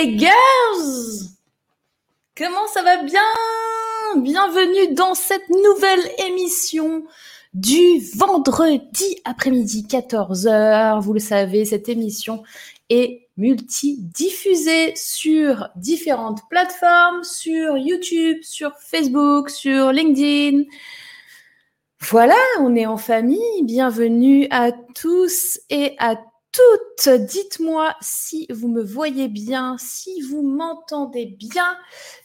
Les girls Comment ça va bien? Bienvenue dans cette nouvelle émission du vendredi après-midi 14h. Vous le savez, cette émission est multi-diffusée sur différentes plateformes, sur YouTube, sur Facebook, sur LinkedIn. Voilà, on est en famille. Bienvenue à tous et à toutes. Dites-moi si vous me voyez bien, si vous m'entendez bien,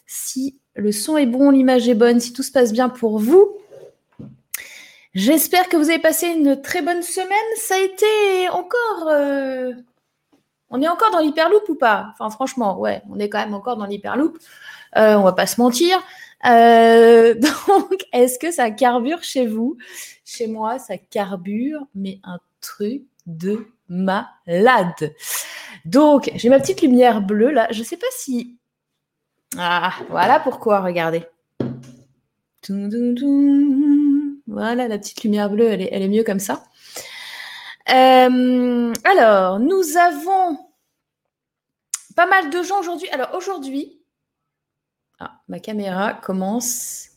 si le son est bon, l'image est bonne, si tout se passe bien pour vous. J'espère que vous avez passé une très bonne semaine. Ça a été encore... Euh, on est encore dans l'hyperloop ou pas? Enfin franchement, ouais, on est quand même encore dans l'hyperloop. Euh, on va pas se mentir. Euh, donc, est-ce que ça carbure chez vous? Chez moi, ça carbure, mais un truc de malade. Donc, j'ai ma petite lumière bleue là. Je ne sais pas si. Ah, voilà pourquoi, regardez. Voilà, la petite lumière bleue, elle est, mieux comme ça. Euh, alors, nous avons pas mal de gens aujourd'hui. Alors, aujourd'hui, ah, ma caméra commence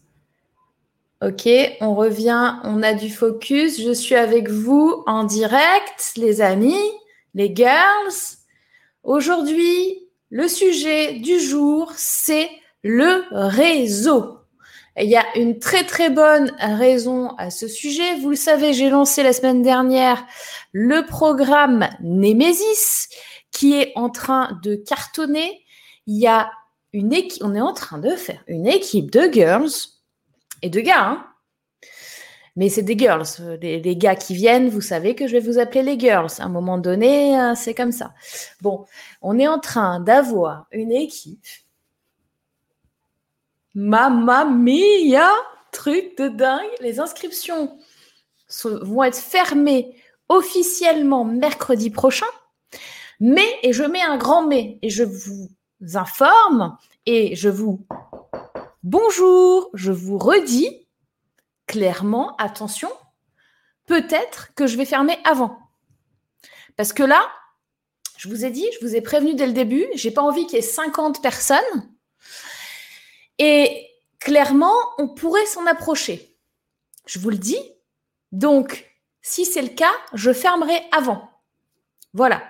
Ok, on revient, on a du focus. Je suis avec vous en direct, les amis, les girls. Aujourd'hui, le sujet du jour, c'est le réseau. il y a une très très bonne raison à ce sujet. Vous le savez, j'ai lancé la semaine dernière le programme Nemesis qui est en train de cartonner. Il y a une équipe, on est en train de faire une équipe de girls et de gars. Hein. Mais c'est des girls. Les, gars qui viennent, vous savez que je vais vous appeler les girls. À un moment donné, euh, c'est comme ça. Bon, on est en train d'avoir une équipe. Mamma mia, truc de dingue. Les inscriptions vont être fermées officiellement mercredi prochain. Mais, et je mets un grand mais, et je vous informe et je vous Bonjour, je vous redis clairement, attention, peut-être que je vais fermer avant. Parce que là, je vous ai dit, je vous ai prévenu dès le début, j'ai pas envie qu'il y ait 50 personnes. Et clairement, on pourrait s'en approcher. Je vous le dis. Donc, si c'est le cas, je fermerai avant. Voilà.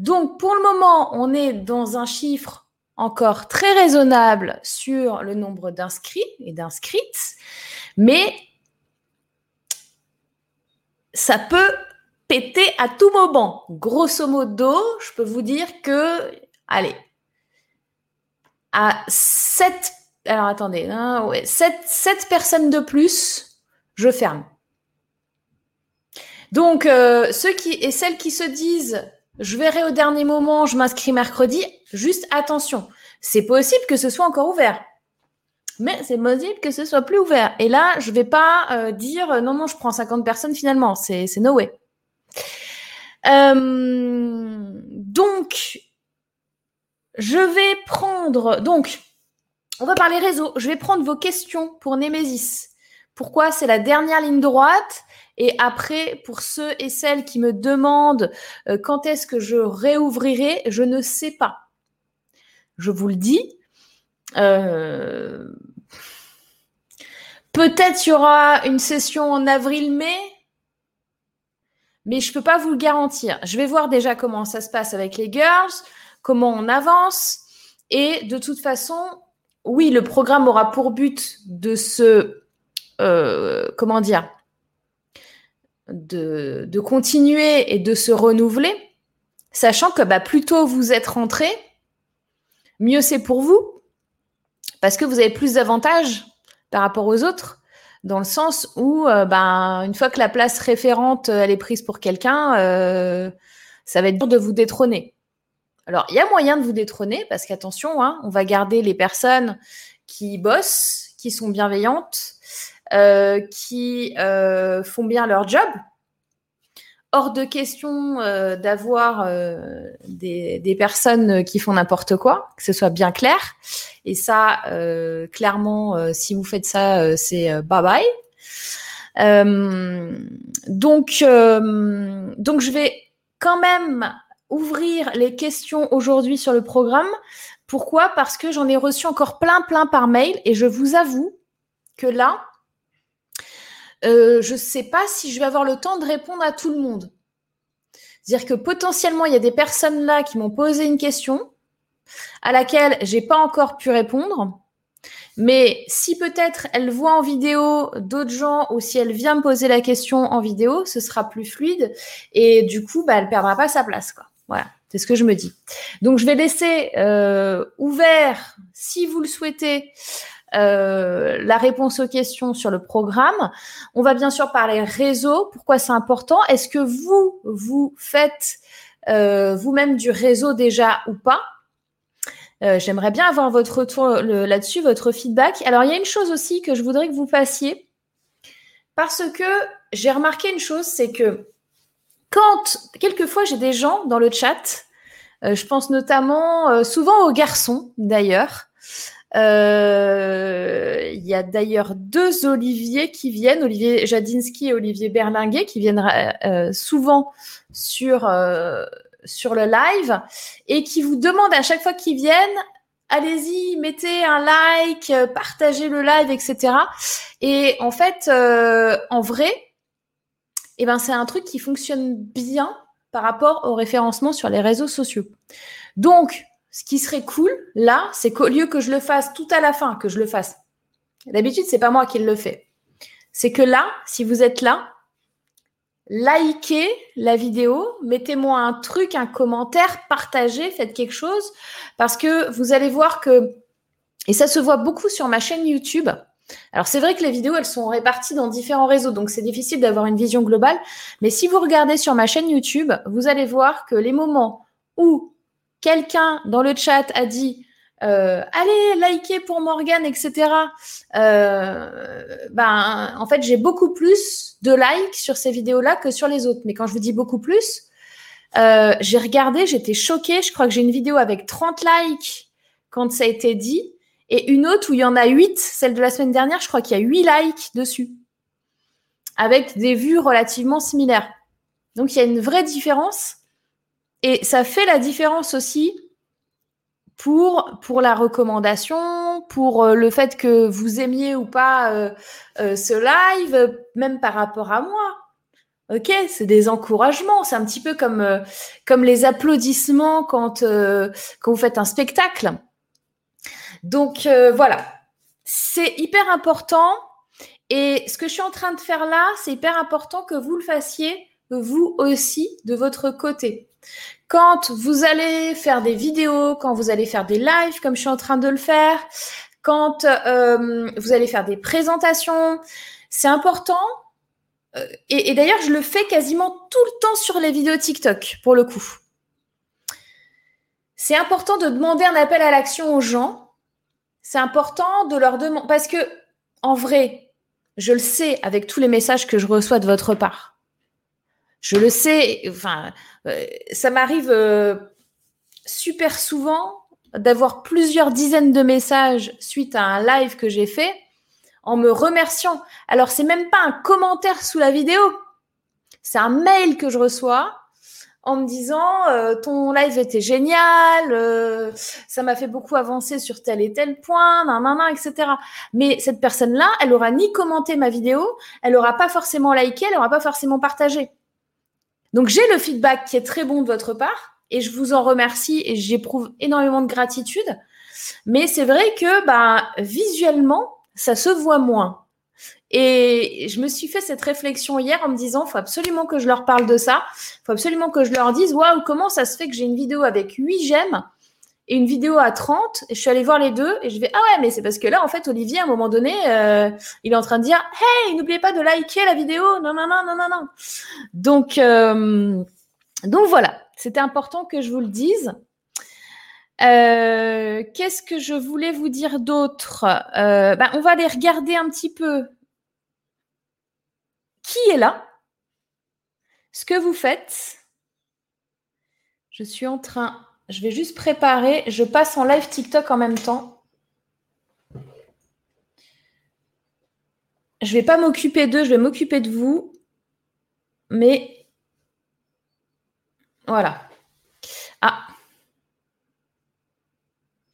Donc, pour le moment, on est dans un chiffre encore très raisonnable sur le nombre d'inscrits et d'inscrites, mais ça peut péter à tout moment. Grosso modo, je peux vous dire que, allez, à 7, alors attendez, hein, ouais, 7, 7, personnes de plus, je ferme. Donc, euh, ceux qui et celles qui se disent je verrai au dernier moment, je m'inscris mercredi. Juste attention, c'est possible que ce soit encore ouvert. Mais c'est possible que ce soit plus ouvert. Et là, je vais pas euh, dire non, non, je prends 50 personnes finalement. C'est no way. Euh, donc, je vais prendre. Donc, on va parler réseau. Je vais prendre vos questions pour Nemesis. Pourquoi c'est la dernière ligne droite? Et après, pour ceux et celles qui me demandent euh, quand est-ce que je réouvrirai, je ne sais pas. Je vous le dis. Euh, peut-être il y aura une session en avril-mai, mais je ne peux pas vous le garantir. Je vais voir déjà comment ça se passe avec les girls, comment on avance. Et de toute façon, oui, le programme aura pour but de se, euh, comment dire, de, continuer et de se renouveler, sachant que bah, plus tôt vous êtes rentré, mieux c'est pour vous, parce que vous avez plus d'avantages par rapport aux autres, dans le sens où, bah, une fois que la place référente est prise pour quelqu'un, euh, ça va être dur de vous détrôner. Alors, il y a moyen de vous détrôner, parce qu'attention, hein, on va garder les personnes qui bossent, qui sont bienveillantes, qui euh, font bien leur job. Hors de question euh, d'avoir des, des, personnes qui font n'importe quoi, que ce soit bien clair. Et ça, clairement, si vous faites ça, c'est bye bye. donc, donc, je vais quand même ouvrir les questions aujourd'hui sur le programme. Pourquoi? Parce que j'en ai reçu encore plein, plein par mail et je vous avoue que là, euh, je ne sais pas si je vais avoir le temps de répondre à tout le monde. C'est-à-dire que potentiellement, il y a des personnes là qui m'ont posé une question à laquelle j'ai pas encore pu répondre. Mais si peut-être elle voit en vidéo d'autres gens ou si elle vient me poser la question en vidéo, ce sera plus fluide et du coup, bah, elle perdra pas sa place. Quoi. Voilà, c'est ce que je me dis. Donc, je vais laisser euh, ouvert, si vous le souhaitez, euh, la réponse aux questions sur le programme. On va bien sûr parler réseau. Pourquoi c'est important? Est-ce que vous, vous faites euh, vous-même du réseau déjà ou pas? Euh, J'aimerais bien avoir votre retour là-dessus, votre feedback. Alors, il y a une chose aussi que je voudrais que vous fassiez. Parce que j'ai remarqué une chose, c'est que quand, quelquefois, j'ai des gens dans le chat, je pense notamment, souvent aux garçons d'ailleurs, euh, il y a d'ailleurs deux Olivier qui viennent, Olivier Jadinski et Olivier Berlinguet, qui viennent euh, souvent sur, euh, sur le live et qui vous demandent à chaque fois qu'ils viennent allez-y, mettez un like, partagez le live, etc. Et en fait, en vrai, eh ben, c'est un truc qui fonctionne bien par rapport au référencement sur les réseaux sociaux. Donc, ce qui serait cool, là, c'est qu'au lieu que je le fasse tout à la fin, que je le fasse. D'habitude, c'est pas moi qui le fais. C'est que là, si vous êtes là, likez la vidéo, mettez-moi un truc, un commentaire, partagez, faites quelque chose, parce que vous allez voir que, et ça se voit beaucoup sur ma chaîne YouTube. Alors c'est vrai que les vidéos, elles sont réparties dans différents réseaux, donc c'est difficile d'avoir une vision globale. Mais si vous regardez sur ma chaîne YouTube, vous allez voir que les moments où quelqu'un dans le chat a dit euh, allez liker pour Morgane, etc. Euh, ben, en fait, j'ai beaucoup plus de likes sur ces vidéos-là que sur les autres. Mais quand je vous dis beaucoup plus, euh, j'ai regardé, j'étais choquée. Je crois que j'ai une vidéo avec 30 likes quand ça a été dit, et une autre où il y en a 8, celle de la semaine dernière, je crois qu'il y a 8 likes dessus, avec des vues relativement similaires. Donc il y a une vraie différence. Et ça fait la différence aussi pour, la recommandation, pour euh, le fait que vous aimiez ou pas euh, euh, ce live, même par rapport à moi. Ok, c'est des encouragements. C'est un petit peu comme, comme les applaudissements quand, quand vous faites un spectacle. Donc voilà, c'est hyper important. Et ce que je suis en train de faire là, c'est hyper important que vous le fassiez vous aussi de votre côté. Quand vous allez faire des vidéos, quand vous allez faire des lives comme je suis en train de le faire, quand euh, vous allez faire des présentations, c'est important. Euh, et, et d'ailleurs, je le fais quasiment tout le temps sur les vidéos TikTok, pour le coup. C'est important de demander un appel à l'action aux gens. C'est important de leur demander, parce que, en vrai, je le sais avec tous les messages que je reçois de votre part. Je le sais, enfin, euh, ça m'arrive euh, super souvent d'avoir plusieurs dizaines de messages suite à un live que j'ai fait en me remerciant. Alors, c'est même pas un commentaire sous la vidéo, c'est un mail que je reçois en me disant euh, ton live était génial, ça m'a fait beaucoup avancer sur tel et tel point, nan, etc. Mais cette personne-là, elle aura ni commenté ma vidéo, elle aura pas forcément liké, elle aura pas forcément partagé. Donc j'ai le feedback qui est très bon de votre part et je vous en remercie et j'éprouve énormément de gratitude. Mais c'est vrai que bah, visuellement, ça se voit moins. Et je me suis fait cette réflexion hier en me disant, faut absolument que je leur parle de ça. faut absolument que je leur dise, waouh, comment ça se fait que j'ai une vidéo avec 8 j'aime et une vidéo à 30 et je suis allée voir les deux et je vais ah ouais mais c'est parce que là en fait Olivier à un moment donné euh, il est en train de dire hey n'oubliez pas de liker la vidéo non non non non non non. Donc euh, donc voilà c'était important que je vous le dise. Euh, qu'est-ce que je voulais vous dire d'autre? Ben, on va aller regarder un petit peu qui est là ce que vous faites. Je suis en train je vais juste préparer. Je passe en live TikTok en même temps. Je ne vais pas m'occuper d'eux, je vais m'occuper de vous. Mais voilà. Ah.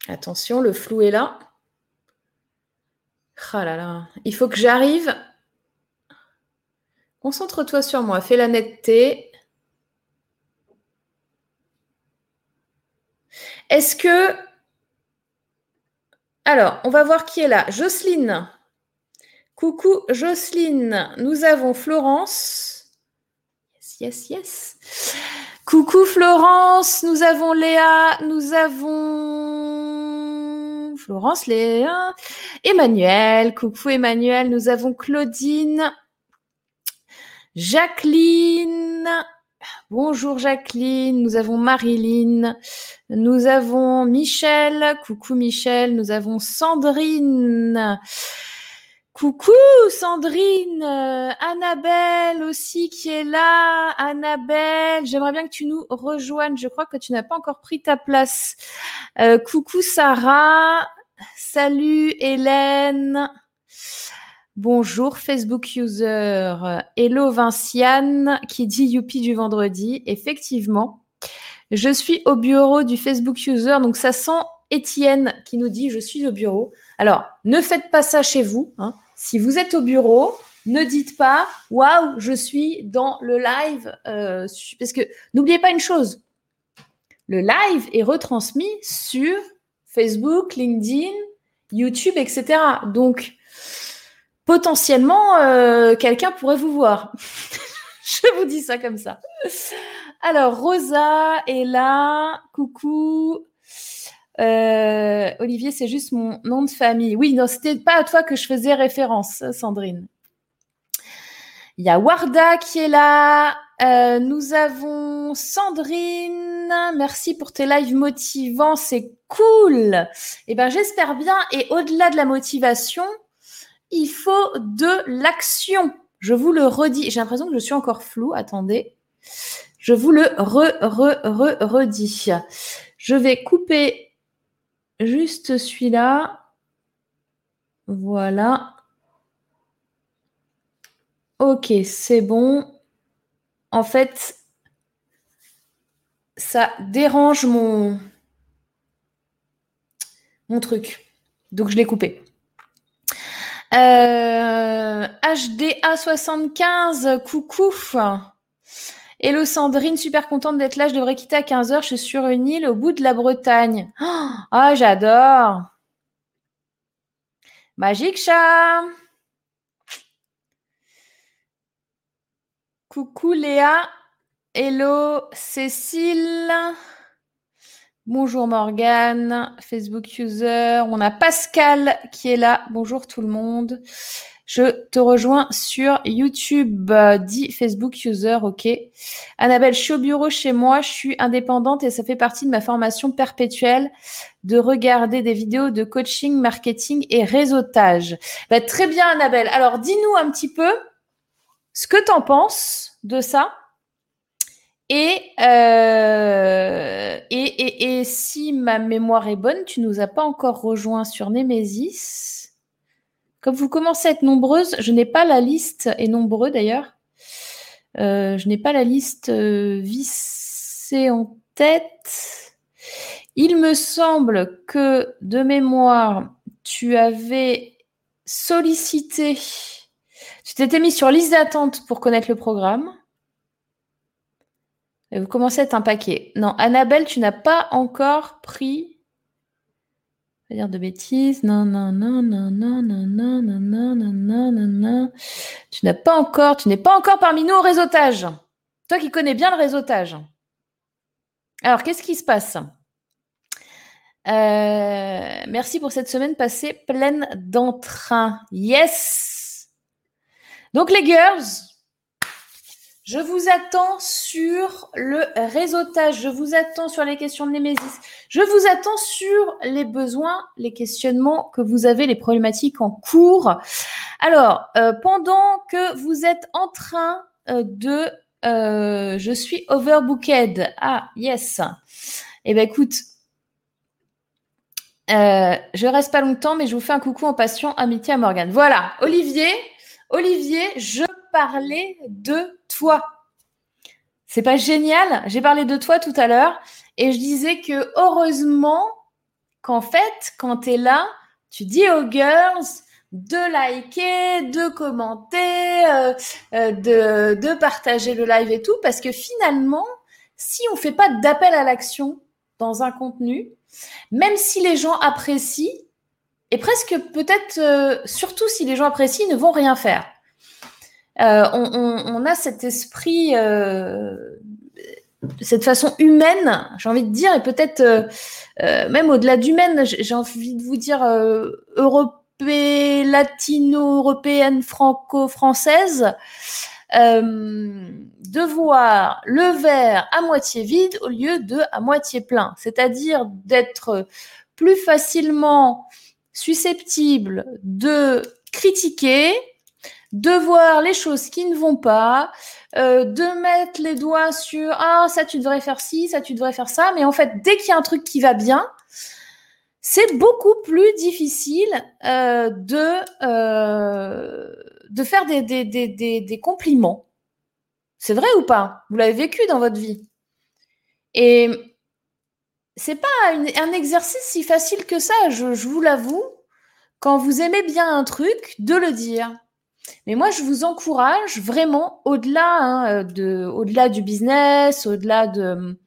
Attention, le flou est là. Ah là là. Il faut que j'arrive. Concentre-toi sur moi. Fais la netteté. Est-ce que. Alors, on va voir qui est là. Jocelyne. Coucou Jocelyne. Nous avons Florence. Yes, yes, yes. Coucou Florence. Nous avons Léa. Nous avons. Florence, Léa. Emmanuel. Coucou Emmanuel. Nous avons Claudine. Jacqueline. Bonjour Jacqueline, nous avons Marilyn, nous avons Michel, coucou Michel, nous avons Sandrine. Coucou Sandrine, euh, Annabelle aussi qui est là. Annabelle, j'aimerais bien que tu nous rejoignes. Je crois que tu n'as pas encore pris ta place. Euh, coucou Sarah, salut Hélène. Bonjour Facebook user. Hello Vinciane qui dit youpi du vendredi. Effectivement, je suis au bureau du Facebook user. Donc ça sent Étienne qui nous dit je suis au bureau. Alors ne faites pas ça chez vous. Hein. Si vous êtes au bureau, ne dites pas waouh, je suis dans le live. Euh, parce que n'oubliez pas une chose le live est retransmis sur Facebook, LinkedIn, YouTube, etc. Donc, potentiellement, euh, quelqu'un pourrait vous voir. Je vous dis ça comme ça. Alors, Rosa est là. Coucou. Euh, Olivier, c'est juste mon nom de famille. Oui, non, c'était pas à toi que je faisais référence, Sandrine. Il y a Warda qui est là. Euh, nous avons Sandrine. Merci pour tes lives motivants. C'est cool. Eh ben, j'espère bien. Et au-delà de la motivation, il faut de l'action. Je vous le redis. J'ai l'impression que je suis encore flou. Attendez. Je vous le re, re, re, redis. Je vais couper juste celui-là. Voilà. Ok, c'est bon. En fait, ça dérange mon, mon truc. Donc, je l'ai coupé. Euh, HDA75, coucou. Hello Sandrine, super contente d'être là. Je devrais quitter à 15h. Je suis sur une île au bout de la Bretagne. Ah, oh, j'adore. Magique chat. Coucou Léa. Hello Cécile. Bonjour Morgane, Facebook user. On a Pascal qui est là. Bonjour tout le monde. Je te rejoins sur YouTube, dit Facebook user, ok. Annabelle, je suis au bureau chez moi, je suis indépendante et ça fait partie de ma formation perpétuelle de regarder des vidéos de coaching, marketing et réseautage. Bah, très bien Annabelle. Alors dis-nous un petit peu ce que tu en penses de ça. Euh, et, et, et, si ma mémoire est bonne, tu nous as pas encore rejoint sur Nemesis. Comme vous commencez à être nombreuses, je n'ai pas la liste, et nombreux d'ailleurs, euh, je n'ai pas la liste euh, vissée en tête. Il me semble que de mémoire, tu avais sollicité, tu t'étais mis sur liste d'attente pour connaître le programme. Vous commencez à être un paquet. Non, Annabelle, tu n'as pas encore pris. Pas dire de bêtises. Non, non, non, non, non, non, non, non, non, non, non, non, non. Tu n'as pas encore, tu n'es pas encore parmi nous au réseautage. Toi qui connais bien le réseautage. Alors, qu'est-ce qui se passe Merci pour cette semaine passée pleine d'entrain. Yes Donc, les girls, je vous attends sur le réseautage, je vous attends sur les questions de Némésis, je vous attends sur les besoins, les questionnements que vous avez, les problématiques en cours. Alors, euh, pendant que vous êtes en train euh, de... Euh, je suis overbooked. Ah, yes. Eh bien, écoute, je reste pas longtemps, mais je vous fais un coucou en passion, amitié à Morgane. Voilà, Olivier, Olivier, je parlais de toi. C'est pas génial J'ai parlé de toi tout à l'heure et je disais que heureusement qu'en fait, quand tu es là, tu dis aux girls de liker, de commenter, euh, euh, de, partager le live et tout, parce que finalement, si on fait pas d'appel à l'action dans un contenu, même si les gens apprécient, et presque peut-être, euh, surtout si les gens apprécient, ils ne vont rien faire. Euh, on, a cet esprit, euh, cette façon humaine, j'ai envie de dire, et peut-être même au-delà d'humaine, j'ai envie de vous dire européenne, latino-européenne, franco-française, de voir le verre à moitié vide au lieu de à moitié plein, c'est-à-dire d'être plus facilement susceptible de critiquer, de voir les choses qui ne vont pas, euh, de mettre les doigts sur ah ça tu devrais faire ci, ça tu devrais faire ça, mais en fait dès qu'il y a un truc qui va bien, c'est beaucoup plus difficile euh, de euh, de faire des compliments. C'est vrai ou pas? Vous l'avez vécu dans votre vie. Et c'est pas un exercice si facile que ça, je, vous l'avoue. Quand vous aimez bien un truc, de le dire. Mais moi, je vous encourage vraiment, au-delà hein, de, au-delà du business, au-delà de,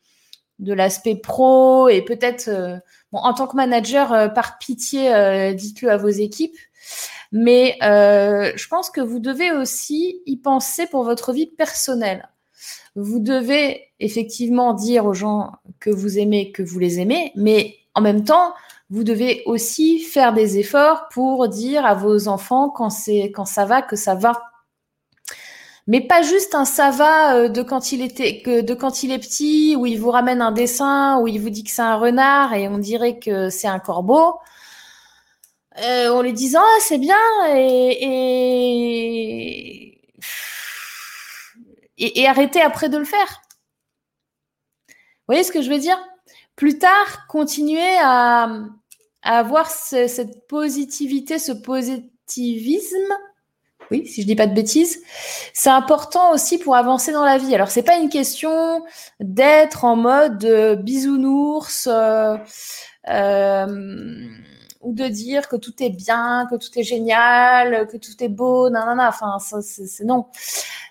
de l'aspect pro, et peut-être, euh, bon, en tant que manager, euh, par pitié, euh, dites-le à vos équipes. Mais je pense que vous devez aussi y penser pour votre vie personnelle vous devez effectivement dire aux gens que vous aimez, que vous les aimez, mais en même temps, vous devez aussi faire des efforts pour dire à vos enfants quand c'est quand ça va que ça va. Mais pas juste un ça va euh, de quand il était que de quand il est petit où il vous ramène un dessin où il vous dit que c'est un renard et on dirait que c'est un corbeau. Euh, en lui disant ah, c'est bien et, et et, arrêter après de le faire. Vous voyez ce que je veux dire? Plus tard, continuer à, avoir cette positivité, ce positivisme. Oui, si je dis pas de bêtises, c'est important aussi pour avancer dans la vie. Alors c'est pas une question d'être en mode euh, bisounours. Euh, euh, ou de dire que tout est bien, que tout est génial, que tout est beau, non. Enfin, c'est non.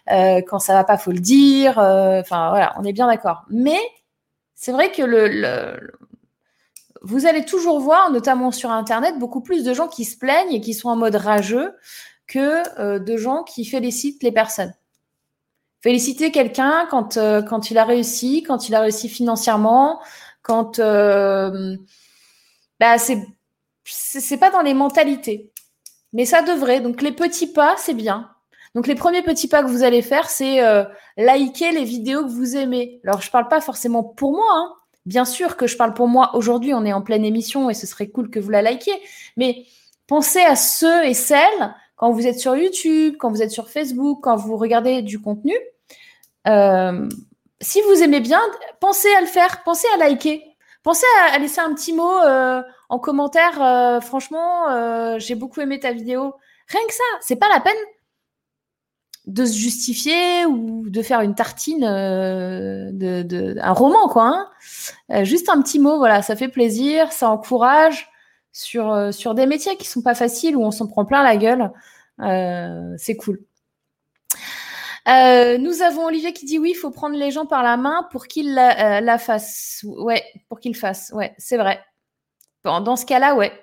Quand ça va pas, faut le dire. Enfin, voilà, on est bien d'accord. Mais c'est vrai que le, vous allez toujours voir, notamment sur Internet, beaucoup plus de gens qui se plaignent et qui sont en mode rageux que euh, de gens qui félicitent les personnes. Féliciter quelqu'un quand, quand il a réussi, quand il a réussi financièrement, quand bah, c'est pas dans les mentalités. Mais ça devrait. Donc les petits pas, c'est bien. Donc les premiers petits pas que vous allez faire, c'est euh, liker les vidéos que vous aimez. Alors je parle pas forcément pour moi. Hein. Bien sûr que je parle pour moi. Aujourd'hui, on est en pleine émission et ce serait cool que vous la likiez. Mais pensez à ceux et celles quand vous êtes sur YouTube, quand vous êtes sur Facebook, quand vous regardez du contenu. Euh, si vous aimez bien, pensez à le faire, pensez à liker. Pensez à, laisser un petit mot euh, en commentaire. Euh, franchement, j'ai beaucoup aimé ta vidéo. Rien que ça, c'est pas la peine de se justifier ou de faire une tartine, de, un roman, quoi. Hein. juste un petit mot, voilà, ça fait plaisir, ça encourage sur, sur des métiers qui sont pas faciles où on s'en prend plein la gueule. c'est cool. Euh, nous avons Olivier qui dit oui, il faut prendre les gens par la main pour qu'ils la, euh, fassent. Ouais, pour qu'ils fassent. Ouais, c'est vrai. Bon, dans ce cas-là, ouais.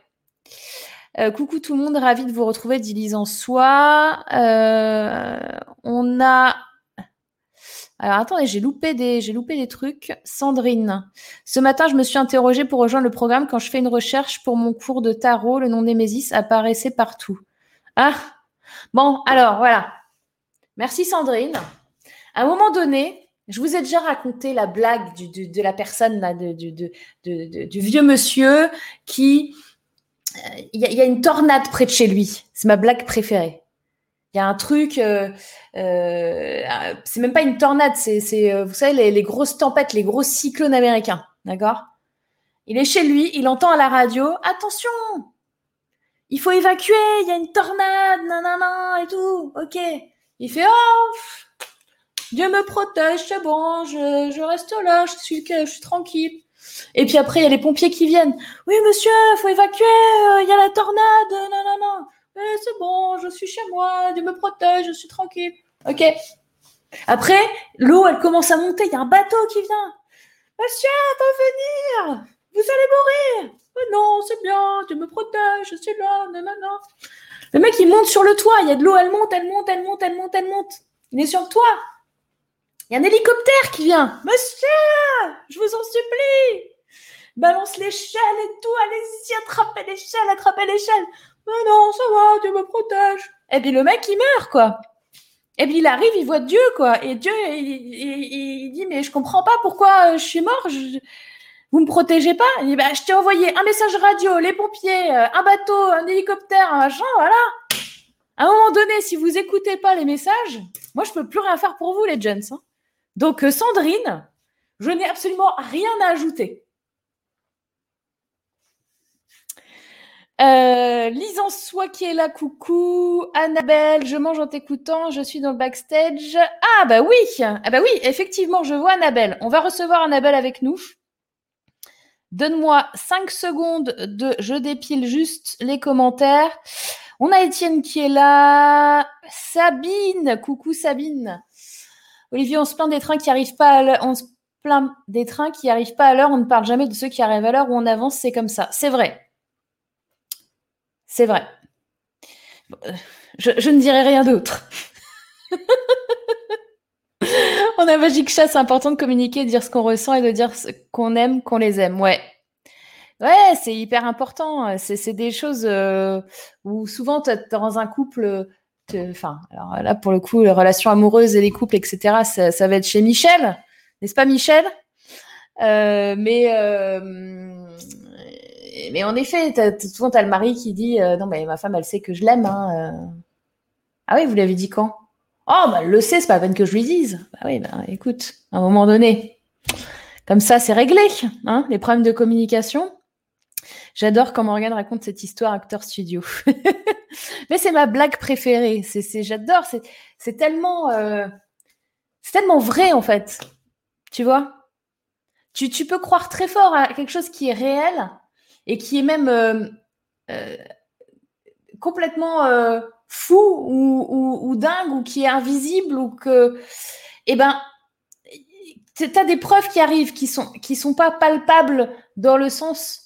Euh, coucou tout le monde, ravi de vous retrouver, dit en Soi. on a. Alors attendez, j'ai loupé des, trucs. Sandrine. Ce matin, je me suis interrogée pour rejoindre le programme. Quand je fais une recherche pour mon cours de tarot, le nom Némésis apparaissait partout. Ah. Bon, alors voilà. Merci Sandrine. À un moment donné, je vous ai déjà raconté la blague de la personne, du vieux monsieur qui... Euh, il y, a une tornade près de chez lui. C'est ma blague préférée. Il y a un truc, euh, euh, c'est même pas une tornade, c'est, vous savez, les, grosses tempêtes, les gros cyclones américains, d'accord? Il est chez lui, il entend à la radio, attention, il faut évacuer, il y a une tornade, nanana et tout, ok. Il fait Oh, Dieu me protège, c'est bon, je, reste là, je suis, je suis tranquille. Et puis après, il y a les pompiers qui viennent. Oui, monsieur, faut évacuer, euh, il y a la tornade, non, non, non. Eh, c'est bon, je suis chez moi, Dieu me protège, je suis tranquille. Ok. Après, l'eau, elle commence à monter, il y a un bateau qui vient. Monsieur, venir Vous allez mourir Non, c'est bien, Dieu me protège, je suis là, non, non, non. Le mec, il monte sur le toit, il y a de l'eau, elle monte, elle monte, elle monte, elle monte, elle monte. Il est sur le toit. Il y a un hélicoptère qui vient. Monsieur, je vous en supplie. Balance l'échelle et tout, allez-y, attrapez l'échelle, attrapez l'échelle. Mais non, ça va, Dieu me protège. Et puis le mec, il meurt, quoi. Et puis il arrive, il voit Dieu, quoi. Et Dieu, il, dit, mais je comprends pas pourquoi je suis mort. Je, vous me protégez pas? Il dit, bah, je t'ai envoyé un message radio, les pompiers, euh, un bateau, un hélicoptère, un machin, voilà. À un moment donné, si vous écoutez pas les messages, moi, je peux plus rien faire pour vous, les gens. Hein. Donc, euh, Sandrine, je n'ai absolument rien à ajouter. Euh, Lise en soi qui est là, coucou. Annabelle, je mange en t'écoutant, je suis dans le backstage. Ah bah oui, ah bah oui, effectivement, je vois Annabelle. On va recevoir Annabelle avec nous. Donne-moi 5 secondes de je dépile juste les commentaires. On a Étienne qui est là. Sabine, coucou Sabine. Olivier, on se plaint des trains qui arrivent pas à l'heure. On des trains qui arrivent pas à l'heure. On ne parle jamais de ceux qui arrivent à l'heure où on avance. C'est comme ça. C'est vrai. C'est vrai. Je, je, ne dirai rien d'autre. on a Magic Chat, c'est important de communiquer, de dire ce qu'on ressent et de dire ce qu'on aime, qu'on les aime. Ouais. Ouais, c'est hyper important. C'est des choses euh, où souvent, dans un couple, enfin, alors là, pour le coup, les relations amoureuses et les couples, etc., ça, va être chez Michel, n'est-ce pas, Michel? Euh, Mais. Euh, mais en effet, souvent, tu as le mari qui dit Non, mais ma femme, elle sait que je l'aime. Hein, ah oui, vous l'avez dit quand? Oh, bah, elle le sait, c'est pas la peine que je lui dise. Bah oui, bah, écoute, à un moment donné, comme ça, c'est réglé. Hein, les problèmes de communication. J'adore quand Morgan raconte cette histoire acteur studio. Mais c'est ma blague préférée. C'est, j'adore. C'est, tellement, euh, c'est tellement vrai en fait. Tu vois? Tu, tu, peux croire très fort à quelque chose qui est réel et qui est même euh, euh, complètement fou ou, ou, dingue ou qui est invisible ou que, eh ben, tu as des preuves qui arrivent qui sont qui sont pas palpables dans le sens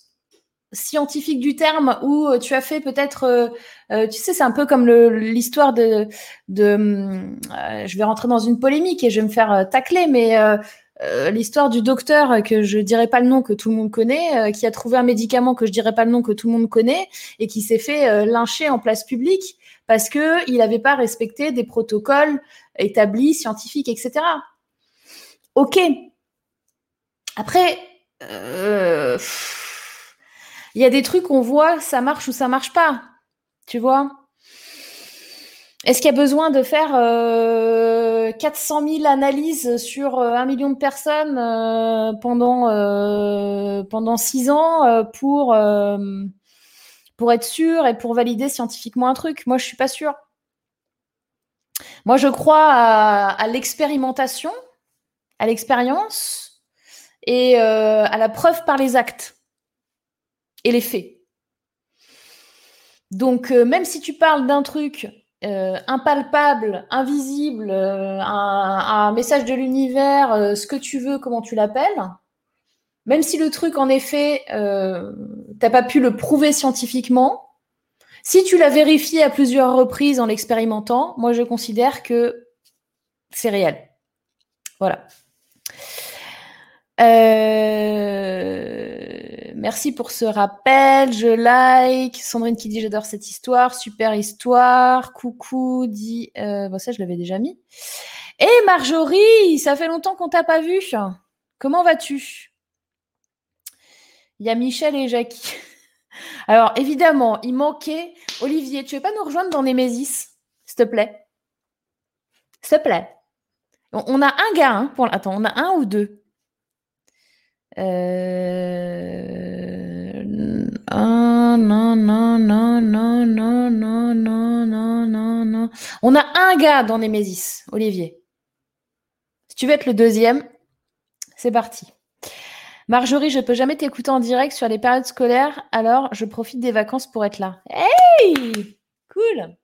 scientifique du terme où euh, tu as fait peut-être, euh, euh, tu sais, c'est un peu comme l'histoire de, de je vais rentrer dans une polémique et je vais me faire tacler, mais l'histoire du docteur que je dirais pas le nom que tout le monde connaît, qui a trouvé un médicament que je dirais pas le nom que tout le monde connaît et qui s'est fait lyncher en place publique parce que il n'avait pas respecté des protocoles établis, scientifiques, etc. Ok. Après. Euh, il y a des trucs on voit, ça marche ou ça marche pas. Tu vois? Est-ce qu'il y a besoin de faire 400 euh, 000 analyses sur euh, un million de personnes euh, pendant, pendant six ans pour, pour être sûr et pour valider scientifiquement un truc? Moi, je suis pas sûre. Moi, je crois à l'expérimentation, à l'expérience et à la preuve par les actes et les faits. Donc, euh, même si tu parles d'un truc euh, impalpable, invisible, euh, un, message de l'univers, ce que tu veux, comment tu l'appelles, même si le truc, en effet, t'as pas pu le prouver scientifiquement, si tu l'as vérifié à plusieurs reprises en l'expérimentant, moi, je considère que c'est réel. Voilà. Euh, merci pour ce rappel. Je like. Sandrine qui dit j'adore cette histoire. Super histoire. Coucou dit. Euh, ça, je l'avais déjà mis. Et Marjorie, ça fait longtemps qu'on t'a pas vu. Comment vas-tu? Il y a Michel et Jackie. Alors, évidemment, il manquait. Olivier, tu veux pas nous rejoindre dans Némésis S'il te plaît? S'il te plaît. On a un gars, hein, attends, on a un ou deux? On a un gars dans Nemesis, Olivier. tu veux être le deuxième, c'est parti. Marjorie, je peux jamais t'écouter en direct sur les périodes scolaires, alors je profite des vacances pour être là. Hey Cool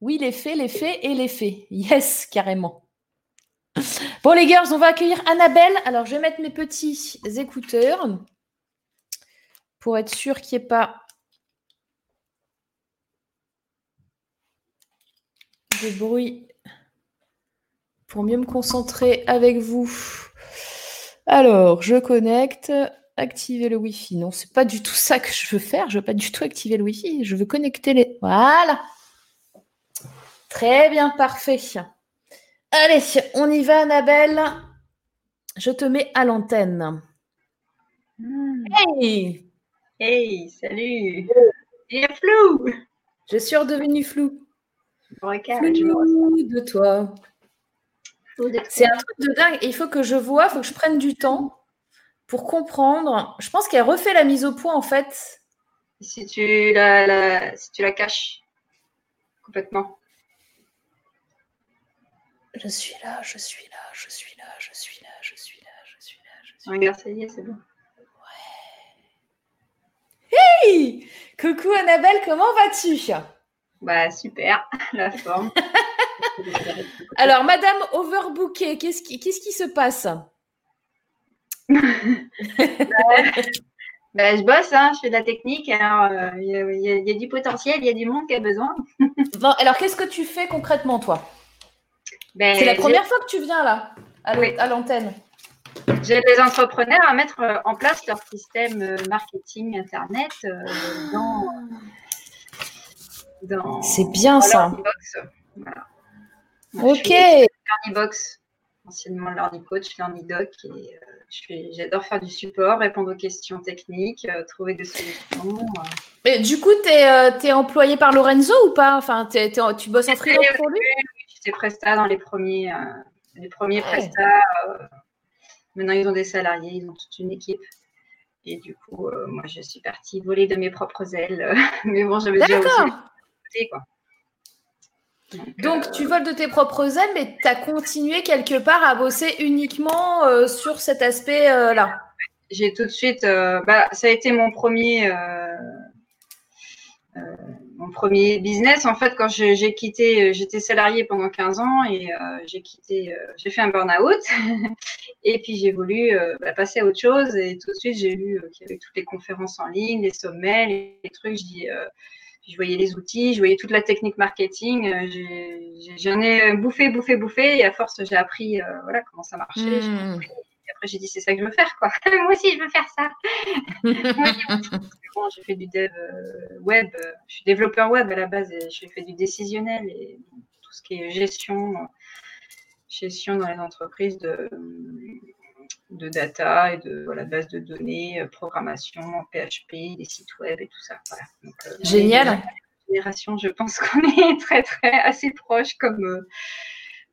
Oui, les faits, les faits et les faits. Yes, carrément. Bon, les girls, on va accueillir Annabelle. Alors, je vais mettre mes petits écouteurs pour être sûr qu'il n'y ait pas de bruit pour mieux me concentrer avec vous. Alors, je connecte. Activer le Wi-Fi. Non, c'est pas du tout ça que je veux faire. Je veux pas du tout activer le Wi-Fi. Je veux connecter les. Voilà. Très bien, parfait. Allez, on y va, Annabelle. Je te mets à l'antenne. Hmm. Hey Hey, salut Il est flou Je suis redevenue floue. Regarde, Flou de toi. C'est un truc de dingue. Il faut que je vois, il faut que je prenne du temps pour comprendre. Je pense qu'elle refait la mise au point, en fait. Si tu la, la- si tu la caches complètement. Je suis là, je suis là, je suis là, je suis là, je suis là, je suis là, je suis là. Regarde, ça y est, c'est bon. Hey Coucou Annabelle, comment vas-tu? Bah super, la forme. Alors, Madame Overbookée, qu'est-ce qui, qu'est-ce qui se passe? Bah, je bosse, hein, je fais de la technique. Alors, euh, il y, y a du potentiel, il y a du monde qui a besoin. Bon, Alors, qu'est-ce que tu fais concrètement, toi? Ben, C'est la première fois que tu viens là, à Oui. l'antenne. J'aide les entrepreneurs à mettre euh, en place leur système euh, marketing internet euh, dans, dans C'est bien dans ça. Learnybox. Voilà. Moi, Ok. Learnybox, anciennement Learny Coach, Learny Doc, et j'adore faire du support, répondre aux questions techniques, trouver des solutions. Mais du coup, tu es, employé par Lorenzo ou pas? Enfin, tu bosses en freelance pour lui? J'étais Presta dans les premiers, euh, les premiers. Presta. euh, maintenant, ils ont des salariés, ils ont toute une équipe. Et du coup, euh, moi, je suis partie voler de mes propres ailes. Mais bon, j'avais déjà aussi quoi. Donc, Donc, tu voles de tes propres ailes, mais tu as continué quelque part à bosser uniquement sur cet aspect-là. j'ai tout de suite, euh, bah, ça a été mon premier, euh, euh, mon premier business. En fait, quand j'ai quitté, euh, j'étais salariée pendant 15 ans et euh, j'ai quitté, euh, j'ai fait un burn-out. et puis j'ai voulu euh, bah, passer à autre chose. Et tout de suite, j'ai lu qu'il y avait toutes les conférences en ligne, les sommets, les, les trucs. Je voyais les outils, je voyais toute la technique marketing. J'en ai bouffé, bouffé, bouffé. Et à force, j'ai appris, voilà, comment ça marchait. J'ai. Après, j'ai dit, c'est ça que je veux faire, quoi. Moi aussi, je veux faire ça. Bon, j'ai fait du dev euh, web. Je suis développeur web à la base et j'ai fait du décisionnel et tout ce qui est gestion, gestion dans les entreprises de, de data et de voilà, base de données, euh, programmation, PHP, des sites web et tout ça. Voilà. Donc, euh, Génial. génération, je pense qu'on est très, très assez proche, comme euh,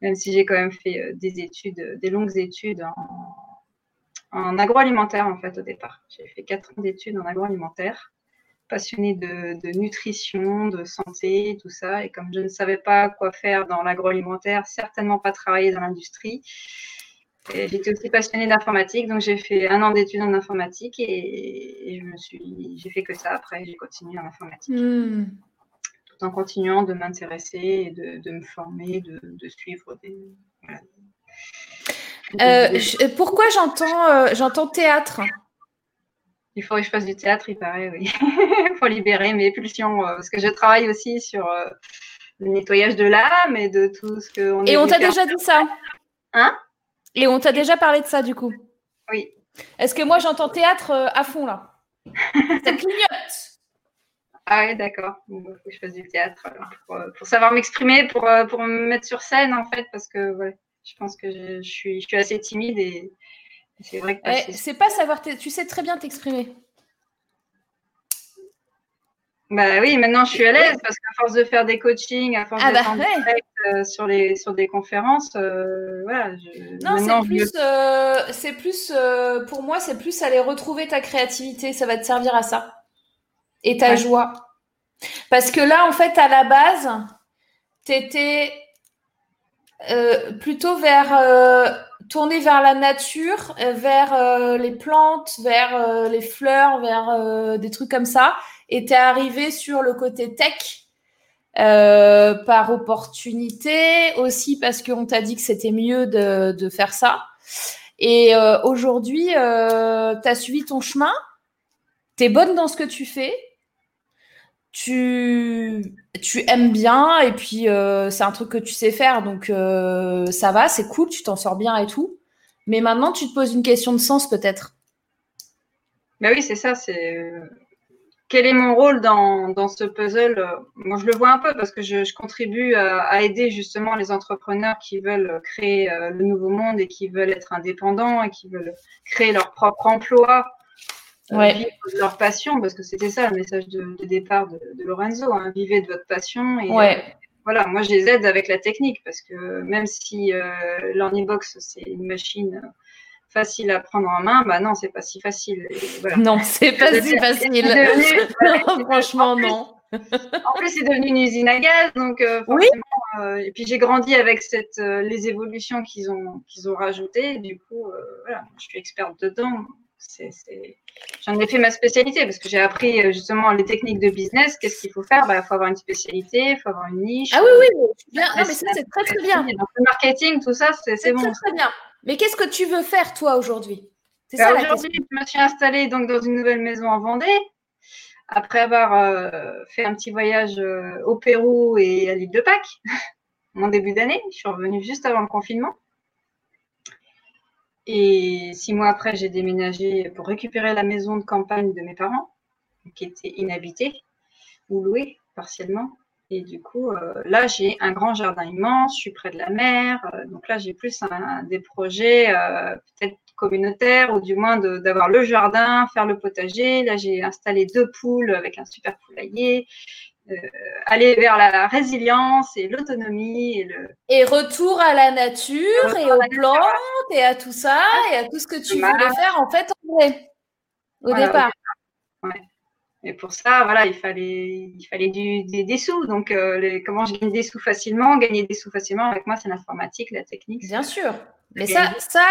même si j'ai quand même fait euh, des études, euh, des longues études en, en agroalimentaire, en fait, au départ. J'ai fait quatre ans d'études en agroalimentaire, passionnée de, nutrition, de santé, tout ça. Et comme je ne savais pas quoi faire dans l'agroalimentaire, certainement pas travailler dans l'industrie, J'étais aussi passionnée d'informatique, donc j'ai fait un an d'études en informatique et, je me suis, j'ai fait que ça. Après, j'ai continué en informatique Hmm. Tout en continuant de m'intéresser et de, de me former, de, de suivre des. voilà. Euh, je- pourquoi j'entends euh, j'entends théâtre? Il faut que je fasse du théâtre, il paraît, oui. Il faut libérer mes pulsions, euh, parce que je travaille aussi sur euh, le nettoyage de l'âme et de tout ce que. Et on t'a déjà dit ça? Hein? Et on t'a déjà parlé de ça, du coup? Oui. Est-ce que moi, j'entends théâtre euh, à fond, là? Ça clignote Ah ouais, d'accord. Il faut que je fasse du théâtre alors, pour, euh, pour savoir m'exprimer, pour, euh, pour me mettre sur scène, en fait, parce que ouais, je pense que je, je suis, je suis assez timide et, et c'est vrai que. Ouais, passer- C'est pas savoir... Tu sais très bien t'exprimer. Bah oui, maintenant je suis à l'aise parce qu'à force de faire des coachings, à force Ah d'être bah ouais. direct euh, sur, les, sur des conférences, euh, voilà. Je, Non, c'est je plus, euh, c'est plus pour moi, c'est plus aller retrouver ta créativité. Ça va te servir à ça. Et ta Ouais. joie. Parce que là, en fait, à la base, t'étais euh, plutôt vers euh, tourner vers la nature, euh, vers les plantes, vers les fleurs, vers des trucs comme ça. Et tu es arrivé sur le côté tech par opportunité, aussi parce qu'on t'a dit que c'était mieux de, de, faire ça. Et aujourd'hui, tu as suivi ton chemin, tu es bonne dans ce que tu fais, tu, aimes bien et puis euh, c'est un truc que tu sais faire, donc euh, ça va, c'est cool, tu t'en sors bien et tout. Mais maintenant, tu te poses une question de sens peut-être. Ben oui, c'est ça. C'est euh, quel est mon rôle dans, ce puzzle? Moi, je le vois un peu parce que je, contribue à, à, aider justement les entrepreneurs qui veulent créer le nouveau monde et qui veulent être indépendants et qui veulent créer leur propre emploi euh, ouais. vivre de leur passion, parce que c'était ça le message de, départ de, Lorenzo, hein, vivez de votre passion. Et, ouais. Euh, voilà, moi je les aide avec la technique, parce que même si euh, l'Ornibox c'est une machine facile à prendre en main, bah non, c'est pas si facile. voilà. Non, c'est pas si facile. Devenu, franchement, non. en plus, c'est devenu une usine à gaz, donc euh, oui. Euh, et puis j'ai grandi avec cette, les évolutions qu'ils ont qu'ils ont rajoutées. Du coup, voilà, je suis experte dedans j'en ai fait ma spécialité parce que j'ai appris euh, justement les techniques de business. Qu'est-ce qu'il faut faire? Il bah, faut avoir une spécialité, il faut avoir une niche. Ah oui, oui, bien. mais ça, c'est très, très bien. le marketing, tout ça, c'est bon. Très, très bien. Mais qu'est-ce que tu veux faire, toi, aujourd'hui? Bah, Aujourd'hui, je me suis installée donc, dans une nouvelle maison en Vendée. Après avoir euh, fait un petit voyage euh, au Pérou et à l'île de Pâques, mon début d'année, je suis revenue juste avant le confinement. Et six mois après, j'ai déménagé pour récupérer la maison de campagne de mes parents, qui était inhabitée ou louée partiellement. Et du coup, euh, là, j'ai un grand jardin immense, je suis près de la mer. Euh, donc là, j'ai plus des projets euh, peut-être communautaires ou du moins d'avoir le jardin, faire le potager. Là, j'ai installé deux poules avec un super poulailler. Euh, aller vers la résilience et l'autonomie et le et retour à la nature et aux plantes et à tout ça et à tout ce que tu voulais faire en fait en vrai au départ. Ouais. Et pour ça, voilà, il fallait, il fallait du, des, sous. Donc, euh, les, comment je gagne des sous facilement? Gagner des sous facilement, avec moi, c'est l'informatique, la technique. Bien sûr. Mais ça, ça,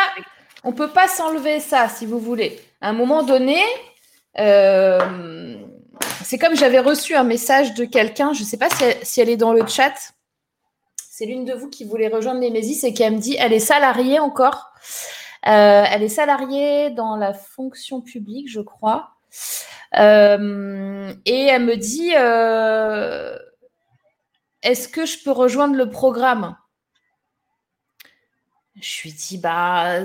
on peut pas s'enlever ça, si vous voulez. À un moment donné, euh, c'est comme j'avais reçu un message de quelqu'un, je ne sais pas si elle, est dans le chat. C'est l'une de vous qui voulait rejoindre Nemesis et qui me dit elle est salariée encore. Euh, elle est salariée dans la fonction publique, je crois. Euh, et elle me dit euh, est-ce que je peux rejoindre le programme? Je lui dis bah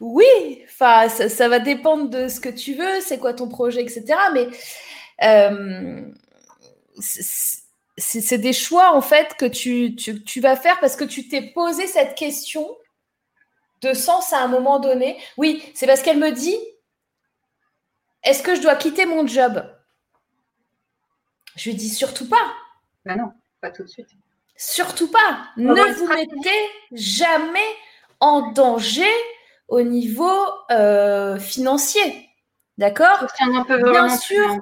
oui, enfin ça, ça, va dépendre de ce que tu veux, c'est quoi ton projet, etc. Mais euh, c'est des choix en fait que tu, tu, vas faire parce que tu t'es posé cette question de sens à un moment donné. Oui, c'est parce qu'elle me dit est-ce que je dois quitter mon job? Je lui dis surtout pas. Ben non, pas tout de suite. Surtout pas. ne vous mettez jamais en danger au niveau euh, financier. D'accord? Bien sûr,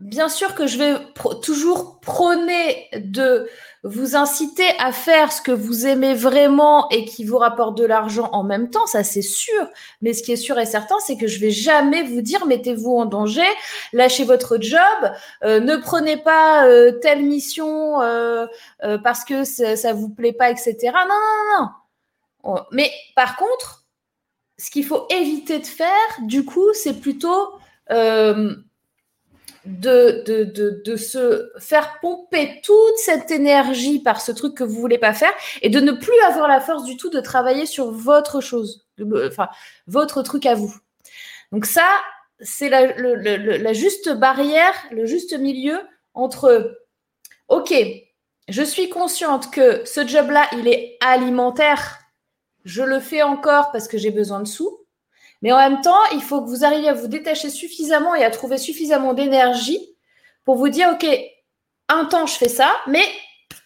bien sûr que je vais toujours prôner de vous inciter à faire ce que vous aimez vraiment et qui vous rapporte de l'argent en même temps, ça c'est sûr. Mais ce qui est sûr et certain, c'est que je vais jamais vous dire mettez-vous en danger, lâchez votre job, euh, ne prenez pas euh, telle mission euh, parce que ça, ça vous plaît pas, etc. Non, non, non. Oh, mais par contre, ce qu'il faut éviter de faire, du coup, c'est plutôt de, de, se faire pomper toute cette énergie par ce truc que vous voulez pas faire et de ne plus avoir la force du tout de travailler sur votre chose, enfin, votre truc à vous. Donc ça, c'est la, la juste barrière, le juste milieu entre, OK, je suis consciente que ce job-là, il est alimentaire. Je le fais encore parce que j'ai besoin de sous. Mais en même temps, il faut que vous arriviez à vous détacher suffisamment et à trouver suffisamment d'énergie pour vous dire, OK, un temps, je fais ça, mais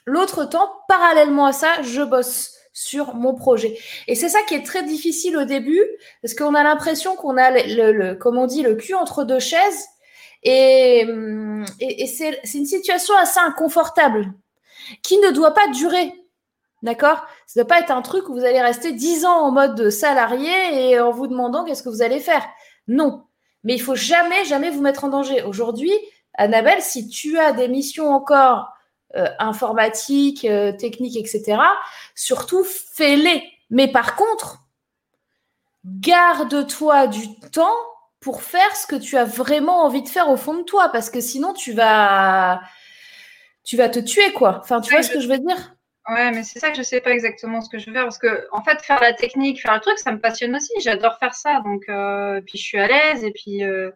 l'autre temps, parallèlement à ça, je bosse sur mon projet. Et c'est ça qui est très difficile au début, parce qu'on a l'impression qu'on a, le, comme on dit, le cul entre deux chaises. Et, et c'est une situation assez inconfortable qui ne doit pas durer D'accord? Ça ne doit pas être un truc où vous allez rester 10 ans en mode salarié et en vous demandant qu'est-ce que vous allez faire. Non. Mais il faut jamais, jamais vous mettre en danger. Aujourd'hui, Annabelle, si tu as des missions encore euh, informatiques, euh, techniques, etc., surtout fais-les. Mais par contre, garde-toi du temps pour faire ce que tu as vraiment envie de faire au fond de toi, parce que sinon tu vas, tu vas te tuer, quoi. Enfin, tu vois ce que je veux dire? Ouais, mais c'est ça que je sais pas exactement ce que je veux faire parce que en fait faire la technique, faire le truc, ça me passionne aussi. J'adore faire ça, donc euh, puis je suis à l'aise et puis euh,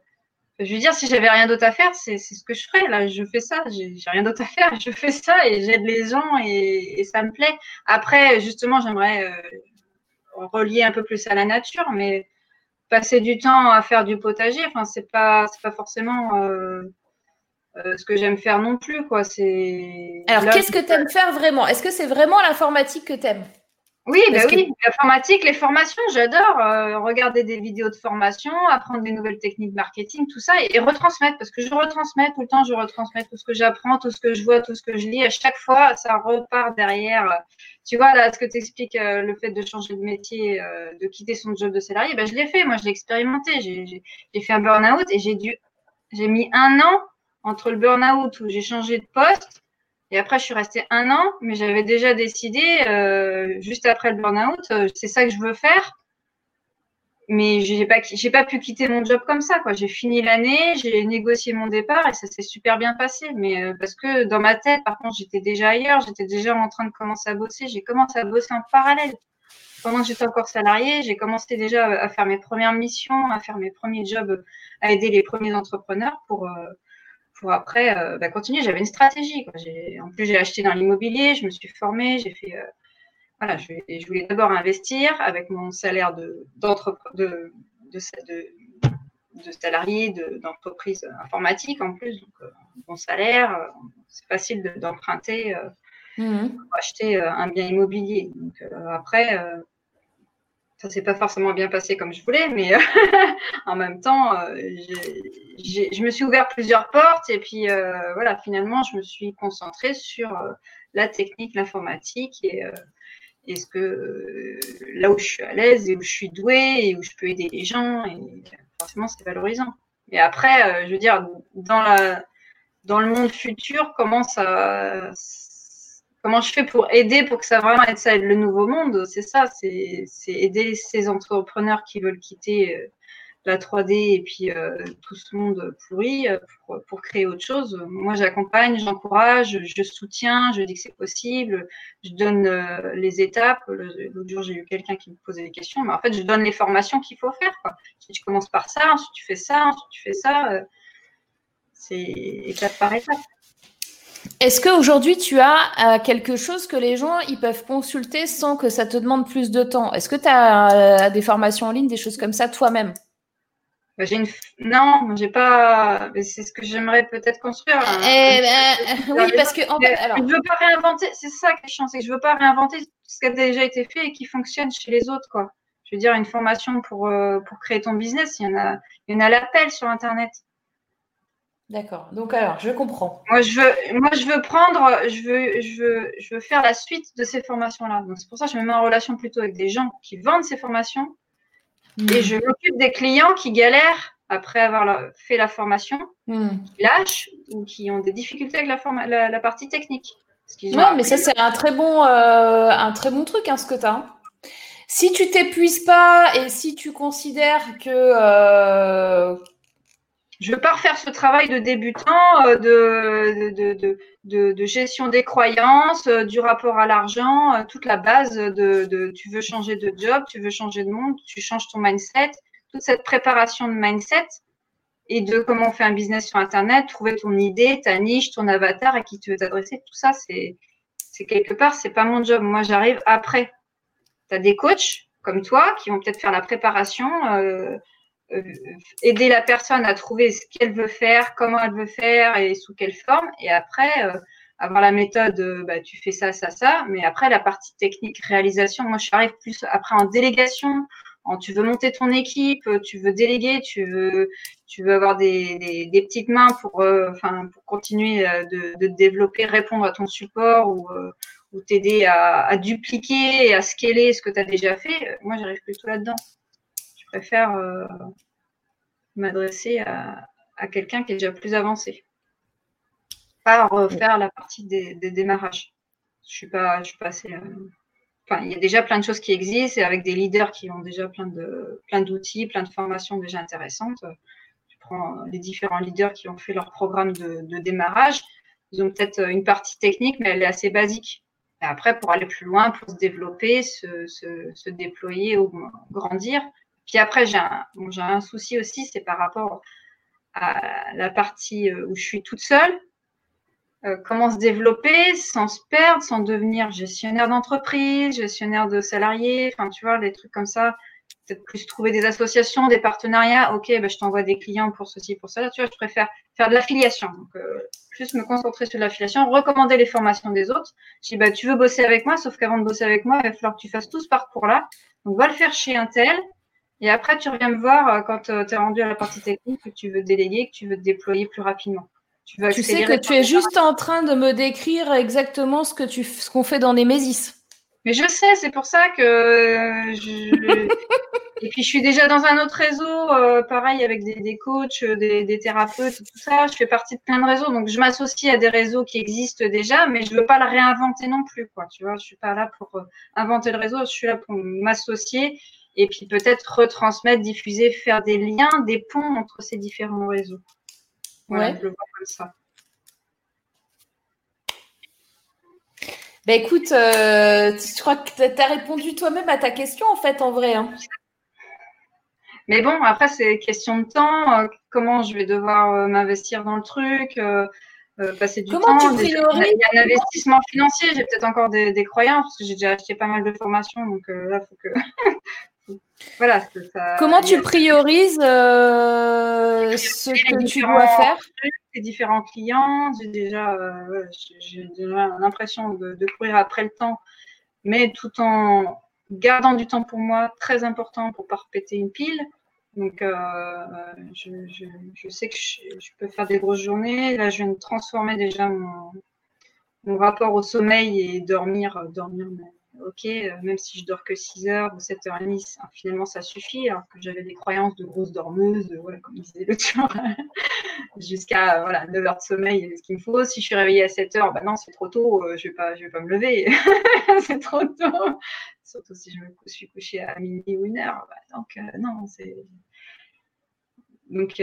je veux dire si j'avais rien d'autre à faire, c'est ce que je ferais. Là, je fais ça. J'ai rien d'autre à faire, je fais ça et j'aide les gens et, et, ça me plaît. Après, justement, j'aimerais euh, relier un peu plus à la nature, mais passer du temps à faire du potager, enfin c'est pas c'est pas forcément euh, euh, ce que j'aime faire non plus. Quoi. C'est... Alors, qu'est-ce que tu aimes faire vraiment? Est-ce que c'est vraiment l'informatique que tu aimes oui, bah oui, l'informatique, les formations, j'adore euh, regarder des vidéos de formation, apprendre des nouvelles techniques marketing, tout ça, et, retransmettre, parce que je retransmets tout le temps, je retransmets tout ce que j'apprends, tout ce que je vois, tout ce que je lis. À chaque fois, ça repart derrière. Tu vois, là, ce que tu expliques, euh, le fait de changer de métier, de quitter son job de salarié, ben, je l'ai fait, moi, je l'ai expérimenté. J'ai fait un burn-out et j'ai dû, j'ai mis un an entre le burn-out où j'ai changé de poste et après je suis restée un an, mais j'avais déjà décidé euh, juste après le burn-out, euh, c'est ça que je veux faire. Mais j'ai pas j'ai pas pu quitter mon job comme ça. J'ai fini l'année, j'ai négocié mon départ et ça s'est super bien passé. Mais euh, parce que dans ma tête, par contre, j'étais déjà ailleurs, j'étais déjà en train de commencer à bosser. J'ai commencé à bosser en parallèle pendant que j'étais encore salariée, j'ai commencé déjà à faire mes premières missions, à faire mes premiers jobs, à aider les premiers entrepreneurs pour, pour après euh, bah, continuer. J'avais une stratégie. En plus, j'ai acheté dans l'immobilier, je me suis formée, j'ai fait. Euh, voilà, je, je voulais d'abord investir avec mon salaire de, de, de, de, salarié d'entreprise informatique en plus. Donc, euh, mon salaire, c'est facile d'emprunter mmh pour acheter un bien immobilier. Donc, après, ça s'est pas forcément bien passé comme je voulais, mais en même temps, euh, je me suis ouvert plusieurs portes et puis euh, voilà, finalement, je me suis concentrée sur euh, la technique, l'informatique et, ce que là où je suis à l'aise et où je suis douée et où je peux aider les gens et forcément, c'est valorisant. Mais après, je veux dire, dans le monde futur, comment ça comment je fais pour aider pour que ça vraiment aide ça le nouveau monde C'est ça, c'est aider ces entrepreneurs qui veulent quitter euh, la 3D et puis euh, tout ce monde pourri euh, pour, créer autre chose. Moi, j'accompagne, j'encourage, je soutiens, je dis que c'est possible, je donne les étapes. L'autre jour, j'ai eu quelqu'un qui me posait des questions, mais en fait, je donne les formations qu'il faut faire. Si tu commences par ça, ensuite tu fais ça, ensuite tu fais ça, c'est étape par étape. Est-ce qu'aujourd'hui, tu as euh, quelque chose que les gens ils peuvent consulter sans que ça te demande plus de temps? Est-ce que tu as euh, des formations en ligne, des choses comme ça toi-même? Bah, j'ai une... Non, j'ai pas. C'est ce que j'aimerais peut-être construire. Hein. Eh ben, oui, parce que en fait, alors... je veux pas réinventer. C'est ça qui est chiant, c'est que je veux pas réinventer ce qui a déjà été fait et qui fonctionne chez les autres, quoi. Je veux dire, une formation pour, euh, pour créer ton business, il y en a, il y en a l'appel sur Internet. D'accord. Donc alors, je comprends. Moi, je veux, moi, je veux prendre, je veux, je veux, je veux faire la suite de ces formations-là. Donc c'est pour ça que je me mets en relation plutôt avec des gens qui vendent ces formations hmm. et je m'occupe des clients qui galèrent après avoir fait la formation, hmm. qui lâchent ou qui ont des difficultés avec la, la, partie technique. Non, mais ça c'est un très bon, euh, un très bon truc, hein, ce que tu as. Hein. Si tu t'épuises pas et si tu considères que euh, je veux pas ce travail de débutant, euh, de, de, de, gestion des croyances, euh, du rapport à l'argent, euh, toute la base de, tu veux changer de job, tu veux changer de monde, tu changes ton mindset, toute cette préparation de mindset et de comment on fait un business sur Internet, trouver ton idée, ta niche, ton avatar à qui tu veux t'adresser, tout ça, c'est, c'est quelque part, c'est pas mon job. Moi, j'arrive après. Tu as des coachs comme toi qui vont peut-être faire la préparation. Aider la personne à trouver ce qu'elle veut faire, comment elle veut faire et sous quelle forme. Et après, euh, avoir la méthode, euh, bah, tu fais ça, ça, ça. Mais après, la partie technique, réalisation, moi, je arrive plus après en délégation. En, tu veux monter ton équipe, tu veux déléguer, tu veux, tu veux avoir des, des, petites mains pour, enfin, pour continuer de, de, développer, répondre à ton support ou, ou t'aider à, dupliquer et à scaler ce que tu as déjà fait, moi, j'arrive plutôt là-dedans. Préfère m'adresser à, quelqu'un qui est déjà plus avancé. Pas refaire la partie des, démarrages. Je suis pas, je suis pas assez. Enfin, il y a déjà plein de choses qui existent et avec des leaders qui ont déjà plein de plein d'outils, plein de formations déjà intéressantes. Je prends les différents leaders qui ont fait leur programme de, démarrage. Ils ont peut-être une partie technique, mais elle est assez basique. Et après, pour aller plus loin, pour se développer, se, se, déployer ou grandir. Puis après, j'ai un, un souci aussi, c'est par rapport à la partie où je suis toute seule. Euh, comment se développer sans se perdre, sans devenir gestionnaire d'entreprise, gestionnaire de salariés, enfin tu vois, des trucs comme ça. Peut-être plus trouver des associations, des partenariats. Ok, ben, je t'envoie des clients pour ceci, pour cela. Tu vois, je préfère faire de l'affiliation. Donc, euh, plus me concentrer sur l'affiliation, recommander les formations des autres. Je dis, bah, tu veux bosser avec moi, sauf qu'avant de bosser avec moi, il va falloir que tu fasses tout ce parcours-là. Donc, va le faire chez un tel. Et après, tu reviens me voir euh, quand tu es rendu à la partie technique, que tu veux déléguer, que tu veux te déployer plus rapidement. Tu, sais que tu es juste en train de me décrire exactement ce que tu, ce qu'on fait dans Nemesis. Mais je sais, c'est pour ça que je... et puis je suis déjà dans un autre réseau, euh, pareil avec des, coachs, des, thérapeutes, tout ça. Je fais partie de plein de réseaux, donc je m'associe à des réseaux qui existent déjà, mais je veux pas le réinventer non plus, quoi. Tu vois, je suis pas là pour euh, inventer le réseau, je suis là pour m'associer et puis peut-être retransmettre, diffuser, faire des liens, des ponts entre ces différents réseaux ouais. je le vois comme ça. Ben écoute, euh, je crois que tu as répondu toi-même à ta question en fait, en vrai. Hein. Mais bon, après, c'est question de temps. Euh, comment je vais devoir euh, m'investir dans le truc, passer du comment temps. Tu Il y a un investissement financier. J'ai peut-être encore des, des, croyances parce que j'ai déjà acheté pas mal de formations. Donc là, il faut que voilà. Comment tu priorises euh, ce que tu dois faire? Les différents clients, j'ai déjà, euh, l'impression de, courir après le temps, mais tout en gardant du temps pour moi, très important pour ne pas repéter une pile. Donc, euh, je, sais que je, peux faire des grosses journées. Là, je viens de transformer déjà mon, mon rapport au sommeil et dormir, dormir ok, euh, même si je dors que 6 heures ou 7 heures et demie, finalement ça suffit, alors que j'avais des croyances de grosse dormeuse, voilà, comme disait le tueur, jusqu'à voilà, 9 heures de sommeil, ce qu'il me faut. Si je suis réveillée à 7 heures, bah non, c'est trop tôt, euh, je ne vais, pas, vais pas me lever, c'est trop tôt. Surtout si je me suis couchée à minuit ou une heure. Bah, donc, euh, non, c'est. Donc,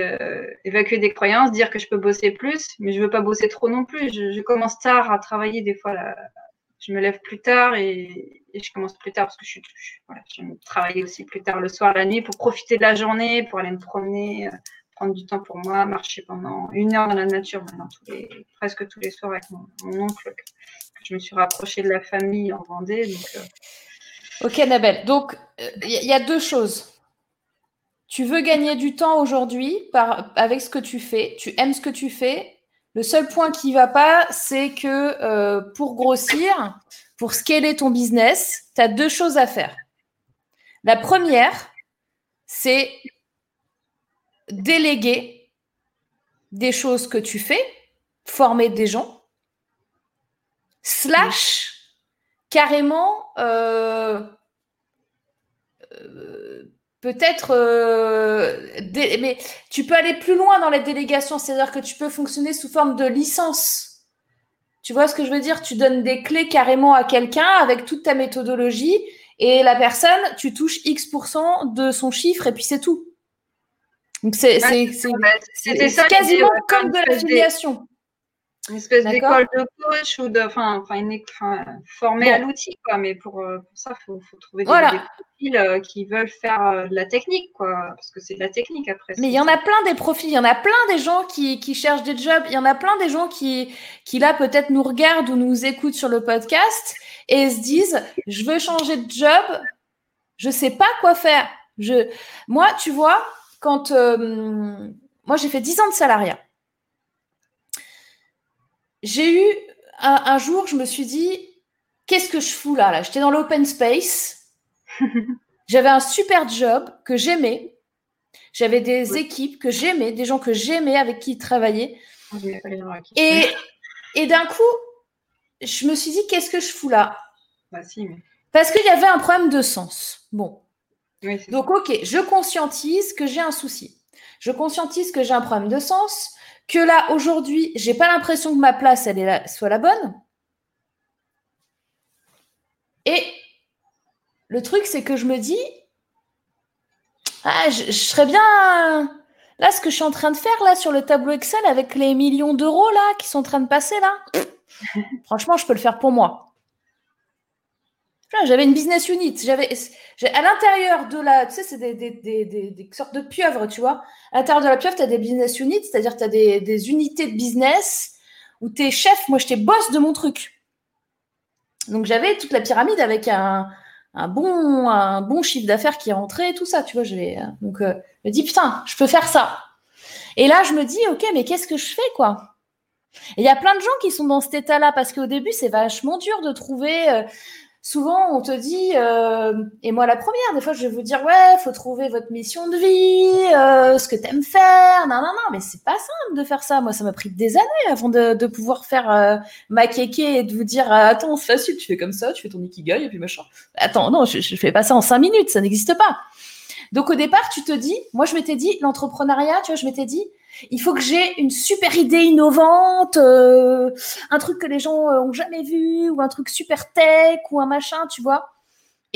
évacuer des croyances, dire que je peux bosser plus, mais je ne veux pas bosser trop non plus. Je, je commence tard à travailler des fois je me lève plus tard et, je commence plus tard parce que je suis voilà, je travailler aussi plus tard le soir, la nuit pour profiter de la journée, pour aller me promener, euh, prendre du temps pour moi, marcher pendant une heure dans la nature presque tous les soirs avec mon, oncle. Je me suis rapprochée de la famille en Vendée. Euh. Ok, Nabel. Donc, il euh, y, a deux choses. Tu veux gagner du temps aujourd'hui avec ce que tu fais. Tu aimes ce que tu fais le seul point qui ne va pas, c'est que euh, pour grossir, pour scaler ton business, tu as deux choses à faire. La première, c'est déléguer des choses que tu fais, former des gens, slash carrément euh, euh, peut-être, euh, mais tu peux aller plus loin dans la délégation, c'est-à-dire que tu peux fonctionner sous forme de licence. Tu vois ce que je veux dire? Tu donnes des clés carrément à quelqu'un avec toute ta méthodologie et la personne, tu touches X% de son chiffre et puis c'est tout. Donc c'est quasiment comme de l'affiliation. Une espèce d'école de coach ou de, enfin, enfin, formée à l'outil, quoi. Mais pour, euh, pour ça, il faut, faut, trouver des, profils euh, qui veulent faire euh, de la technique, quoi. Parce que c'est de la technique après. Mais il y en a plein des profils, il y en a plein des gens qui, qui cherchent des jobs, il y en a plein des gens qui, qui là peut-être nous regardent ou nous écoutent sur le podcast et se disent, je veux changer de job, je sais pas quoi faire. Je, moi, tu vois, quand moi j'ai fait 10 ans de salariat j'ai eu un, jour, je me suis dit, qu'est-ce que je fous là, là? J'étais dans l'open space. J'avais un super job que j'aimais. J'avais des équipes que j'aimais, des gens que j'aimais avec qui travailler. Et, et d'un coup, je me suis dit, qu'est-ce que je fous là? Bah, si, mais... Parce qu'il y avait un problème de sens. Bon. Oui, Donc, ok, je conscientise que j'ai un souci. Je conscientise que j'ai un problème de sens. Que là, aujourd'hui, j'ai pas l'impression que ma place, elle soit la bonne. Et le truc, c'est que je me dis, ah, je, je serais bien. Là, ce que je suis en train de faire là sur le tableau Excel avec les millions d'euros là qui sont en train de passer là, franchement, je peux le faire pour moi. J'avais une business unit. J'avais à l'intérieur de la, tu sais, c'est des, des, des, sortes de pieuvres, tu vois. À l'intérieur de la pieuvre, tu as des business units, c'est-à-dire tu as des, unités de business où tu es chef. Moi, j'étais boss de mon truc. Donc, j'avais toute la pyramide avec un, un bon, un bon chiffre d'affaires qui rentrait, tout ça, tu vois. Donc, euh, je me dis, putain, je peux faire ça. Et là, je me dis, ok, mais qu'est-ce que je fais, quoi? Et il y a plein de gens qui sont dans cet état-là parce qu'au début, c'est vachement dur de trouver. euh, souvent, on te dit, euh, et moi la première, des fois, je vais vous dire, ouais, faut trouver votre mission de vie, euh, ce que t'aimes faire. Non, non, non, mais c'est pas simple de faire ça. Moi, ça m'a pris des années avant de, pouvoir faire euh, ma kéké et de vous dire, euh, attends, c'est facile, tu fais comme ça, tu fais ton ikigai et puis machin. Attends, non, je, je fais pas ça en cinq minutes, ça n'existe pas. Donc au départ, tu te dis, moi je m'étais dit, l'entrepreneuriat, tu vois, je m'étais dit, il faut que j'ai une super idée innovante, euh, un truc que les gens euh, ont jamais vu, ou un truc super tech, ou un machin, tu vois.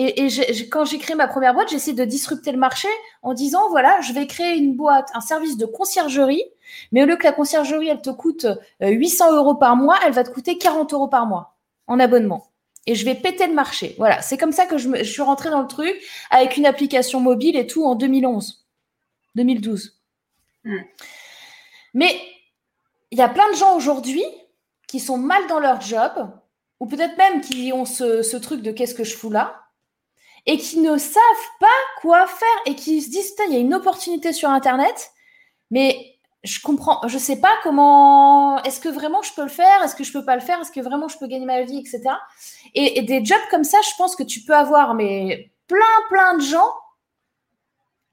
Et, quand j'ai créé ma première boîte, j'ai essayé de disrupter le marché en disant, voilà, je vais créer une boîte, un service de conciergerie, mais au lieu que la conciergerie, elle te coûte euh, 800 euros par mois, elle va te coûter 40 euros par mois en abonnement. Et je vais péter le marché. Voilà, c'est comme ça que je, suis rentrée dans le truc avec une application mobile et tout en 2011, 2012. Mm. Mais il y a plein de gens aujourd'hui qui sont mal dans leur job, ou peut-être même qui ont ce, truc de qu'est-ce que je fous là, et qui ne savent pas quoi faire et qui se disent, il y a une opportunité sur Internet, mais je comprends, je sais pas comment, est-ce que vraiment je peux le faire, est-ce que je peux pas le faire, est-ce que vraiment je peux gagner ma vie, etc. Et, et des jobs comme ça, je pense que tu peux avoir, mais plein, plein de gens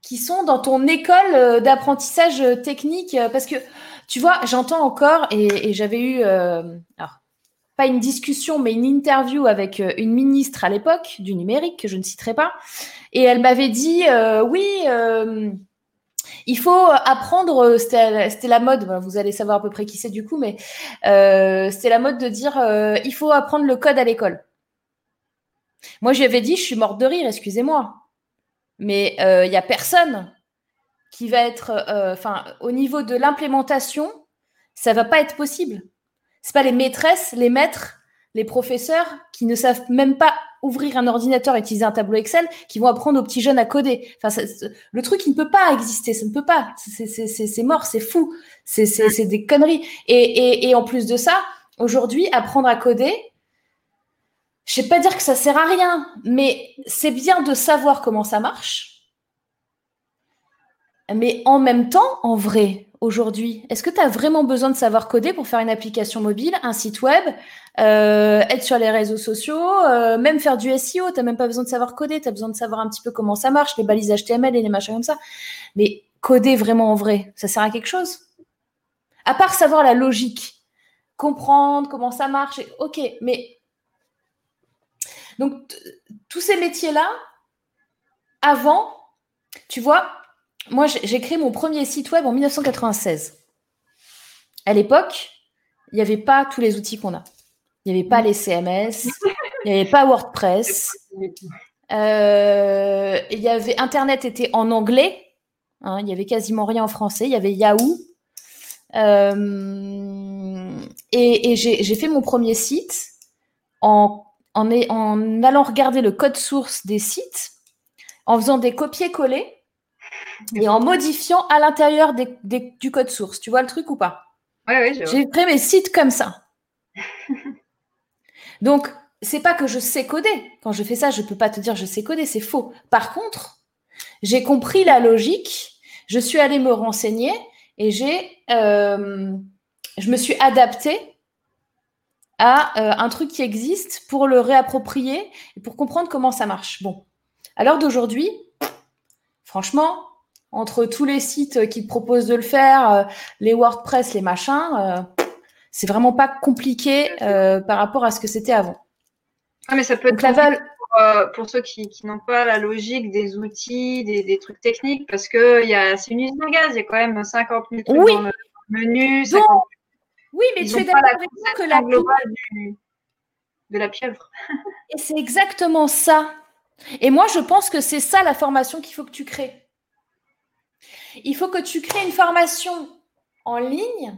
qui sont dans ton école euh, d'apprentissage euh, technique, euh, parce que tu vois, j'entends encore, et, j'avais eu, pas une discussion, mais une interview avec une ministre à l'époque du numérique, que je ne citerai pas, et elle m'avait dit, oui, il faut apprendre, c'était la mode, vous allez savoir à peu près qui c'est du coup, mais c'était la mode de dire, il faut apprendre le code à l'école. Moi, je lui avais dit, je suis morte de rire, excusez-moi. Mais euh, il n'y a personne qui va être, euh, enfin, au niveau de l'implémentation, ça va pas être possible. C'est pas les maîtresses, les maîtres, les professeurs qui ne savent même pas ouvrir un ordinateur, et utiliser un tableau Excel, qui vont apprendre aux petits jeunes à coder. Enfin, le truc, il ne peut pas exister, ça ne peut pas. C'est- mort, c'est fou, c'est des conneries. Et en plus de ça, aujourd'hui, apprendre à coder, je sais pas dire que ça sert à rien, mais c'est bien de savoir comment ça marche. Mais en même temps, en vrai, aujourd'hui, est-ce que tu as vraiment besoin de savoir coder pour faire une application mobile, un site web, euh, être sur les réseaux sociaux, euh, même faire du SEO Tu même pas besoin de savoir coder, tu as besoin de savoir un petit peu comment ça marche, les balises HTML et les machins comme ça. Mais coder vraiment en vrai, ça sert à quelque chose? À part savoir la logique, comprendre comment ça marche, ok, mais donc, tous ces métiers-là, avant, tu vois, moi, j'ai créé mon premier site web en 1996. À l'époque, il n'y avait pas tous les outils qu'on a. Il n'y avait pas les CMS, il n'y avait pas WordPress. euh, il y avait Internet était en anglais. hein, il n'y avait quasiment rien en français. Il y avait Yahoo. Euh, et j'ai fait mon premier site en en, est- en allant regarder le code source des sites, en faisant des copier-coller et en modifiant à l'intérieur des- des- du code source. Tu vois le truc ou pas? Oui, vois. J'ai créé mes sites comme ça. Donc, c'est pas que je sais coder. Quand je fais ça, je peux pas te dire je sais coder, c'est faux. Par contre, j'ai compris la logique, je suis allée me renseigner et j'ai, euh, je me suis adaptée à euh, un truc qui existe pour le réapproprier et pour comprendre comment ça marche. Bon, à l'heure d'aujourd'hui, franchement, entre tous les sites qui te proposent de le faire, euh, les WordPress, les machins, euh, C'est vraiment pas compliqué par rapport à ce que c'était avant. Ah, mais ça peut être pour, pour, ceux qui, qui n'ont pas la logique des outils, des, des trucs techniques, parce que c'est une usine à gaz, il y a quand même 50 000 trucs oui. dans le menu. Oui, mais tu es d'accord avec moi que la globale du, de la pieuvre. Et c'est exactement ça. Et moi, je pense que c'est ça la formation qu'il faut que tu crées. Il faut que tu crées une formation en ligne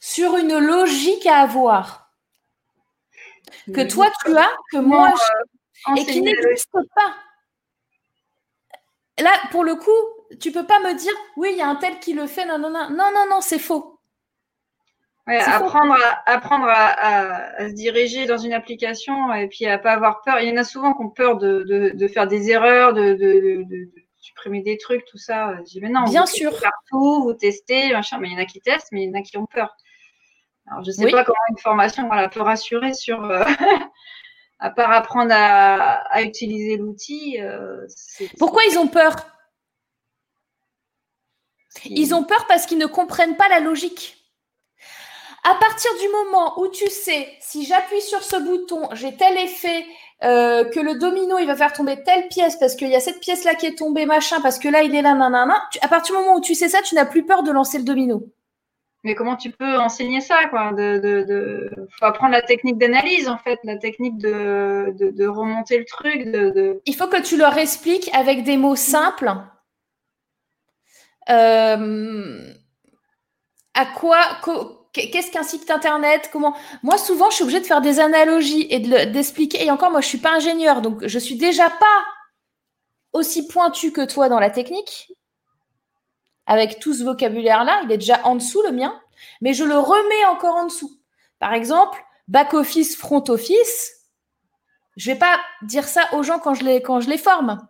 sur une logique à avoir. Que toi, tu as, que moi, je... et qui n'existe pas. Là, pour le coup, tu peux pas me dire, oui, il y a un tel qui le fait, non, non, non, non, non, non, c'est faux. Apprendre, à, apprendre à, se diriger dans une application et puis à pas avoir peur. Il y en a souvent qui ont peur de, faire des erreurs, de, supprimer des trucs, tout ça. Je dis, mais non, bien vous sûr. Partout, vous testez, machin, mais il y en a qui testent, mais il y en a qui ont peur. Alors, je ne sais pas comment une formation voilà, peut rassurer sur, euh, à part apprendre à, utiliser l'outil. Euh, Pourquoi ils ont peur? Ils ont peur parce qu'ils ne comprennent pas la logique. À partir du moment où tu sais, si j'appuie sur ce bouton, j'ai tel effet, euh, que le domino, il va faire tomber telle pièce parce qu'il y a cette pièce-là qui est tombée, machin, parce que là, il est là, nanana. à partir du moment où tu sais ça, tu n'as plus peur de lancer le domino. Mais comment tu peux enseigner ça quoi de, de, faut apprendre la technique d'analyse en fait, la technique de, de, remonter le truc. Il faut que tu leur expliques avec des mots simples euh, à quoi, qu'est-ce qu'un site internet, comment? Moi souvent je suis obligée de faire des analogies et d'expliquer. et encore moi je suis pas ingénieur donc je suis déjà pas aussi pointu que toi dans la technique avec tout ce vocabulaire-là. Il est déjà en dessous, le mien, mais je le remets encore en dessous. Par exemple, back-office, front-office, je vais pas dire ça aux gens quand je les, quand je les forme.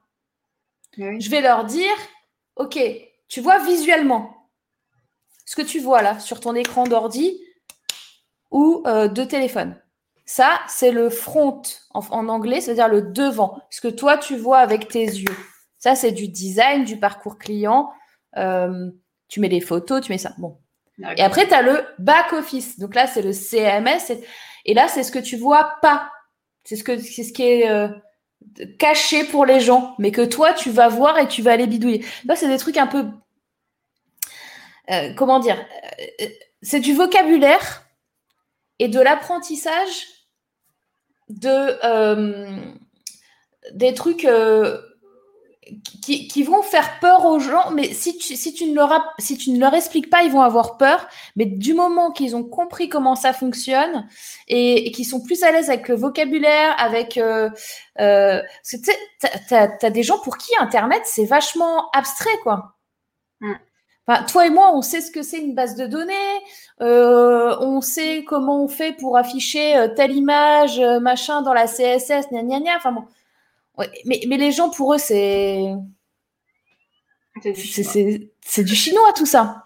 Je vais leur dire, OK, tu vois visuellement ce que tu vois là sur ton écran d'ordi ou euh, de téléphone. Ça, c'est le front en, en anglais, c'est-à-dire le devant, ce que toi tu vois avec tes yeux. Ça, c'est du design, du parcours client, euh, tu mets des photos, tu mets ça. Bon. Et après, tu as le back-office. Donc là, c'est le CMS. Et là, c'est ce que tu vois pas. C'est ce, que, c'est ce qui est euh, caché pour les gens, mais que toi, tu vas voir et tu vas aller bidouiller. Là, c'est des trucs un peu. Euh, comment dire C'est du vocabulaire et de l'apprentissage de. des trucs qui, vont faire peur aux gens, mais si tu, si, tu ne leur si tu ne leur expliques pas, ils vont avoir peur. Mais du moment qu'ils ont compris comment ça fonctionne et, qu'ils sont plus à l'aise avec le vocabulaire, avec... Euh, euh, tu as, des gens pour qui Internet, c'est vachement abstrait, quoi. Mm. Enfin, toi et moi, on sait ce que c'est une base de données, euh, on sait comment on fait pour afficher euh, telle image, euh, machin, dans la CSS, gna gna gna. Enfin bon mais, mais, les gens, pour eux, c'est. C'est du, chinois, tout ça.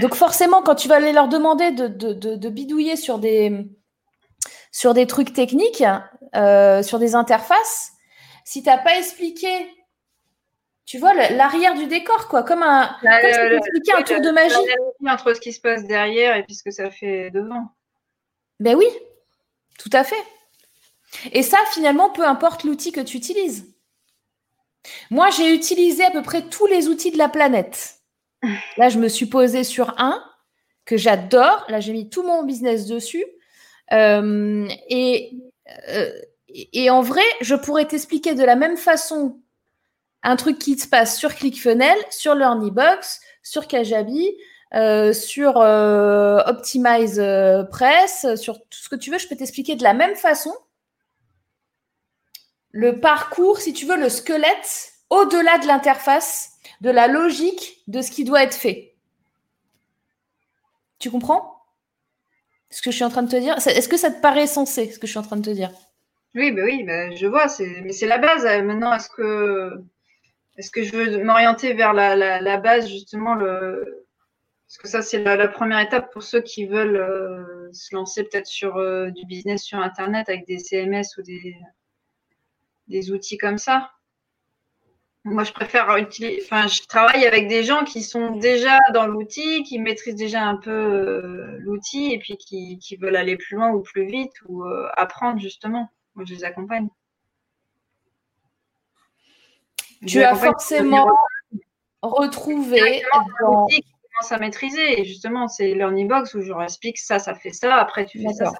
Donc, forcément, quand tu vas aller leur demander de, de, de, bidouiller sur des, sur des trucs techniques, euh, sur des interfaces, si tu n'as pas expliqué, tu vois, l'arrière du décor, quoi, comme un, tour de magie. Entre ce qui se passe derrière et puis ce que ça fait devant. Ben oui, tout à fait. Et ça, finalement, peu importe l'outil que tu utilises. Moi, j'ai utilisé à peu près tous les outils de la planète. Là, je me suis posée sur un que j'adore. Là, j'ai mis tout mon business dessus. Euh, et, euh, et en vrai, je pourrais t'expliquer de la même façon un truc qui se passe sur ClickFunnels, sur LearnyBox, sur Kajabi, euh, sur Optimize Press, sur tout ce que tu veux. Je peux t'expliquer de la même façon le parcours, si tu veux, le squelette au-delà de l'interface, de la logique de ce qui doit être fait. Tu comprends ce que je suis en train de te dire? Est-ce que ça te paraît sensé, ce que je suis en train de te dire? Oui, oui, je vois, mais c'est la base. Maintenant, est-ce que, est que je veux m'orienter vers la, base, justement, parce que ça, c'est la, première étape pour ceux qui veulent euh, se lancer peut-être sur euh, du business sur Internet avec des CMS ou des, des outils comme ça. Moi, je préfère utiliser. Enfin, je travaille avec des gens qui sont déjà dans l'outil, qui maîtrisent déjà un peu euh, l'outil et puis qui, qui, veulent aller plus loin ou plus vite ou apprendre justement. Moi, je les accompagne. Tu as forcément retrouvé dans... qui commence à maîtriser. Et justement, c'est Learning où je leur explique ça, ça fait ça. Après, tu fais ça. ça.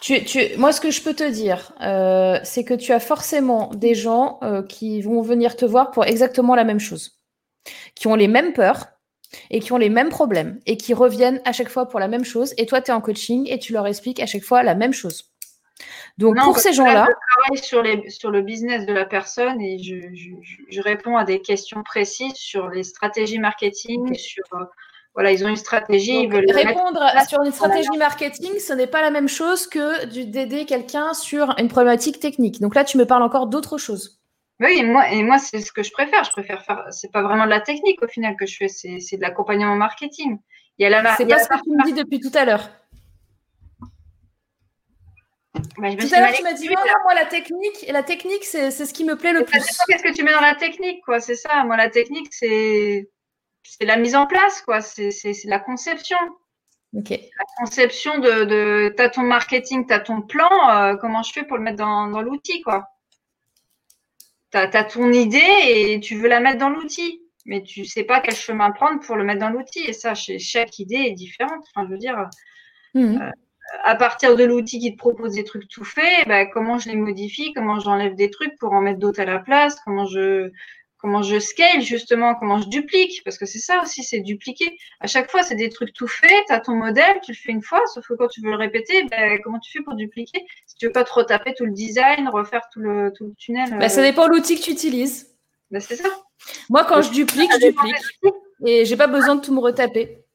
Tu, tu, moi, ce que je peux te dire, euh, c'est que tu as forcément des gens euh, qui vont venir te voir pour exactement la même chose, qui ont les mêmes peurs et qui ont les mêmes problèmes et qui reviennent à chaque fois pour la même chose. Et toi, tu es en coaching et tu leur expliques à chaque fois la même chose. Donc, pour ces gens-là. Je travaille sur, les, sur le business de la personne et je, je, je, réponds à des questions précises sur les stratégies marketing, sur. Euh, voilà, ils ont une stratégie. ils veulent répondre sur une stratégie marketing, ce n'est pas la même chose que d'aider quelqu'un sur une problématique technique. Donc là, tu me parles encore d'autre chose. Oui, et moi, et moi c'est ce que je préfère. Je préfère faire. C'est pas vraiment de la technique au final que je fais, c'est de l'accompagnement marketing. Il y a la. C'est pas ce que tu me dis depuis tout à l'heure. Bah, tout à l'heure, tu m'as dit, non, moi, la technique, et la technique, c'est ce qui me plaît le plus. Qu'est-ce que tu mets dans la technique, quoi C'est ça. Moi, la technique, c'est c'est la mise en place, quoi. C'est la conception. La conception de, de tu as ton marketing, tu as ton plan, euh, comment je fais pour le mettre dans, dans l'outil, quoi. Tu as, ton idée et tu veux la mettre dans l'outil, mais tu sais pas quel chemin prendre pour le mettre dans l'outil. Et ça, chaque idée est différente. Enfin, je veux dire, mmh. euh, à partir de l'outil qui te propose des trucs tout faits, bah, comment je les modifie, comment j'enlève des trucs pour en mettre d'autres à la place, comment je comment je scale justement, comment je duplique, parce que c'est ça aussi, c'est dupliquer. À chaque fois, c'est des trucs tout faits, tu as ton modèle, tu le fais une fois, sauf que quand tu veux le répéter, ben, comment tu fais pour dupliquer? Si tu veux pas te retaper tout le design, refaire tout le, tout le tunnel. Ben, ça dépend de l'outil que tu utilises. Ben, c'est ça. Moi, quand je duplique, je duplique. Et j'ai pas besoin de tout me retaper.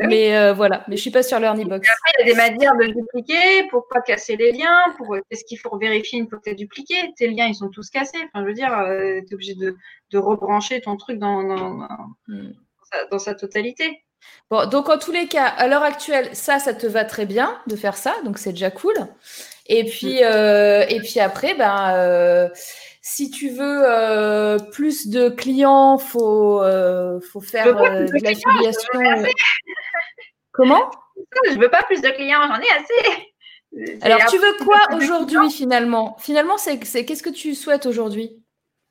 Ben mais euh, voilà, mais je suis pas sur LearnyBox. Après, il y a des manières de dupliquer pour pas casser les liens, pour qu'est-ce qu'il faut vérifier une fois que tu as dupliqué? Tes liens, ils sont tous cassés. Enfin, je veux dire, euh, tu es obligé de, de, rebrancher ton truc dans, dans, hmm. dans, sa, totalité. Bon, donc en tous les cas, à l'heure actuelle, ça, ça te va très bien de faire ça, donc c'est déjà cool. Et puis, euh, et puis après, ben, si tu veux plus de clients, faut, faut faire de l'affiliation. Comment? Je veux pas plus de clients, j'en ai assez. Alors, tu veux quoi aujourd'hui finalement? Finalement, c'est qu'est-ce que tu souhaites aujourd'hui?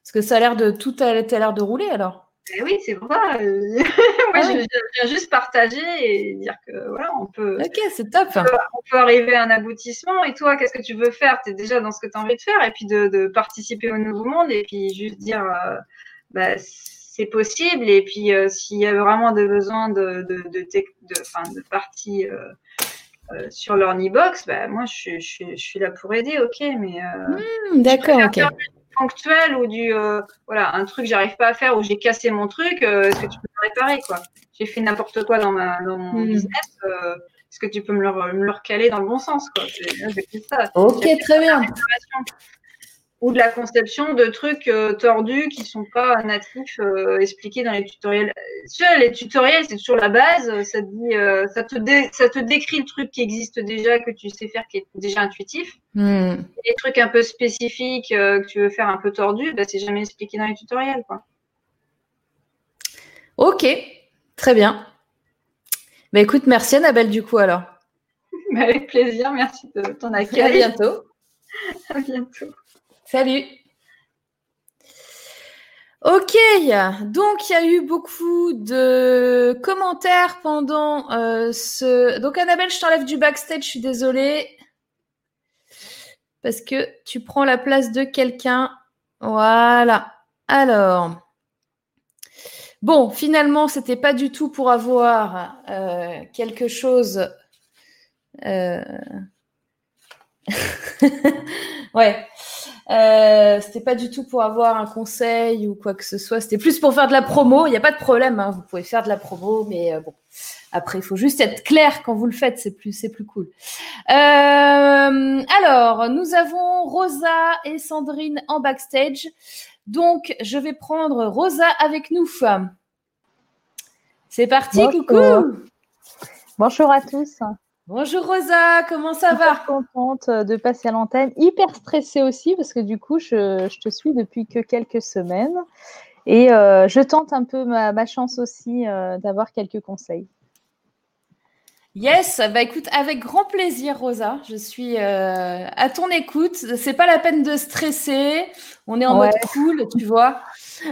Parce que ça a l'air de tout a, l'air de rouler alors. Eh oui, c'est vrai. Moi, ah je, viens juste partager et dire que voilà, on peut. Ok, c'est top. On peut, arriver à un aboutissement. Et toi, qu'est-ce que tu veux faire? Tu es déjà dans ce que tu as envie de faire et puis de, participer au nouveau monde et puis juste dire. Euh, bah, c'est possible. Et puis, euh, s'il y a vraiment des besoins de, de, de, de, de parties euh, euh, sur l'Ornibox, bah, moi, je, je, je, suis là pour aider, ok, mais. Mmh, D'accord, ok. Ponctuel ou du. voilà, un truc j'arrive pas à faire ou j'ai cassé mon truc, est-ce que tu peux me réparer, quoi? J'ai fait n'importe quoi dans, ma, dans mon mmh. business. est-ce que tu peux me le, me le recaler dans le bon sens, quoi? Ça. Ok, très bien ou de la conception de trucs euh, tordus qui sont pas natifs euh, expliqués dans les tutoriels. Tu les tutoriels, c'est toujours la base. Ça te dit, euh, ça te ça te décrit le truc qui existe déjà, que tu sais faire, qui est déjà intuitif. Hmm. Les trucs un peu spécifiques que tu veux faire un peu tordus, bah, c'est jamais expliqué dans les tutoriels, quoi. Ok, très bien. Bah écoute, merci Annabelle du coup alors. Bah, avec plaisir, merci de ton accueil. À bientôt. à bientôt. Salut. Ok, donc il y a eu beaucoup de commentaires pendant euh, ce. Donc Annabelle, je t'enlève du backstage, je suis désolée. Parce que tu prends la place de quelqu'un. Voilà. Alors. Bon, finalement, c'était pas du tout pour avoir euh, quelque chose. Euh... ouais. Euh, c'était pas du tout pour avoir un conseil ou quoi que ce soit. C'était plus pour faire de la promo. Il n'y a pas de problème. Hein. Vous pouvez faire de la promo, mais euh, bon. Après, il faut juste être clair quand vous le faites. C'est plus, c'est plus cool. Euh, alors, nous avons Rosa et Sandrine en backstage. Donc, je vais prendre Rosa avec nous. C'est parti, coucou. Bonjour à tous. Bonjour Rosa, comment ça va? Contente de passer à l'antenne, hyper stressée aussi parce que du coup je, te suis depuis que quelques semaines et euh, je tente un peu ma, chance aussi euh, d'avoir quelques conseils. Yes, bah écoute, avec grand plaisir, Rosa. Je suis euh, à ton écoute. C'est pas la peine de stresser. On est en mode cool, tu vois.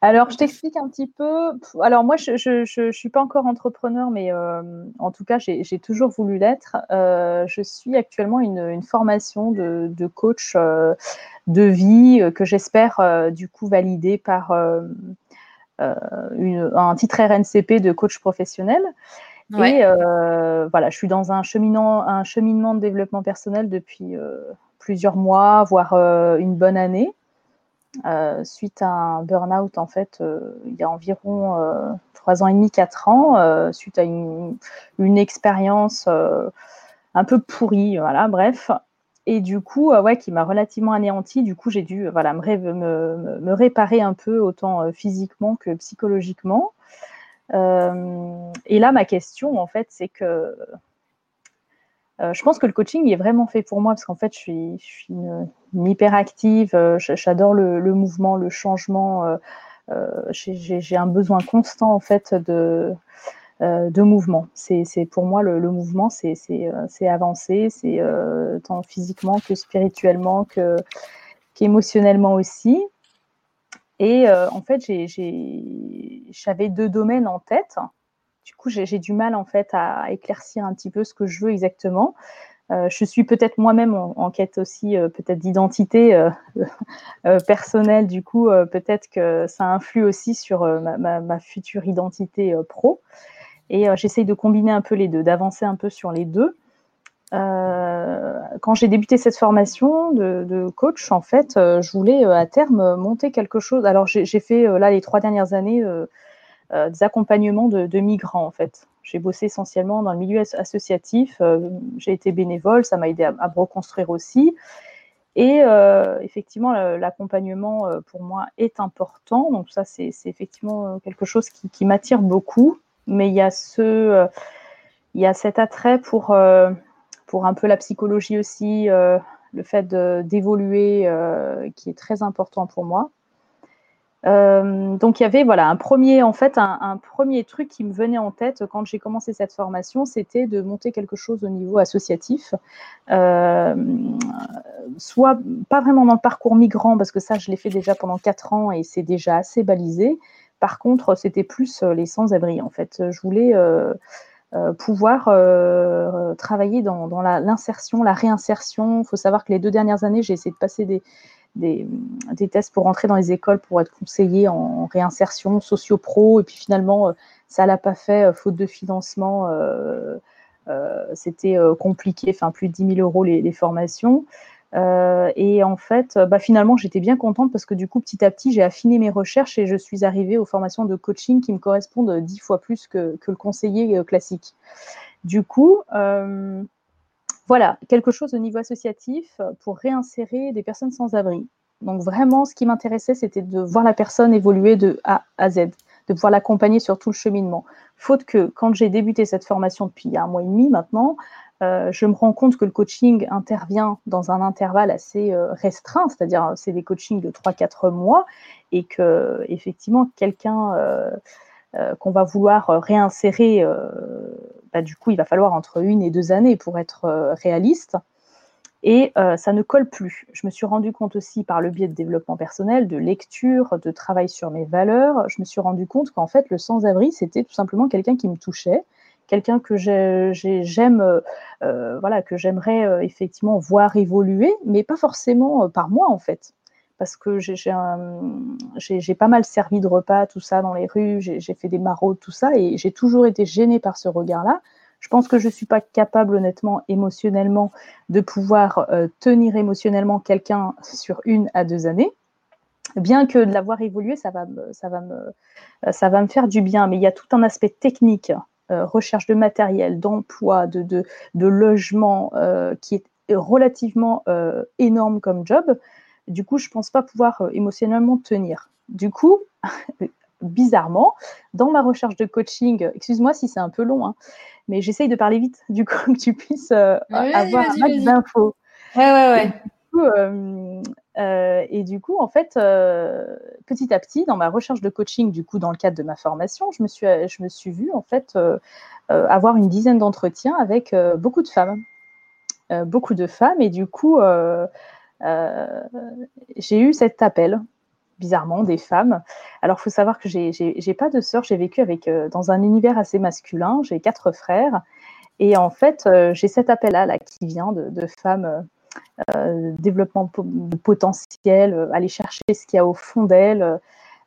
Alors, je t'explique un petit peu. Alors, moi, je ne suis pas encore entrepreneur, mais euh, en tout cas, j'ai toujours voulu l'être. Euh, je suis actuellement une, formation de, coach euh, de vie que j'espère du coup valider par un titre RNCP de coach professionnel. Et voilà, je suis dans un, un cheminement de développement personnel depuis plusieurs mois, voire une bonne année. Euh, suite à un burn-out, en fait, euh, il y a environ euh, trois ans et demi, quatre ans, suite à une, expérience un peu pourrie, voilà, bref. Et du coup, ouais, qui m'a relativement anéanti. Du coup, j'ai dû voilà, me, réparer un peu, autant physiquement que psychologiquement. et là, ma question, en fait, c'est que euh, je pense que le coaching est vraiment fait pour moi parce qu'en fait, je suis, une, hyperactive, euh, j'adore le, mouvement, le changement. Euh, j'ai un besoin constant en fait de, de mouvement. C'est pour moi le, mouvement, c'est avancer, c'est tant physiquement que spirituellement que qu'émotionnellement aussi. Et en fait, j'avais deux domaines en tête. Du coup, j'ai du mal en fait à éclaircir un petit peu ce que je veux exactement. Euh, je suis peut-être moi-même en, quête aussi euh, peut-être d'identité euh, personnelle. Du coup, peut-être que ça influe aussi sur ma, future identité pro. Et j'essaye de combiner un peu les deux, d'avancer un peu sur les deux. quand j'ai débuté cette formation de, de, coach, en fait, je voulais à terme monter quelque chose. Alors, j'ai fait là les trois dernières années des accompagnements de, migrants en fait. J'ai bossé essentiellement dans le milieu associatif, euh, j'ai été bénévole, ça m'a aidé à, me reconstruire aussi. Et euh, effectivement, l'accompagnement pour moi est important. Donc ça, c'est effectivement quelque chose qui, m'attire beaucoup. Mais il y a ce, il y a cet attrait pour, pour un peu la psychologie aussi, le fait d'évoluer qui est très important pour moi. Euh, donc il y avait voilà un premier en fait un, premier truc qui me venait en tête quand j'ai commencé cette formation, c'était de monter quelque chose au niveau associatif, euh, soit pas vraiment dans le parcours migrant parce que ça je l'ai fait déjà pendant quatre ans et c'est déjà assez balisé. Par contre c'était plus euh, les sans-abri en fait. Je voulais pouvoir travailler dans, dans l'insertion, la, réinsertion. Il faut savoir que les deux dernières années, j'ai essayé de passer des, des, tests pour entrer dans les écoles pour être conseillé en réinsertion socio-pro. Et puis finalement, euh, ça l'a pas fait, euh, faute de financement. Euh, c'était compliqué, enfin plus de 10 000 euros les, formations. et en fait, bah, finalement, j'étais bien contente parce que du coup, petit à petit, j'ai affiné mes recherches et je suis arrivée aux formations de coaching qui me correspondent dix fois plus que, que le conseiller classique. Du coup, voilà, quelque chose au niveau associatif euh, pour réinsérer des personnes sans abri. Donc vraiment, ce qui m'intéressait, c'était de voir la personne évoluer de A à Z, de pouvoir l'accompagner sur tout le cheminement. Faute que quand j'ai débuté cette formation depuis un mois et demi maintenant, euh, je me rends compte que le coaching intervient dans un intervalle assez euh, restreint, c'est-à-dire c'est des coachings de 3-4 mois, et que effectivement quelqu'un qu'on va vouloir réinsérer bah, du coup, il va falloir entre une et deux années pour être euh, réaliste. Et euh, ça ne colle plus. Je me suis rendu compte aussi par le biais de développement personnel, de lecture, de travail sur mes valeurs, je me suis rendu compte qu'en fait, le sans-abri, c'était tout simplement quelqu'un qui me touchait, quelqu'un que j'aime, euh, voilà, que j'aimerais effectivement voir évoluer, mais pas forcément par moi en fait parce que j'ai pas mal servi de repas, tout ça, dans les rues, j'ai fait des maraudes, tout ça, et j'ai toujours été gênée par ce regard-là. Je pense que je ne suis pas capable, honnêtement, émotionnellement, de pouvoir euh, tenir émotionnellement quelqu'un sur une à deux années. Bien que de l'avoir évolué, ça va, me, faire du bien. Mais il y a tout un aspect technique, euh, recherche de matériel, d'emploi, de, de, de, logement, euh, qui est relativement énorme comme job du coup, je ne pense pas pouvoir euh, émotionnellement tenir. Du coup, bizarrement, dans ma recherche de coaching, excuse-moi si c'est un peu long, hein, mais j'essaye de parler vite, du coup, que tu puisses avoir un max d'infos. Ouais, ouais, ouais. Et du coup, en fait, petit à petit, dans ma recherche de coaching, du coup, dans le cadre de ma formation, je me suis, je me suis vue, en fait, avoir une dizaine d'entretiens avec beaucoup de femmes. beaucoup de femmes. Et du coup, j'ai eu cet appel bizarrement, des femmes. Alors, il faut savoir que j'ai pas de sœur, j'ai vécu avec, euh, dans un univers assez masculin, j'ai quatre frères. Et en fait, euh, j'ai cet appel-là là, qui vient de, femmes, euh, développement potentiel, aller chercher ce qu'il y a au fond d'elles.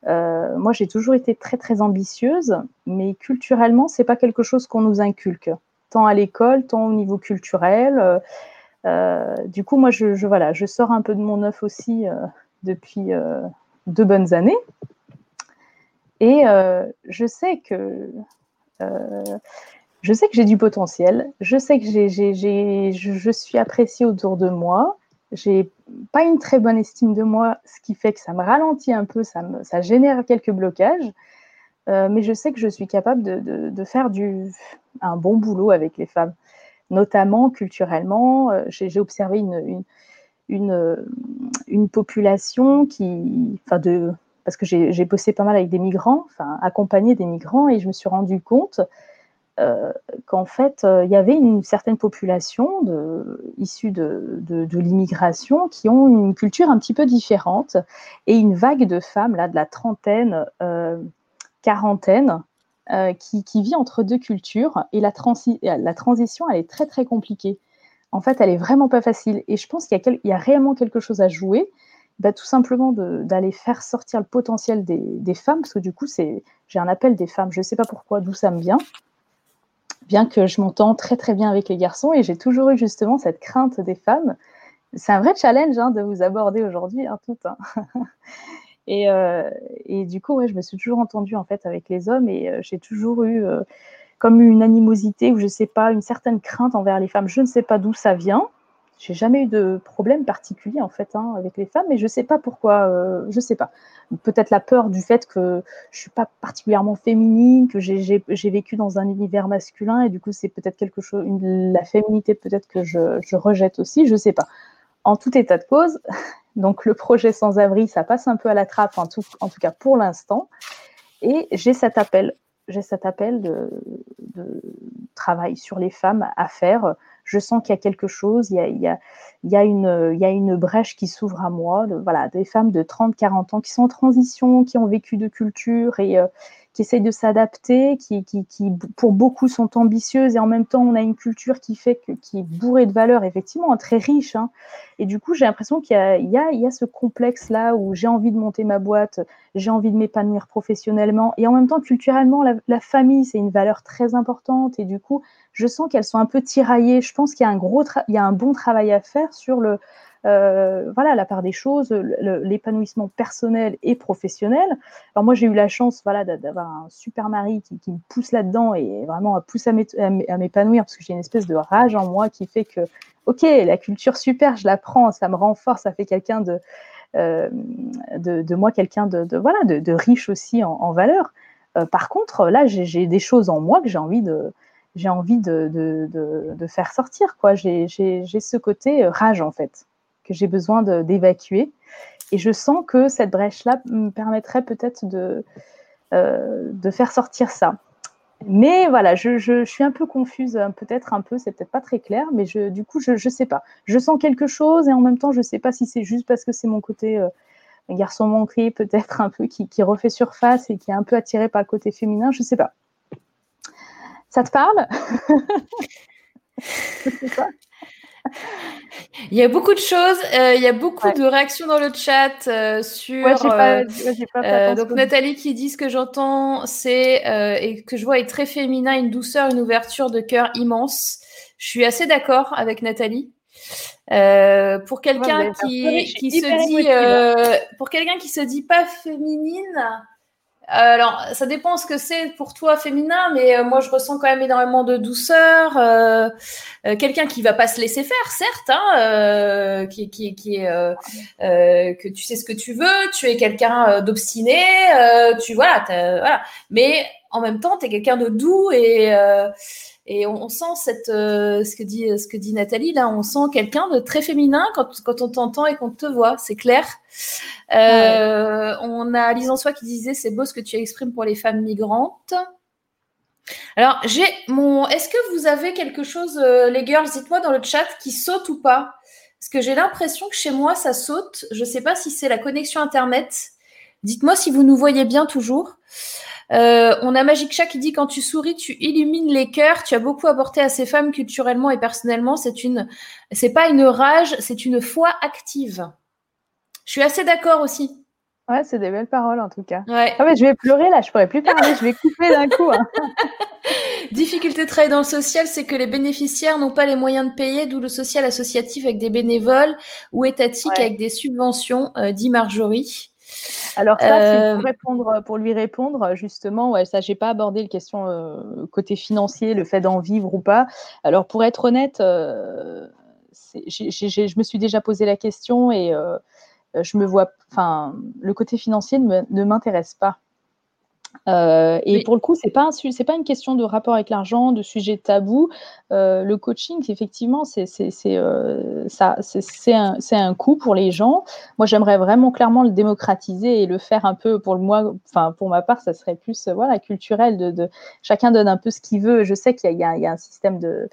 moi, j'ai toujours été très, très ambitieuse, mais culturellement, c'est pas quelque chose qu'on nous inculque, tant à l'école, tant au niveau culturel. Du coup, moi, je, voilà, je sors un peu de mon œuf aussi depuis deux bonnes années. Et euh, je sais que euh, je sais que j'ai du potentiel. Je sais que j'ai, je, suis appréciée autour de moi. J'ai pas une très bonne estime de moi, ce qui fait que ça me ralentit un peu, ça, me, ça génère quelques blocages. Euh, mais je sais que je suis capable de, de, faire du, un bon boulot avec les femmes, notamment culturellement. J'ai, observé une, une, population qui, enfin de, parce que j'ai bossé pas mal avec des migrants, enfin accompagné des migrants, et je me suis rendu compte euh, qu'en fait, euh, il y avait une certaine population de, issue de, l'immigration qui ont une culture un petit peu différente, et une vague de femmes, là, de la trentaine, euh, quarantaine, qui, qui, vit entre deux cultures, et la, transi la transition, elle est très, très compliquée en fait, elle est vraiment pas facile. Et je pense qu'il y, a réellement quelque chose à jouer. Bah, tout simplement d'aller faire sortir le potentiel des, femmes, parce que du coup, j'ai un appel des femmes, je ne sais pas pourquoi, d'où ça me vient, bien que je m'entends très très bien avec les garçons, et j'ai toujours eu justement cette crainte des femmes. C'est un vrai challenge hein, de vous aborder aujourd'hui, hein, tout. Hein. Euh, et, du coup, ouais, je me suis toujours entendue en fait avec les hommes, et euh, j'ai toujours eu... Euh, comme une animosité ou je sais pas, une certaine crainte envers les femmes. Je ne sais pas d'où ça vient. J'ai jamais eu de problème particulier en fait hein, avec les femmes, mais je sais pas pourquoi. Je sais pas. Peut-être la peur du fait que je suis pas particulièrement féminine, que j'ai vécu dans un univers masculin et du coup c'est peut-être quelque chose, la féminité peut-être que je, je, rejette aussi. Je sais pas. En tout état de cause, donc le projet sans abri, ça passe un peu à la trappe en tout, cas pour l'instant. Et j'ai cet appel j'ai cet appel de, travail sur les femmes à faire. Je sens qu'il y a quelque chose, il y a, il y a, une, il y a une brèche qui s'ouvre à moi. voilà, des femmes de 30, 40 ans qui sont en transition, qui ont vécu de culture et, euh, qui essayent de s'adapter, qui, pour beaucoup sont ambitieuses et en même temps on a une culture qui fait que, qui est bourrée de valeurs, effectivement, très riche. Hein. Et du coup, j'ai l'impression qu'il y y, y a ce complexe-là où j'ai envie de monter ma boîte, j'ai envie de m'épanouir professionnellement et en même temps, culturellement, la, la famille, c'est une valeur très importante et du coup, je sens qu'elles sont un peu tiraillées. Je pense qu'il y a un gros, il y a un bon travail à faire sur le, euh, voilà, la part des choses, l'épanouissement personnel et professionnel. Alors moi, j'ai eu la chance, voilà, d'avoir un super mari qui, me pousse là-dedans et vraiment pousse à m'épanouir parce que j'ai une espèce de rage en moi qui fait que, ok, la culture super, je la prends, ça me renforce, ça fait quelqu'un de, euh, de, moi quelqu'un de, voilà, de, riche aussi en, valeur. Euh, par contre, là, j'ai des choses en moi que j'ai envie de j'ai envie de, de, faire sortir. quoi. J'ai ce côté rage, en fait j'ai besoin d'évacuer. Et je sens que cette brèche-là me permettrait peut-être de, euh, de faire sortir ça. Mais voilà, je, je, suis un peu confuse, hein, peut-être un peu, c'est peut-être pas très clair, mais je, du coup, je ne sais pas. Je sens quelque chose et en même temps, je ne sais pas si c'est juste parce que c'est mon côté euh, garçon manqué, peut-être un peu qui, qui, refait surface et qui est un peu attiré par le côté féminin, je ne sais pas. Ça te parle? Il y a beaucoup de choses. Euh, il y a beaucoup de réactions dans le chat euh, sur. Euh, donc Nathalie qui dit ce que j'entends, c'est et que je vois est très féminin, une douceur, une ouverture de cœur immense. Je suis assez d'accord avec Nathalie. pour quelqu'un qui, qui se dit, pour quelqu'un qui se dit pas féminine, alors, ça dépend ce que c'est pour toi féminin, mais euh, moi je ressens quand même énormément de douceur. Euh, euh, quelqu'un qui va pas se laisser faire, certes, hein, qui, qui, qui est que tu sais ce que tu veux, tu es quelqu'un d'obstiné, tu voilà, voilà, mais en même temps tu es quelqu'un de doux et Et on, sent cette, euh, ce, que dit, Nathalie, là, on sent quelqu'un de très féminin quand, quand on t'entend et qu'on te voit, c'est clair. Euh, on a Lise en soi qui disait c'est beau ce que tu exprimes pour les femmes migrantes. Alors, j'ai mon. Est-ce que vous avez quelque chose, euh, les girls, dites-moi dans le chat, qui saute ou pas? Parce que j'ai l'impression que chez moi, ça saute. Je ne sais pas si c'est la connexion Internet. Dites-moi si vous nous voyez bien toujours. Euh, on a Magic Chat qui dit quand tu souris, tu illumines les cœurs. Tu as beaucoup apporté à ces femmes culturellement et personnellement. C'est une, c'est pas une rage, c'est une foi active. Je suis assez d'accord aussi. Ouais, c'est des belles paroles en tout cas. Ouais. Ah je vais pleurer là, je pourrais plus parler, je vais couper d'un coup. Hein. Difficulté de travailler dans le social, c'est que les bénéficiaires n'ont pas les moyens de payer, d'où le social associatif avec des bénévoles ou étatique avec des subventions, euh, dit Marjorie. Alors ça, pour, euh, répondre, pour lui répondre, justement, ouais, ça, j'ai pas abordé le question euh, côté financier, le fait d'en vivre ou pas. Alors pour être honnête, je me suis déjà posé la question et euh, je me vois, enfin, le côté financier ne m'intéresse pas. Euh, et pour le coup, c'est pas c'est pas une question de rapport avec l'argent, de sujet tabou. Euh, le coaching, effectivement, c'est euh, ça, c'est un, un coût pour les gens. Moi, j'aimerais vraiment clairement le démocratiser et le faire un peu pour le moi. Enfin, pour ma part, ça serait plus voilà culturel. De, de chacun donne un peu ce qu'il veut. Je sais qu'il y, y, y, a un système de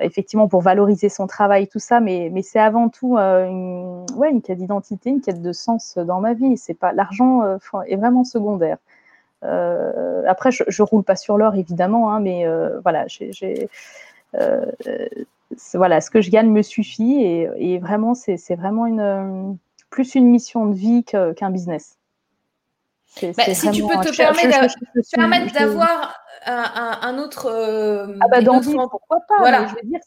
effectivement pour valoriser son travail, tout ça, mais, mais c'est avant tout euh, une, ouais, une quête d'identité, une quête de sens dans ma vie. C'est pas l'argent euh, est vraiment secondaire. Euh, après, je, je roule pas sur l'or évidemment, hein, mais voilà, j'ai voilà, ce que je gagne me suffit et, et vraiment c'est vraiment une plus une mission de vie qu'un business. Bah, si tu peux te permettre d'avoir un, autre. Euh, ah bah dans pourquoi pas voilà. Je veux dire,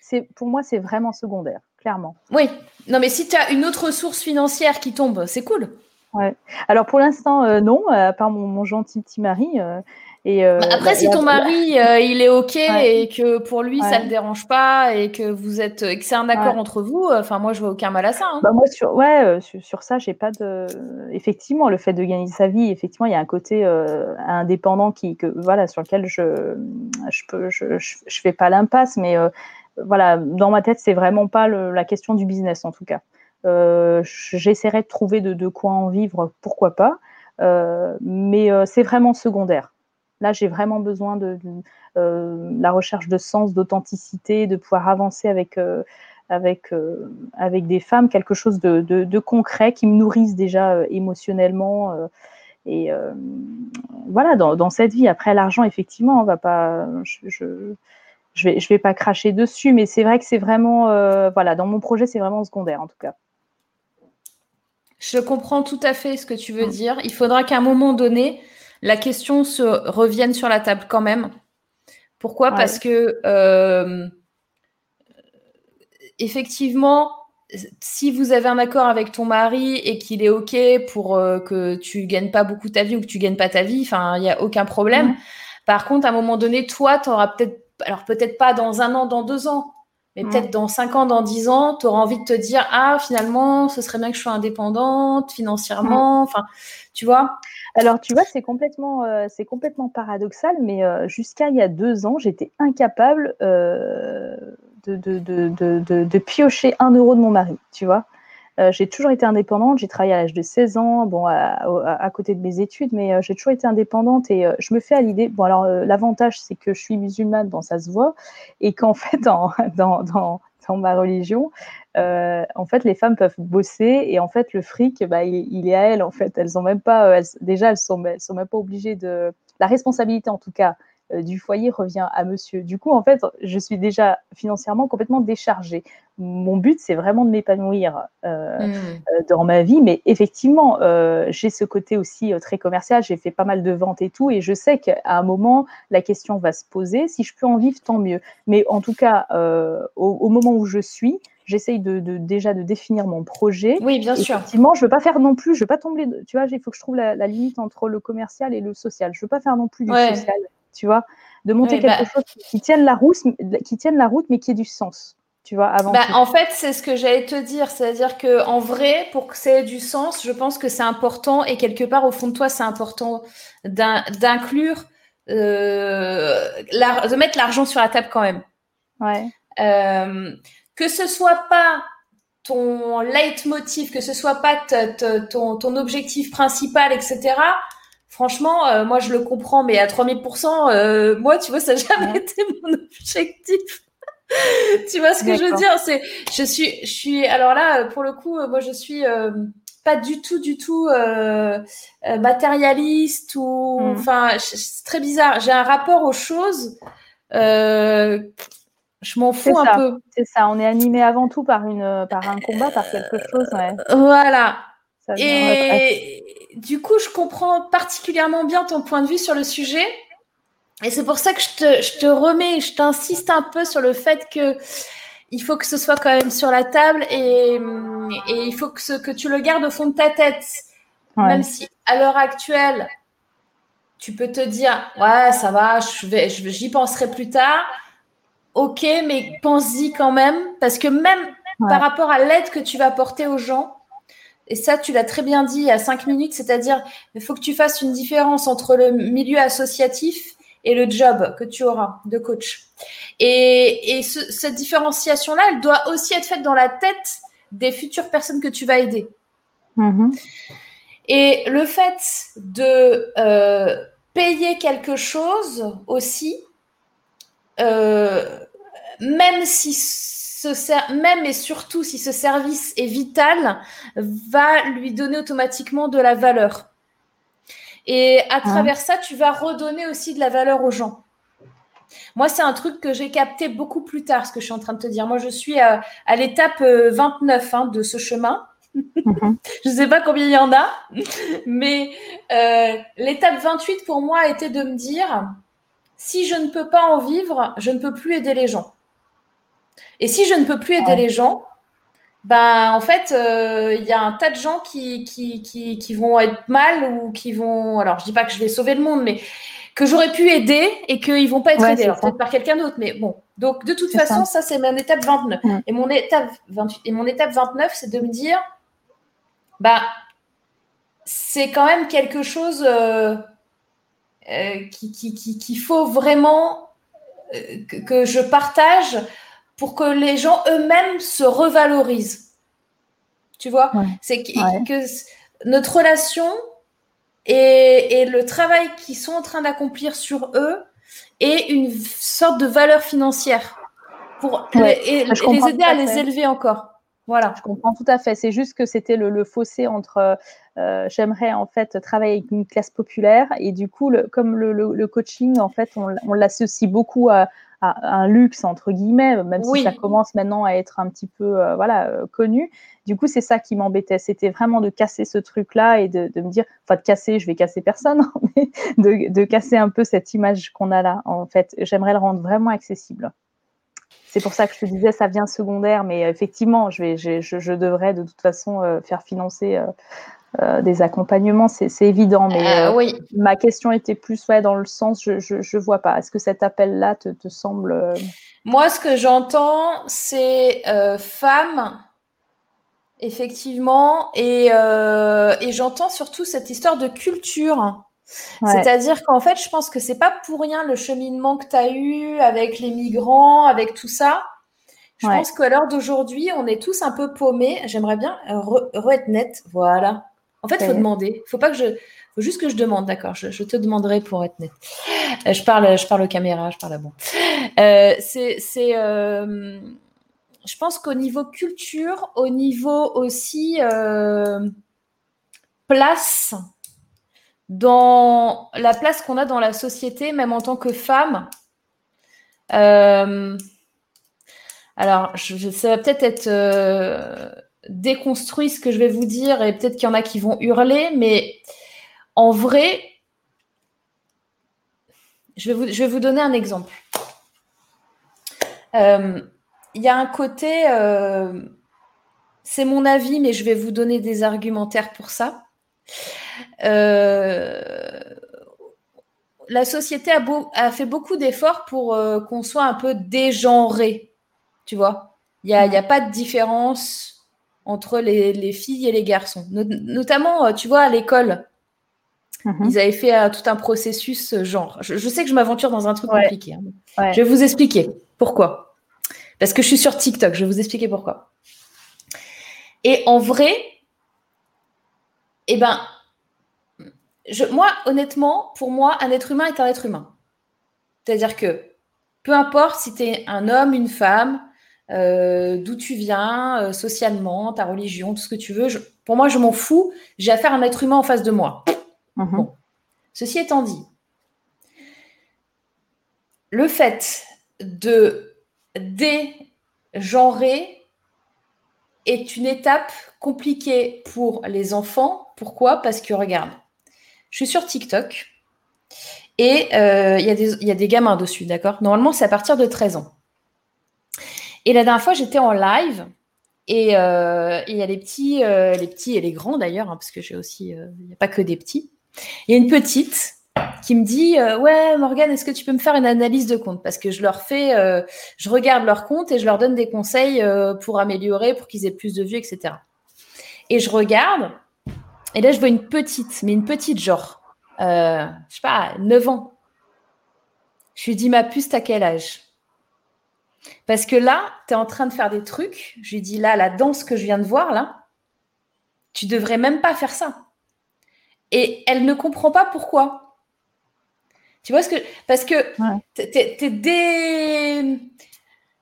c'est, pour moi, c'est vraiment secondaire, clairement. Oui. Non, mais si tu as une autre ressource financière qui tombe, c'est cool. Ouais. Alors pour l'instant, euh, non, à part mon, mon gentil petit mari. Euh, euh, bah, après, si ton mari euh, il est ok et que pour lui ça le dérange pas et que vous êtes que c'est un accord entre vous, enfin moi je vois aucun mal à ça. Hein. Bah, moi sur ouais euh, sur, ça j'ai pas de effectivement le fait de gagner sa vie effectivement il y a un côté indépendant qui que voilà sur lequel je je peux je, je, fais pas l'impasse mais voilà dans ma tête c'est vraiment pas la question du business en tout cas. J'essaierai de trouver de, quoi en vivre pourquoi pas. mais c'est vraiment secondaire. Là, j'ai vraiment besoin de, euh, la recherche de sens, d'authenticité, de pouvoir avancer avec, euh, avec, euh, avec des femmes, quelque chose de, concret qui me nourrisse déjà émotionnellement. et voilà, dans, dans, cette vie. Après, l'argent, effectivement, on va pas. Je, je, je vais, je vais pas cracher dessus, mais c'est vrai que c'est vraiment, voilà, dans mon projet, c'est vraiment secondaire en tout cas. Je comprends tout à fait ce que tu veux mmh. dire. Il faudra qu'à un moment donné, la question se revienne sur la table quand même. Pourquoi? Parce que euh, effectivement, si vous avez un accord avec ton mari et qu'il est OK pour euh, que tu gagnes pas beaucoup ta vie ou que tu gagnes pas ta vie, enfin, il n'y a aucun problème. Par contre, à un moment donné, toi, tu auras peut-être, alors peut-être pas dans un an, dans deux ans, mais peut-être dans cinq ans, dans dix ans, tu auras envie de te dire, ah, finalement, ce serait bien que je sois indépendante financièrement. Enfin, tu vois alors, tu vois, c'est complètement, euh, c'est complètement paradoxal, mais euh, jusqu'à il y a deux ans, j'étais incapable euh, de, de, piocher un euro de mon mari, tu vois. J'ai toujours été indépendante, j'ai travaillé à l'âge de 16 ans, bon, à, côté de mes études, mais j'ai toujours été indépendante et je me fais à l'idée. Bon, alors, l'avantage, c'est que je suis musulmane, bon, ça se voit, et qu'en fait, dans, dans, dans ma religion, euh, en fait, les femmes peuvent bosser et en fait, le fric, bah, il, est à elles. En fait, elles ont même pas, euh, déjà, elles sont, elles sont même pas obligées de. La responsabilité, en tout cas, euh, du foyer revient à monsieur. Du coup, en fait, je suis déjà financièrement complètement déchargée. Mon but, c'est vraiment de m'épanouir mmh. dans ma vie, mais effectivement, j'ai ce côté aussi très commercial. J'ai fait pas mal de ventes et tout, et je sais qu'à un moment, la question va se poser. Si je peux en vivre, tant mieux. Mais en tout cas, au, moment où je suis, j'essaye de, déjà de définir mon projet. Oui, bien sûr. Effectivement, je veux pas faire non plus, je veux pas tomber, tu vois, il faut que je trouve la, limite entre le commercial et le social. Je veux pas faire non plus du social, tu vois, de monter quelque bah chose qui tienne la route, qui tienne la route, mais qui ait du sens. Tu vois, avant bah, en fait, c'est ce que j'allais te dire. C'est-à-dire que en vrai, pour que ça ait du sens, je pense que c'est important et quelque part, au fond de toi, c'est important d'inclure de mettre l'argent sur la table quand même. Ouais. que ce soit pas ton leitmotiv, que ce soit pas ton, ton, objectif principal, etc. Franchement, euh, moi je le comprends, mais à 3000%, euh, moi tu vois, ça n'a jamais été mon objectif. tu vois ce que je veux dire? C'est, je suis, je suis. Alors là, pour le coup, moi je suis euh, pas du tout, du tout matérialiste ou, mm. enfin, c'est très bizarre. J'ai un rapport aux choses. Je m'en fous un peu. C'est ça, on est animé avant tout par, une, par un combat, par quelque chose. Voilà. Et du coup, je comprends particulièrement bien ton point de vue sur le sujet. Et c'est pour ça que je te, je te remets, je t'insiste un peu sur le fait que il faut que ce soit quand même sur la table et, et il faut que, ce, que tu le gardes au fond de ta tête. Même si à l'heure actuelle, tu peux te dire, ouais, ça va, je vais, j'y penserai plus tard ok, mais pense-y quand même, parce que même par rapport à l'aide que tu vas apporter aux gens, et ça, tu l'as très bien dit a cinq minutes, c'est-à-dire, il faut que tu fasses une différence entre le milieu associatif et le job que tu auras de coach. Et, cette différenciation-là, elle doit aussi être faite dans la tête des futures personnes que tu vas aider. Mm-hmm. Et le fait de euh, payer quelque chose aussi, euh, même si ce même et surtout si ce service est vital, va lui donner automatiquement de la valeur. Et à travers ça, tu vas redonner aussi de la valeur aux gens. Moi, c'est un truc que j'ai capté beaucoup plus tard, ce que je suis en train de te dire. Moi, je suis à, l'étape 29 euh, hein, de ce chemin. Mhm. je ne sais pas combien il y en a, mais euh, l'étape 28 pour moi était de me dire, si je ne peux pas en vivre, je ne peux plus aider les gens. Et si je ne peux plus aider les gens, ben en fait, euh, il y a un tas de gens qui, qui, qui, vont être mal ou qui vont. Alors, je dis pas que je vais sauver le monde, mais que j'aurais pu aider et qu'ils vont pas être aidés. peut-être par quelqu'un d'autre, mais bon. Donc, de toute façon, ça, c'est mon étape 29. Et, mon étape 28, et mon étape 29, c'est de me dire, bah, c'est quand même quelque chose euh, euh, qu'il qui, qui, faut vraiment que, que je partage pour que les gens eux-mêmes se revalorisent. Tu vois C'est que, notre relation et, le travail qu'ils sont en train d'accomplir sur eux est une sorte de valeur financière pour les, et, les aider à les élever encore. Voilà. Je comprends tout à fait. C'est juste que c'était le, fossé entre euh, j'aimerais en fait travailler avec une classe populaire et du coup, comme le, coaching, en fait, on, on l'associe beaucoup à, un luxe entre guillemets, même si ça commence maintenant à être un petit peu euh, voilà euh, connu. Du coup, c'est ça qui m'embêtait, c'était vraiment de casser ce truc-là et de, me dire, enfin de casser, je vais casser personne, mais de, casser un peu cette image qu'on a là. En fait, j'aimerais le rendre vraiment accessible. C'est pour ça que je te disais, ça vient secondaire, mais effectivement, je, vais, je, devrais de toute façon euh, faire financer euh, des accompagnements, c'est évident. Mais euh, oui. ma question était plus ouais, dans le sens, je ne vois pas. Est-ce que cet appel-là te, te, semble... Euh, Moi, ce que j'entends, c'est femme, effectivement, et, et j'entends surtout cette histoire de culture. C'est-à-dire qu'en fait, je pense que c'est pas pour rien le cheminement que tu as eu avec les migrants, avec tout ça. Je pense qu'à l'heure d'aujourd'hui, on est tous un peu paumés. J'aimerais bien re-être net. Voilà. En fait, il faut demander. faut pas que je. faut juste que je demande, d'accord. Je, te demanderai pour être net. Euh, je, parle, je parle aux caméras, je parle à bon. Euh, c'est. Euh, je pense qu'au niveau culture, au niveau aussi place, dans la place qu'on a dans la société, même en tant que femme. alors, je, ça va peut-être être déconstruit ce que je vais vous dire et peut-être qu'il y en a qui vont hurler, mais en vrai, je vais vous, je donner un exemple. Euh, il y a un côté, euh, c'est mon avis, mais je vais vous donner des argumentaires pour ça. Euh, la société a, fait beaucoup d'efforts pour qu'on soit un peu dégenré, tu vois. Il n'y a, a, pas de différence entre les, filles et les garçons. notamment, euh, tu vois, à l'école. Mhm. Ils avaient fait euh, tout un processus euh, genre. Je, sais que je m'aventure dans un truc compliqué. Hein. Je vais vous expliquer pourquoi. Parce que je suis sur TikTok. Je vais vous expliquer pourquoi. Et en vrai, eh ben, je, moi, honnêtement, pour moi, un être humain est un être humain. C'est-à-dire que peu importe si tu es un homme, une femme, euh, d'où tu viens, socialement, ta religion, tout ce que tu veux, pour moi, je m'en fous. J'ai affaire à un être humain en face de moi. Mhm. Ceci étant dit, le fait de dégenrer est une étape compliquée pour les enfants. Pourquoi? Parce que regarde, je suis sur TikTok et euh, il y, y, a des gamins dessus, d'accord? Normalement, c'est à partir de 13 ans. Et la dernière fois, j'étais en live. Et euh, il y a les petits, euh, les petits et les grands d'ailleurs, hein, parce que j'ai aussi, il n'y a pas que des petits. Il y a une petite qui me dit euh, ouais Morgane est-ce que tu peux me faire une analyse de compte? Parce que je leur fais euh, je regarde leur compte et je leur donne des conseils euh, pour améliorer pour qu'ils aient plus de vues etc et je regarde et là je vois une petite mais une petite genre je sais pas 9 ans. Je lui dis ma puce t'as quel âge? Parce que là tu es en train de faire des trucs je lui dis là la danse que je viens de voir là tu devrais même pas faire ça et elle ne comprend pas pourquoi. Tu vois ce que. Parce que t'es des.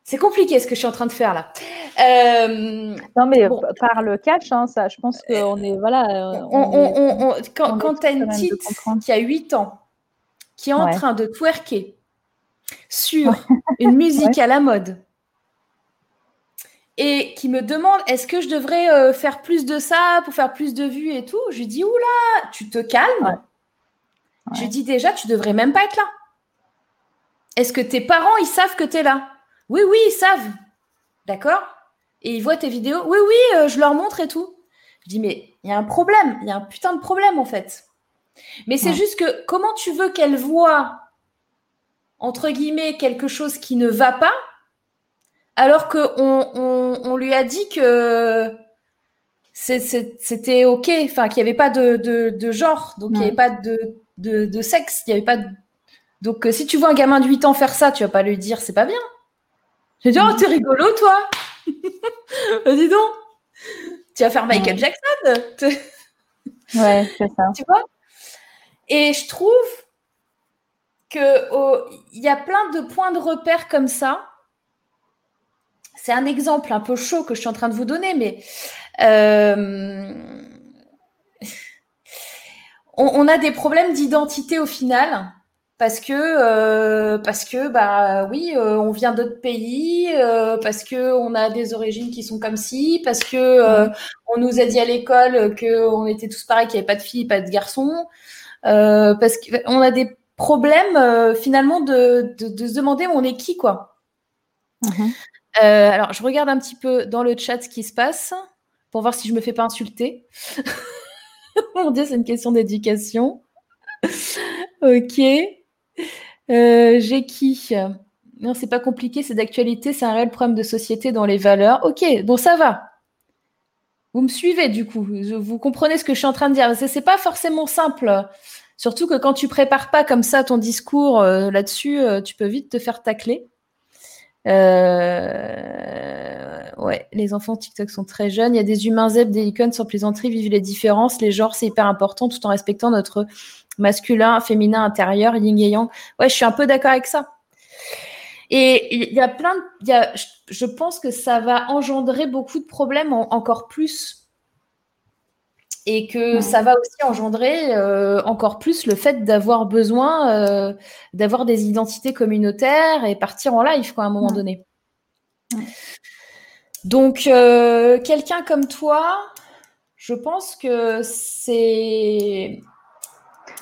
C'est compliqué ce que je suis en train de faire là. Euh, non, mais par le catch, hein, ça, je pense qu'on est. Voilà. On, quand tu as une petite qui a 8 ans, qui est en train de twerker sur une musique à la mode, et qui me demande est-ce que je devrais euh, faire plus de ça pour faire plus de vues et tout? Je lui dis oula, tu te calmes? Je lui dis déjà, tu devrais même pas être là. Est-ce que tes parents, ils savent que tu es là? Oui, oui, ils savent. D'accord? Et ils voient tes vidéos Oui, oui, euh, je leur montre et tout. Je dis, mais il y a un problème, il y a un putain de problème en fait. Mais c'est juste que comment tu veux qu'elle voit, entre guillemets, quelque chose qui ne va pas alors qu'on on, lui a dit que c'était OK, enfin qu'il n'y avait pas de, genre, donc il n'y avait pas de, sexe, il y avait pas Donc euh, si tu vois un gamin de 8 ans faire ça, tu vas pas lui dire c'est pas bien. Je vais dire, oh, t'es rigolo, toi. Dis donc. Tu vas faire Michael Jackson. Ouais, c'est ça. tu vois? Et je trouve que il y a plein de points de repère comme ça c'est un exemple un peu chaud que je suis en train de vous donner, mais euh, on, a des problèmes d'identité au final. Parce que, euh, parce que, bah oui, euh, on vient d'autres pays, parce que on a des origines qui sont comme ci, parce que on nous a dit à l'école qu'on était tous pareils, qu'il n'y avait pas de filles, pas de garçons, parce qu'on a des problèmes finalement de, se demander on est qui, quoi. Mm-hmm. Euh, alors, je regarde un petit peu dans le chat ce qui se passe pour voir si je me fais pas insulter. Mon Dieu, c'est une question d'éducation. ok. Euh, j'ai qui? Non, c'est pas compliqué, c'est d'actualité, c'est un réel problème de société dans les valeurs. Ok, bon, ça va. Vous me suivez du coup, vous comprenez ce que je suis en train de dire. C'est pas forcément simple. Surtout que quand tu prépares pas comme ça ton discours euh, là-dessus, tu peux vite te faire tacler. Euh, ouais, les enfants TikTok sont très jeunes. Il y a des humains zèbres, des icônes sans plaisanterie, vivent les différences. Les genres, c'est hyper important tout en respectant notre masculin, féminin, intérieur, yin et yang. Ouais, je suis un peu d'accord avec ça. Et il y a plein de. Je pense que ça va engendrer beaucoup de problèmes encore plus et que ça va aussi engendrer euh, encore plus le fait d'avoir besoin euh, d'avoir des identités communautaires et partir en live quoi, à un moment donné. Donc, euh, quelqu'un comme toi, je pense que c'est.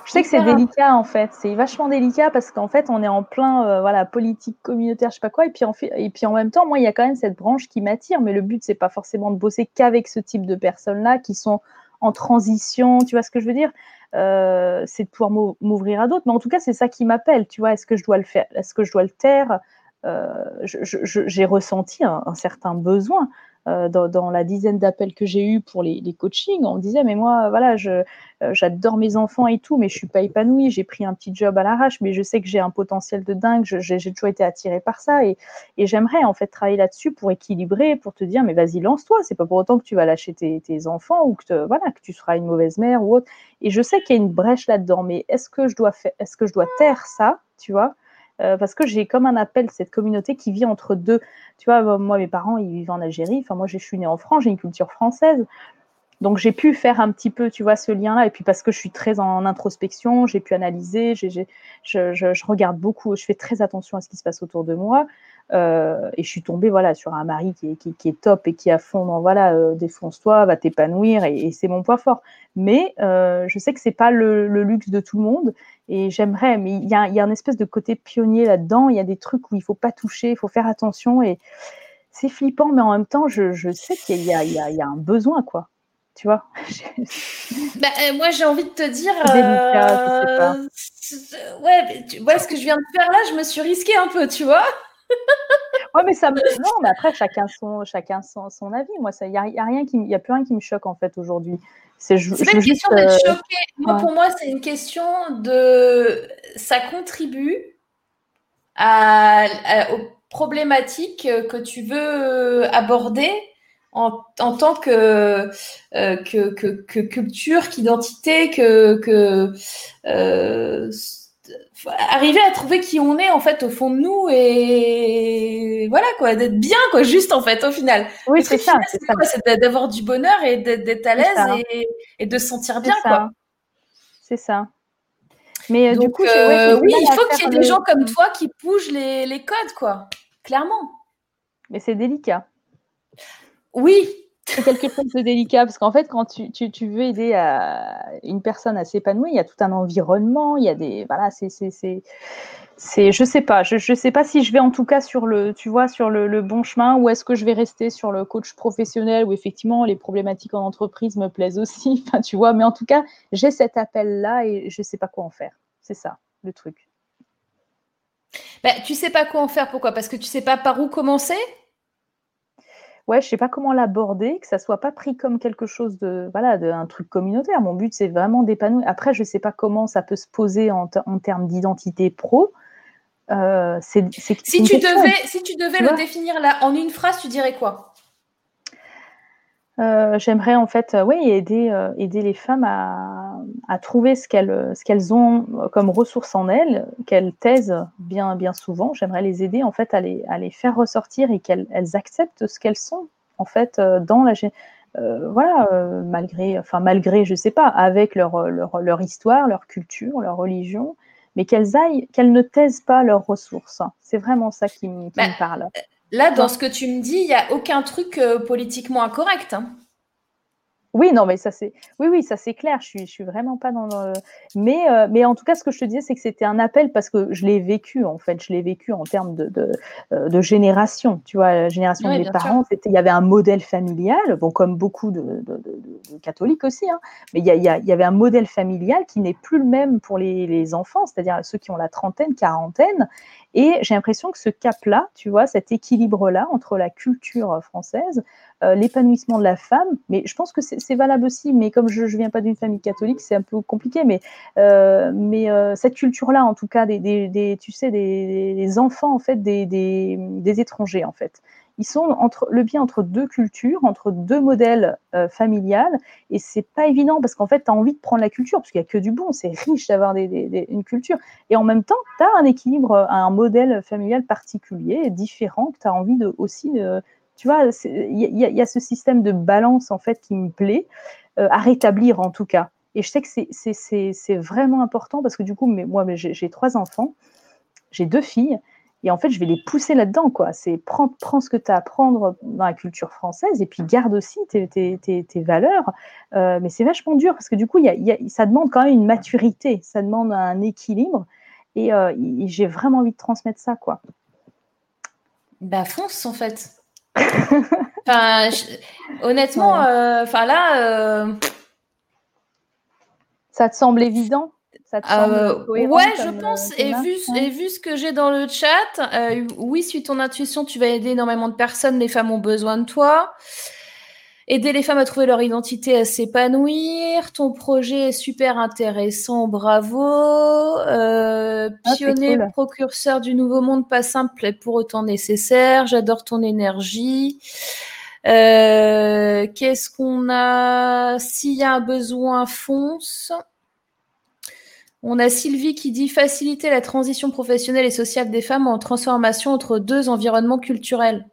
Je sais que c'est délicat en fait, c'est vachement délicat parce qu'en fait on est en plein voilà politique communautaire, je sais pas quoi, et puis en fait, et puis en même temps moi il y a quand même cette branche qui m'attire, mais le but c'est pas forcément de bosser qu'avec ce type de personnes là qui sont transition, tu vois ce que je veux dire euh, C'est de pouvoir m'ouvrir à d'autres. Mais en tout cas, c'est ça qui m'appelle, tu vois. Est-ce que je dois le faire Est-ce que je dois le taire? Euh, J'ai ressenti un, certain besoin euh, dans, la dizaine d'appels que j'ai eus pour les, coachings, on me disait, mais moi, voilà, euh, j'adore mes enfants et tout, mais je suis pas épanouie. J'ai pris un petit job à l'arrache, mais je sais que j'ai un potentiel de dingue. j'ai, toujours été attirée par ça et, j'aimerais en fait travailler là-dessus pour équilibrer, pour te dire, mais vas-y, lance-toi. C'est pas pour autant que tu vas lâcher tes, enfants ou que, voilà, que tu seras une mauvaise mère ou autre. Et je sais qu'il y a une brèche là-dedans, mais est-ce que je dois faire, est-ce que je dois taire ça, tu vois? Euh, parce que j'ai comme un appel cette communauté qui vit entre deux. Tu vois, moi, mes parents, ils vivent en Algérie. Enfin, moi, je suis née en France, j'ai une culture française. Donc, j'ai pu faire un petit peu, tu vois, ce lien-là. Et puis, parce que je suis très en introspection, j'ai pu analyser, je, je, regarde beaucoup, je fais très attention à ce qui se passe autour de moi. Euh, et je suis tombée voilà, sur un mari qui est, qui, est top et qui a fond dans voilà, euh, défonce-toi, va t'épanouir et, c'est mon point fort. Mais euh, je sais que c'est pas le, luxe de tout le monde et j'aimerais, mais il y a, y a un espèce de côté pionnier là-dedans. Il y a des trucs où il faut pas toucher, il faut faire attention et c'est flippant, mais en même temps, je, je sais qu'il y, y, y a, un besoin, quoi. Tu vois? Bah, Moi, j'ai envie de te dire. Délicat, je sais pas. Ouais, tu vois ce que je viens de faire là, je me suis risquée un peu, tu vois? Ouais, mais ça Non, mais après, chacun son, chacun son, son avis. Moi, il n'y a, y a, rien qui, y a plus rien qui me choque, en fait, aujourd'hui. C'est pas une question d'être euh, choqué. Moi, Pour moi, c'est une question de. Ça contribue à, aux problématiques que tu veux aborder en, en tant que, euh, que, que, que, culture, qu'identité, que, que euh, arriver à trouver qui on est en fait au fond de nous et voilà quoi d'être bien quoi juste en fait au final. Oui c'est ça c'est d'avoir du bonheur et d'être à l'aise et, de se sentir bien quoi. C'est ça. Mais euh, du coup euh, oui il faut qu'il y ait des gens comme toi qui bougent les, les codes quoi clairement. Mais c'est délicat. Oui c'est quelque chose de délicat parce qu'en fait, quand tu, veux aider à une personne à s'épanouir, il y a tout un environnement, il y a des voilà, c'est c'est je sais pas, je je sais pas si je vais en tout cas sur le bon chemin ou est-ce que je vais rester sur le coach professionnel où effectivement les problématiques en entreprise me plaisent aussi, tu vois, mais en tout cas j'ai cet appel là et je sais pas quoi en faire, c'est ça le truc. Ben, tu sais pas quoi en faire, pourquoi? Parce que tu sais pas par où commencer? Ouais, je sais pas comment l'aborder, que ça soit pas pris comme quelque chose de, voilà, de, un truc communautaire. Mon but, c'est vraiment d'épanouir. Après, je sais pas comment ça peut se poser en, en termes d'identité pro. Euh, c'est, si, tu devais, si tu devais le définir là en une phrase, tu dirais quoi? Euh, j'aimerais en fait, oui, aider, euh, aider les femmes à, à trouver ce qu'elles, ce qu'elles ont comme ressources en elles, qu'elles taisent bien, bien souvent. J'aimerais les aider en fait à les, à les faire ressortir et qu'elles elles acceptent ce qu'elles sont en fait euh, dans la voilà, malgré, enfin malgré, je sais pas, avec leur, leur, leur histoire, leur culture, leur religion, mais qu'elles aillent, qu'elles ne taisent pas leurs ressources. C'est vraiment ça qui, me bah, parle. Là, dans ce que tu me dis, il n'y a aucun truc euh, politiquement incorrect. Hein. Oui, non, mais ça c'est, oui, oui, ça c'est clair. Je suis, je suis vraiment pas dans le. Mais, euh, mais en tout cas, ce que je te disais, c'est que c'était un appel parce que je l'ai vécu en fait. Je l'ai vécu en termes de, de, euh, de, génération. Tu vois, la génération de mes parents, il y avait un modèle familial, bon, comme beaucoup de, de catholiques aussi, hein, mais il y, a, il y, avait un modèle familial qui n'est plus le même pour les, les enfants, c'est-à-dire ceux qui ont la trentaine, quarantaine, et j'ai l'impression que ce cap-là, tu vois, cet équilibre-là entre la culture française, euh, l'épanouissement de la femme, mais je pense que c'est valable aussi, mais comme je ne viens pas d'une famille catholique, c'est un peu compliqué, mais, euh, mais euh, cette culture-là, en tout cas, des, tu sais, des, enfants, en fait, des, étrangers, en fait. Ils sont entre le bien entre deux cultures, entre deux modèles familiales, et c'est pas évident parce qu'en fait, tu as envie de prendre la culture, parce qu'il n'y a que du bon, c'est riche d'avoir une culture, et en même temps, tu as un équilibre, un modèle familial particulier, différent, que tu as envie de, aussi, de, tu vois, il y, a ce système de balance, en fait, qui me plaît, euh, à rétablir en tout cas. Et je sais que c'est vraiment important parce que du coup, mais, moi, j'ai trois enfants, j'ai deux filles, et en fait, je vais les pousser là-dedans. C'est prends, prends ce que tu as à apprendre dans la culture française et puis garde aussi tes, valeurs. Euh, mais c'est vachement dur parce que du coup, y y a, ça demande quand même une maturité, ça demande un équilibre. Et, euh, j'ai vraiment envie de transmettre ça, quoi. Bah, fonce, en fait. Enfin, honnêtement, euh, enfin là. Ça te semble évident? Ça te semble euh, cohérent ouais, je euh, pense. Et vu, ouais et vu ce que j'ai dans le chat, euh, oui, suis ton intuition, tu vas aider énormément de personnes. Les femmes ont besoin de toi. Aider les femmes à trouver leur identité, à s'épanouir. Ton projet est super intéressant, bravo. Euh, Ah, pionnier, cool. précurseur du nouveau monde, pas simple et pour autant nécessaire. J'adore ton énergie. Euh, Qu'est-ce qu'on a? S'il y a un besoin, fonce. On a Sylvie qui dit faciliter la transition professionnelle et sociale des femmes en transformation entre deux environnements culturels.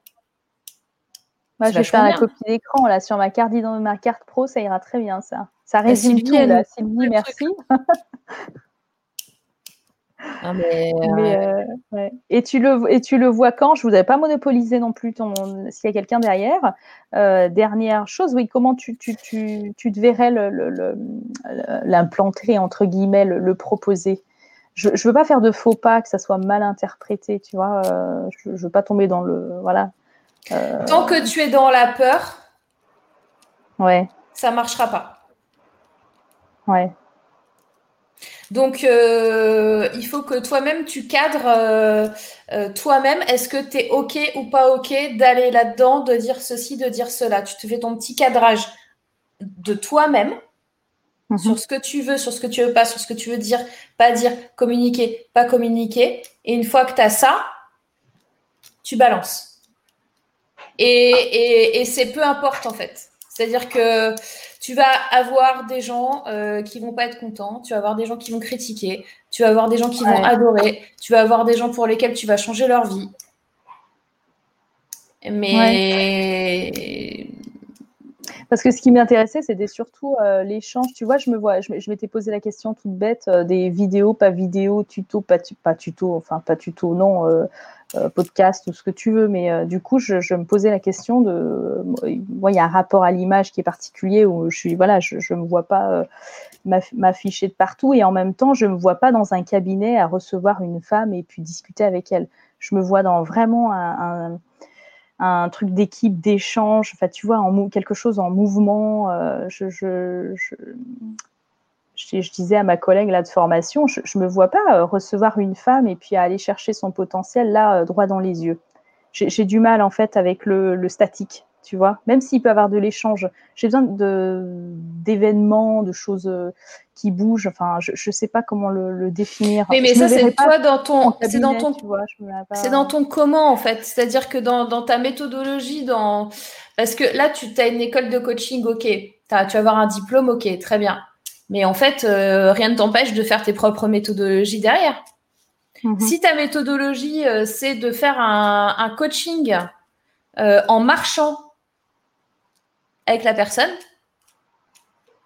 Moi, je vais faire la copie d'écran là sur ma carte d'identité, ma carte pro, ça ira très bien ça. Ça Ah, résume tout là. Sylvie, merci. Ah, mais, euh, Mais, euh, ouais. Et tu le et tu le vois quand? Je voudrais pas monopoliser non plus s'il y a quelqu'un derrière. Euh, dernière chose, oui, comment tu tu, tu, tu te verrais l'implanter entre guillemets, le, le proposer? Je, je veux pas faire de faux pas, que ça soit mal interprété, tu vois. euh, je, je veux pas tomber dans le voilà. Euh, Tant que tu es dans la peur, ouais, ça marchera pas. ouais. Donc, euh, il faut que toi-même, tu cadres euh, euh, toi-même. Est-ce que tu es OK ou pas OK d'aller là-dedans, de dire ceci, de dire cela? Tu te fais ton petit cadrage de toi-même Mhm. sur ce que tu veux, sur ce que tu veux pas, sur ce que tu veux dire, pas dire, communiquer, pas communiquer. Et une fois que tu as ça, tu balances. Et, et, et c'est peu importe en fait. C'est-à-dire que tu vas avoir des gens euh, qui vont pas être contents, tu vas avoir des gens qui vont critiquer, tu vas avoir des gens qui vont adorer, tu vas avoir des gens pour lesquels tu vas changer leur vie. Mais Parce que ce qui m'intéressait, c'était surtout euh, l'échange. Tu vois, je me vois, je, m'étais posé la question toute bête euh, des vidéos, pas vidéos, tuto, pas, tu- pas tuto, enfin pas tuto, non, euh, podcast ou ce que tu veux. Mais euh, du coup, je, me posais la question de, euh, moi, il y a un rapport à l'image qui est particulier où je suis, voilà, je, je me vois pas euh, m'aff- m'afficher de partout et en même temps, je me vois pas dans un cabinet à recevoir une femme et puis discuter avec elle. Je me vois dans vraiment un, un truc d'équipe, d'échange, enfin tu vois, quelque chose en mouvement. euh, je, je, je, je, je disais à ma collègue là de formation, je, je me vois pas euh, recevoir une femme et puis aller chercher son potentiel là euh, droit dans les yeux. J'ai du mal en fait avec le, le statique, tu vois, même s'il peut y avoir de l'échange. J'ai besoin d'événements, de choses euh, qui bougent. Enfin, je, je sais pas comment le, le définir. Oui, mais Je ça, c'est toi dans ton. C'est dans ton. C'est dans ton comment, en fait. C'est-à-dire que dans, dans ta méthodologie, dans... parce que là, tu as une école de coaching, ok. Tu vas avoir un diplôme, ok, très bien. Mais en fait, euh, rien ne t'empêche de faire tes propres méthodologies derrière. Mhm. Si ta méthodologie, euh, c'est de faire un, un coaching euh, en marchant avec la personne,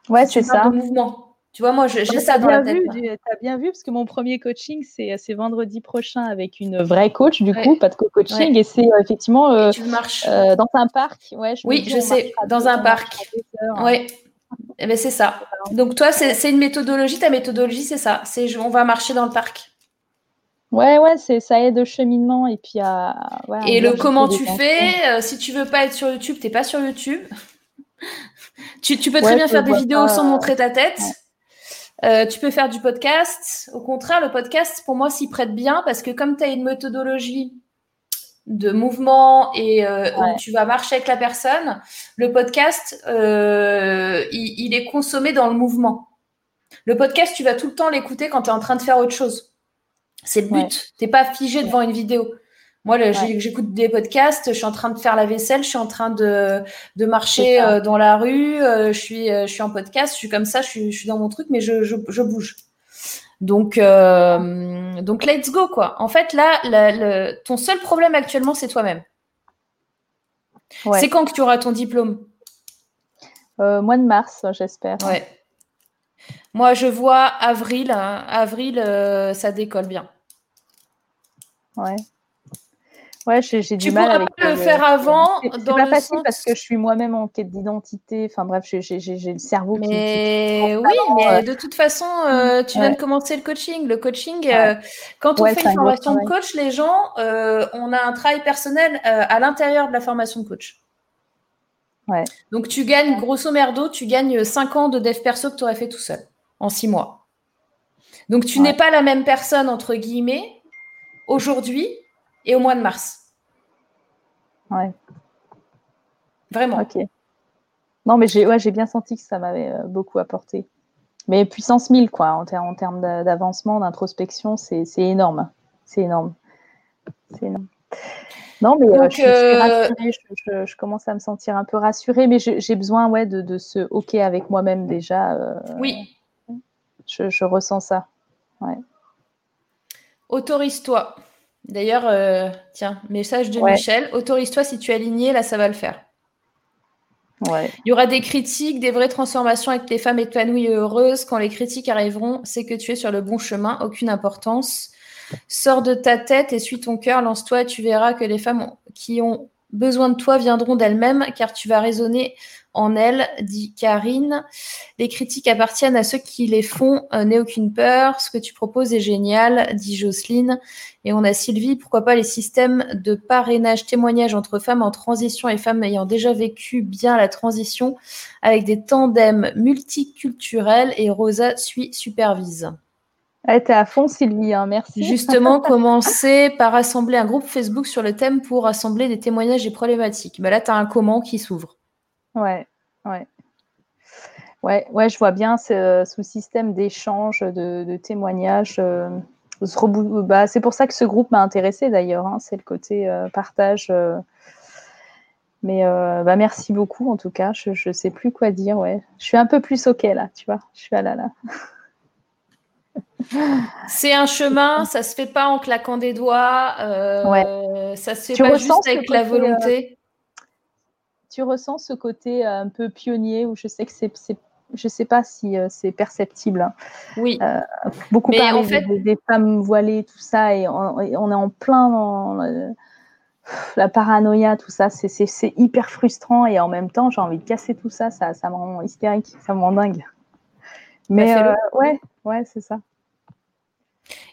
Ouais, tu ça. mouvement. Tu vois, moi, j'ai ça dans bien la tête. du- t'as bien vu, parce que mon premier coaching, c'est vendredi prochain avec une vraie coach, du Ouais. coup, pas de co-coaching, Ouais. et c'est effectivement Tu marches. dans un parc. Ouais, je Oui, je sais, dans un parc. heures. Eh ben, c'est ça. Donc toi, c'est une méthodologie. Ta méthodologie, c'est ça. C'est on va marcher dans le parc. Ouais, ouais, c'est ça aide au cheminement et puis à. ouais, Et le comment tu fais, euh, si tu veux pas être sur YouTube, t'es pas sur YouTube. tu, tu peux très Ouais, bien faire des vidéos pas, sans montrer ta tête. ouais. Euh, tu peux faire du podcast. Au contraire, le podcast, pour moi, s'y prête bien parce que comme tu as une méthodologie de mouvement et euh, Ouais. où tu vas marcher avec la personne, le podcast, euh, il, il est consommé dans le mouvement. Le podcast, tu vas tout le temps l'écouter quand tu es en train de faire autre chose. C'est le but. Ouais. T'es pas figé devant une vidéo. Moi, Ouais. j'écoute des podcasts, je suis en train de faire la vaisselle, je suis en train de, de marcher euh, dans la rue, euh, je, suis, euh, je suis en podcast, je suis comme ça, je suis, je suis dans mon truc, mais je, je, je bouge. Donc, euh, donc, let's go, quoi. En fait, là, la- ton seul problème actuellement, c'est toi-même. Ouais. C'est quand que tu auras ton diplôme? Euh, mois de mars, j'espère. Ouais. Moi, je vois avril. hein. Avril, euh, ça décolle bien. Ouais. Ouais, j'ai j'ai Tu du mal pourras avec pas le faire avant, C'est c'est dans pas le facile sens- parce que je suis moi-même en quête d'identité. Enfin bref, j'ai- j'ai j'ai- j'ai le cerveau qui- qui, Mais oui, mais euh, de toute façon, euh, tu viens de commencer le coaching. Le coaching, euh, quand on Ouais, fait une formation de coach, les gens, on a un travail personnel à l'intérieur de la formation de coach. Ouais. Donc tu gagnes, grosso merdo, tu gagnes 5 ans de dev perso que tu aurais fait tout seul en 6 mois. Donc, tu n'es pas la même personne, entre guillemets, aujourd'hui et au mois de mars. Ouais. Vraiment. Ok. Non, mais j'ai ouais, bien senti que ça m'avait euh, beaucoup apporté. Mais puissance 1000, quoi, en, en termes d'avancement, d'introspection, c'est énorme. C'est énorme. C'est énorme. Non, mais euh, je, suis euh, rassurée, je, commence à me sentir un peu rassurée, mais j'ai besoin ouais, de, de, ce OK avec moi-même déjà. oui. Je, ressens ça. Ouais. Autorise-toi. D'ailleurs, tiens, message de Michel. Autorise-toi si tu es aligné, là, ça va le faire. Il y aura des critiques, des vraies transformations avec les femmes épanouies et heureuses. Quand les critiques arriveront, c'est que tu es sur le bon chemin, aucune importance. Sors de ta tête et suis ton cœur, lance-toi et tu verras que les femmes qui ont besoin de toi viendront d'elles-mêmes car tu vas résonner en elles, dit Karine. Les critiques appartiennent à ceux qui les font, euh, n'aie aucune peur. Ce que tu proposes est génial, dit Jocelyne. Et on a Sylvie, pourquoi pas les systèmes de parrainage, témoignage entre femmes en transition et femmes ayant déjà vécu bien la transition avec des tandems multiculturels et Rosa suit, supervise. Elle était à fond, Sylvie, hein, merci. Justement, commencer par assembler un groupe Facebook sur le thème pour assembler des témoignages et problématiques. Bah là, tu as un comment qui s'ouvre. Ouais, ouais. Ouais, ouais, je vois bien ce, système d'échange, de, témoignages. Euh, bah, c'est pour ça que ce groupe m'a intéressé d'ailleurs. Hein, c'est le côté euh, partage. Euh. mais bah, merci beaucoup en tout cas. Je ne sais plus quoi dire. Ouais. Je suis un peu plus OK là, tu vois. Je suis à là là. C'est un chemin, ça se fait pas en claquant des doigts. ouais. Ça se fait pas juste avec la volonté tu ressens ce côté euh, un peu pionnier où je sais que c'est, je sais pas si euh, c'est perceptible. Hein. Oui. Euh, beaucoup Mais en fait... des, femmes voilées, tout ça, et on, est en plein dans la paranoïa, tout ça. C'est, hyper frustrant et en même temps, j'ai envie de casser tout ça. Ça, ça me rend hystérique, ça me rend dingue. Mais bah, ouais, ouais, c'est ça.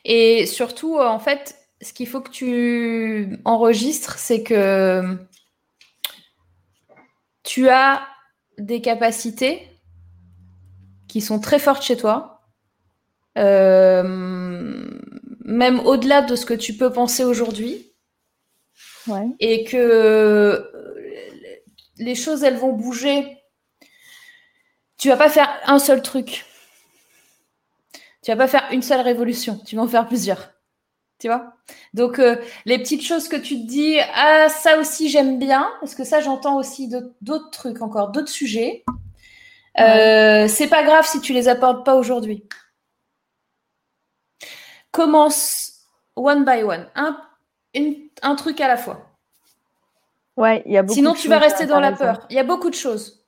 Et surtout, en fait, ce qu'il faut que tu enregistres, c'est que tu as des capacités qui sont très fortes chez toi, euh, même au-delà de ce que tu peux penser aujourd'hui. Et que euh, les choses, elles vont bouger. Tu vas pas faire un seul truc. Tu vas pas faire une seule révolution. Tu vas en faire plusieurs. Tu vois? Donc, euh, les petites choses que tu te dis, ah, ça aussi, j'aime bien, parce que ça, j'entends aussi d'autres trucs encore, d'autres sujets. Euh, c'est pas grave si tu les apportes pas aujourd'hui. Commence one by one, un, un truc à la fois. Ouais, il y a beaucoup Sinon, tu vas rester dans la peur. Il y a beaucoup de choses.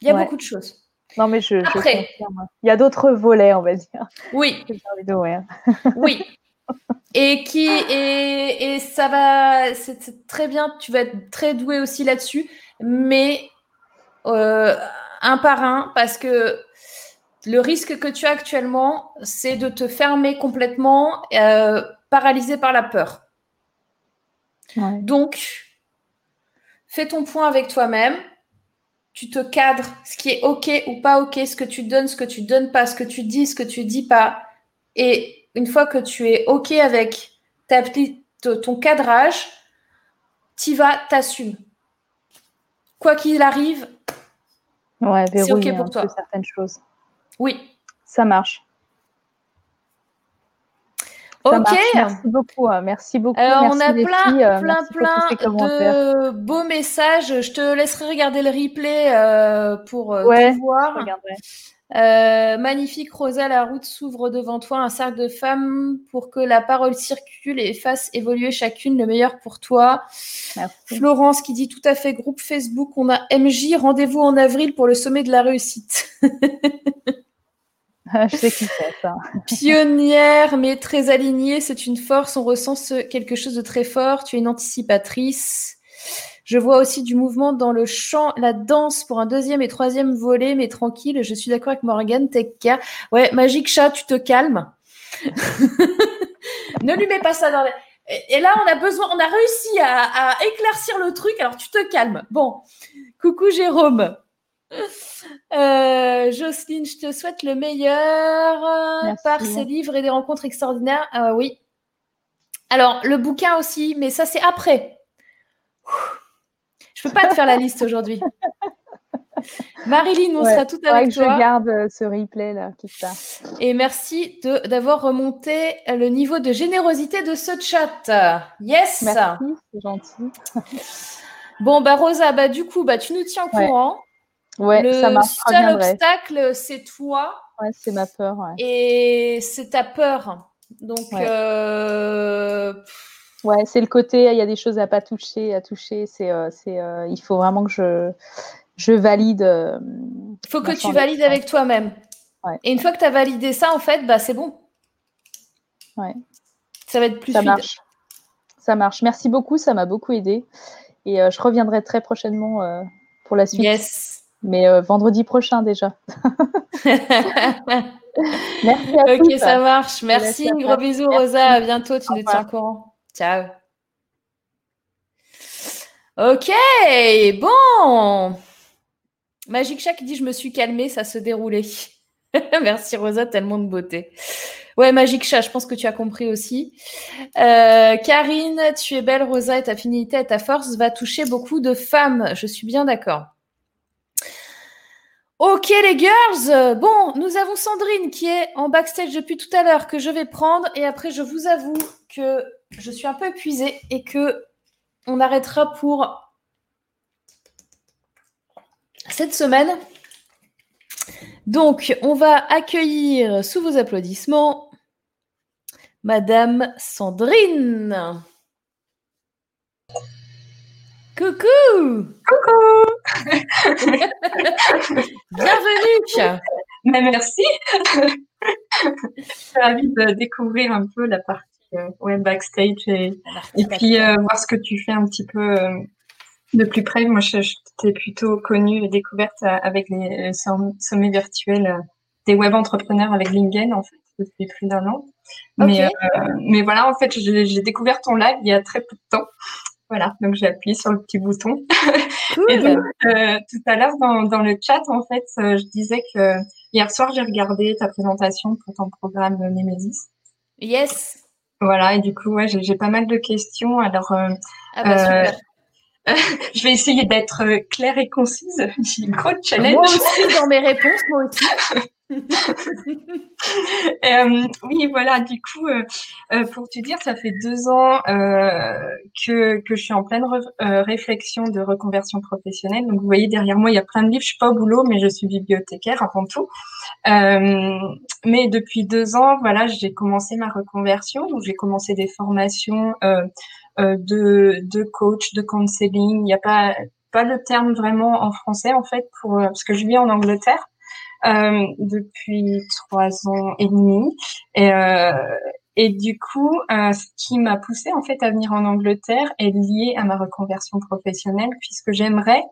Il y a beaucoup de choses. Non, mais je, Après, Il y a d'autres volets, on va dire. Oui. oui. et qui et, et ça va, c'est très bien. Tu vas être très doué aussi là-dessus, mais euh, un par un, parce que le risque que tu as actuellement, c'est de te fermer complètement, euh, paralysé par la peur. Donc, fais ton point avec toi-même. Tu te cadres ce qui est OK ou pas OK, ce que tu donnes, ce que tu donnes pas, ce que tu dis, ce que tu dis pas. Et une fois que tu es OK avec ta, ton cadrage, tu vas, t'assumes. Quoi qu'il arrive, c'est OK pour toi. certaines choses. Oui. Ça marche. Ok. Merci beaucoup. Hein. Merci beaucoup. Alors, on a plein, euh, plein, plein de beaux messages. Je te laisserai regarder le replay euh, pour euh, voir. Euh, magnifique Rosa, la route s'ouvre devant toi, un cercle de femmes pour que la parole circule et fasse évoluer chacune le meilleur pour toi. Florence qui dit tout à fait groupe Facebook, on a MJ, rendez-vous en avril pour le sommet de la réussite. Ah, je sais qui c'est ça. Pionnière mais très alignée, c'est une force, on ressent quelque chose de très fort, tu es une anticipatrice. Je vois aussi du mouvement dans le chant, la danse pour un deuxième et troisième volet, mais tranquille. Je suis d'accord avec Morgan. Take care. Ouais, Magique Chat, tu te calmes. ne lui mets pas ça dans les... Et là, on a besoin, on a réussi à, éclaircir le truc. Alors, tu te calmes. Bon, coucou Jérôme. Euh, Jocelyne, je te souhaite le meilleur Merci. par ces livres et des rencontres extraordinaires. Euh, oui. Alors, le bouquin aussi, mais ça, c'est après. Je peux pas te faire la liste aujourd'hui. Marilyn, on Ouais, sera tout avec que je toi. garde euh, ce replay là qui se passe. Et merci de- d'avoir remonté le niveau de générosité de ce chat. Yes. Merci, c'est gentil. Bon, bah Rosa, bah du coup, bah tu nous tiens au Ouais. courant. Ouais, le ça marche, seul obstacle, c'est toi Ouais, c'est ma peur. Ouais. et c'est ta peur. Donc, Ouais. euh, Ouais, c'est le côté, il y a des choses à pas toucher, à toucher. C'est, euh, c'est, euh, il faut vraiment que je, je valide. il faut que tu valides avec toi-même. Ouais. Et une fois que tu as validé ça, en fait, bah c'est bon. Ouais. Ça va être plus Ça fluide. marche. Ça marche. Merci beaucoup, ça m'a beaucoup aidé. Et je reviendrai très prochainement pour la suite. Yes. Mais euh, vendredi prochain déjà. Merci à ok, tous. ça marche. Merci. Gros bisous, Merci. Rosa. À bientôt. Tu Au nous tiens au courant. Ciao. Ok, bon. Magic Shack dit Je me suis calmée, ça se déroulait. Merci, Rosa, tellement de beauté. Ouais, Magic Chat, je pense que tu as compris aussi. Euh, Karine, tu es belle, Rosa, et ta finité et ta force va toucher beaucoup de femmes. Je suis bien d'accord. Ok les girls, bon, nous avons Sandrine qui est en backstage depuis tout à l'heure que je vais prendre et après je vous avoue que je suis un peu épuisée et que on arrêtera pour cette semaine. Donc, on va accueillir sous vos applaudissements Madame Sandrine. Coucou Bienvenue Mais merci. Je suis ravie de découvrir un peu la partie euh, web backstage et, et puis euh, voir ce que tu fais un petit peu euh, de plus près. Moi, je, je t'ai plutôt connue et découverte euh, avec les som- sommets virtuels euh, des web entrepreneurs avec Lingen, en fait, depuis plus d'un an. Mais, euh, voilà, en fait, j'ai découvert ton live il y a très peu de temps. Voilà, donc j'ai appuyé sur le petit bouton. Et donc, Cool. euh, tout à l'heure, dans, dans le chat, en fait, euh, je disais que hier soir, j'ai regardé ta présentation pour ton programme Nemesis. Yes. Voilà, et du coup, ouais, j'ai j'ai pas mal de questions. Alors, euh, Ah bah Euh, je vais essayer d'être euh, claire et concise. J'ai un gros challenge. Moi aussi dans mes réponses, moi aussi. Euh, oui, voilà, du coup, euh, euh, pour te dire, ça fait deux ans euh, que, que je suis en pleine réflexion de reconversion professionnelle. Donc, vous voyez, derrière moi, il y a plein de livres. Je suis pas au boulot, mais je suis bibliothécaire avant tout. Mais depuis deux ans, voilà, j'ai commencé ma reconversion. Donc, j'ai commencé des formations de, de coach, de counseling. Il n'y a pas, pas le terme vraiment en français, en fait, pour, parce que je vis en Angleterre euh, depuis trois ans et demi. Et, euh, et du coup, euh, ce qui m'a poussé en fait à venir en Angleterre est lié à ma reconversion professionnelle, puisque j'aimerais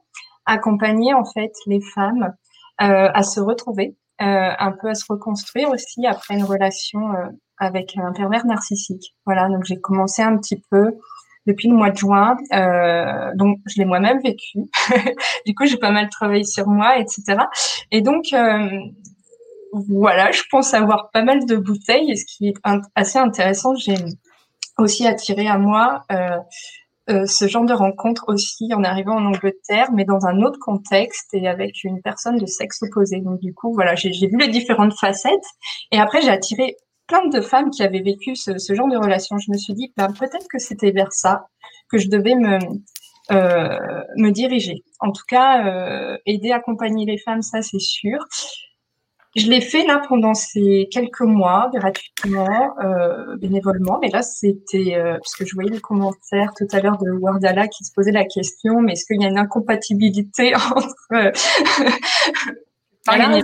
accompagner en fait les femmes euh, à se retrouver, un peu à se reconstruire aussi après une relation avec un pervers narcissique. Voilà, donc j'ai commencé un petit peu depuis le mois de juin. Euh, donc je l'ai moi-même vécu. du coup, j'ai pas mal travaillé sur moi, etc. Et donc, euh, voilà, je pense avoir pas mal de bouteilles. Et ce qui est assez intéressant, j'ai aussi attiré à moi euh, euh, ce genre de rencontre aussi en arrivant en Angleterre, mais dans un autre contexte et avec une personne de sexe opposé. Donc du coup, voilà, j'ai vu les différentes facettes. Et après, j'ai attiré plein de femmes qui avaient vécu ce, ce genre de relation. Je me suis dit, ben, peut-être que c'était vers ça que je devais me euh, me diriger. En tout cas, euh, aider, accompagner les femmes, ça c'est sûr. Je l'ai fait là pendant ces quelques mois, gratuitement, euh, bénévolement. Mais là, c'était euh, parce que je voyais les commentaires tout à l'heure de Wardala qui se posait la question, mais est-ce qu'il y a une incompatibilité entre accompagner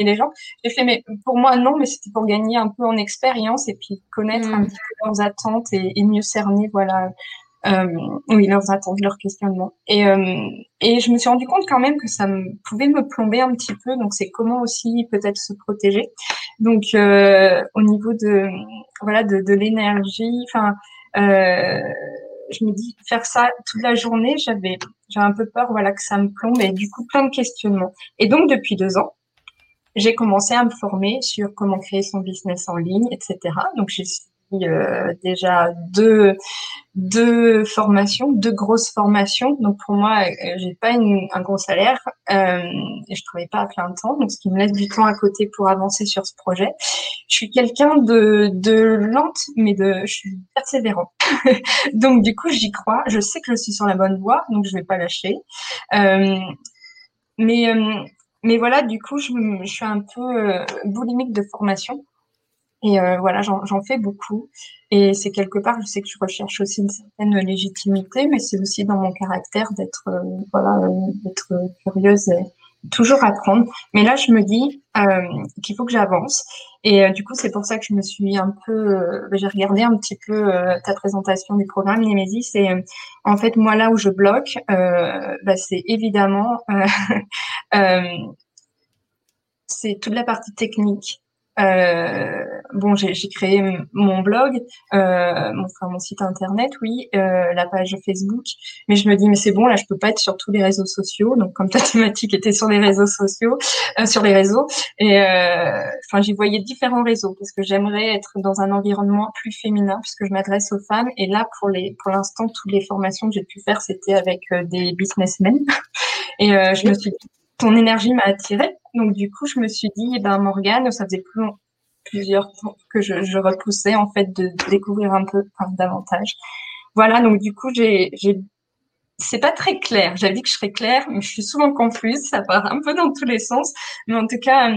les gens J'ai fait, mais pour moi non, mais c'était pour gagner un peu en expérience et puis connaître un petit peu leurs attentes et, et mieux cerner, voilà, euh, oui, leurs attentes, leurs questionnements. Et, euh, et je me suis rendu compte quand même que ça me, pouvait me plomber un petit peu. Donc, c'est comment aussi peut-être se protéger. Donc, euh, au niveau de, voilà, de, de l'énergie, enfin, euh, je me dis faire ça toute la journée, j'avais j'ai un peu peur, voilà, que ça me plombe et du coup plein de questionnements. Et donc depuis deux ans, j'ai commencé à me former sur comment créer son business en ligne, etc. Donc j'ai euh, déjà deux, deux formations, deux grosses formations. Donc pour moi, euh, j'ai pas une, un gros salaire euh, et je travaille pas à plein temps, donc ce qui me laisse du temps à côté pour avancer sur ce projet. Je suis quelqu'un de, de lente, mais de, je suis persévérant. donc du coup, j'y crois. Je sais que je suis sur la bonne voie, donc je vais pas lâcher. Euh, mais mais voilà, du coup, je, je suis un peu boulimique de formation. Et euh, voilà, j'en fais beaucoup. Et c'est quelque part, je sais que je recherche aussi une certaine légitimité, mais c'est aussi dans mon caractère d'être euh, voilà, euh, curieuse et toujours apprendre. Mais là, je me dis euh, qu'il faut que j'avance. Et du coup, c'est pour ça que je me suis un peu, j'ai regardé un petit peu ta présentation du programme Nemesis. Et en fait, moi, là où je bloque, bah, c'est évidemment c'est toute la partie technique. Euh, bon, j'ai créé mon blog, euh, mon, mon site internet, oui, euh, la page Facebook, mais je me dis mais c'est bon là, je peux pas être sur tous les réseaux sociaux. Donc comme ta thématique était sur les réseaux sociaux, euh, sur les réseaux, et euh, enfin j'y voyais différents réseaux parce que j'aimerais être dans un environnement plus féminin puisque je m'adresse aux femmes. Et là pour les pour l'instant toutes les formations que j'ai pu faire c'était avec euh, des businessmen. Et je me suis ton énergie m'a attirée donc du coup, je me suis dit, eh ben Morgane, ça faisait plus plusieurs que je, je, repoussais en fait de découvrir un peu davantage. Voilà, donc du coup, j'ai, c'est pas très clair. J'avais dit que je serais claire, mais je suis souvent confuse. Ça part un peu dans tous les sens. Mais en tout cas,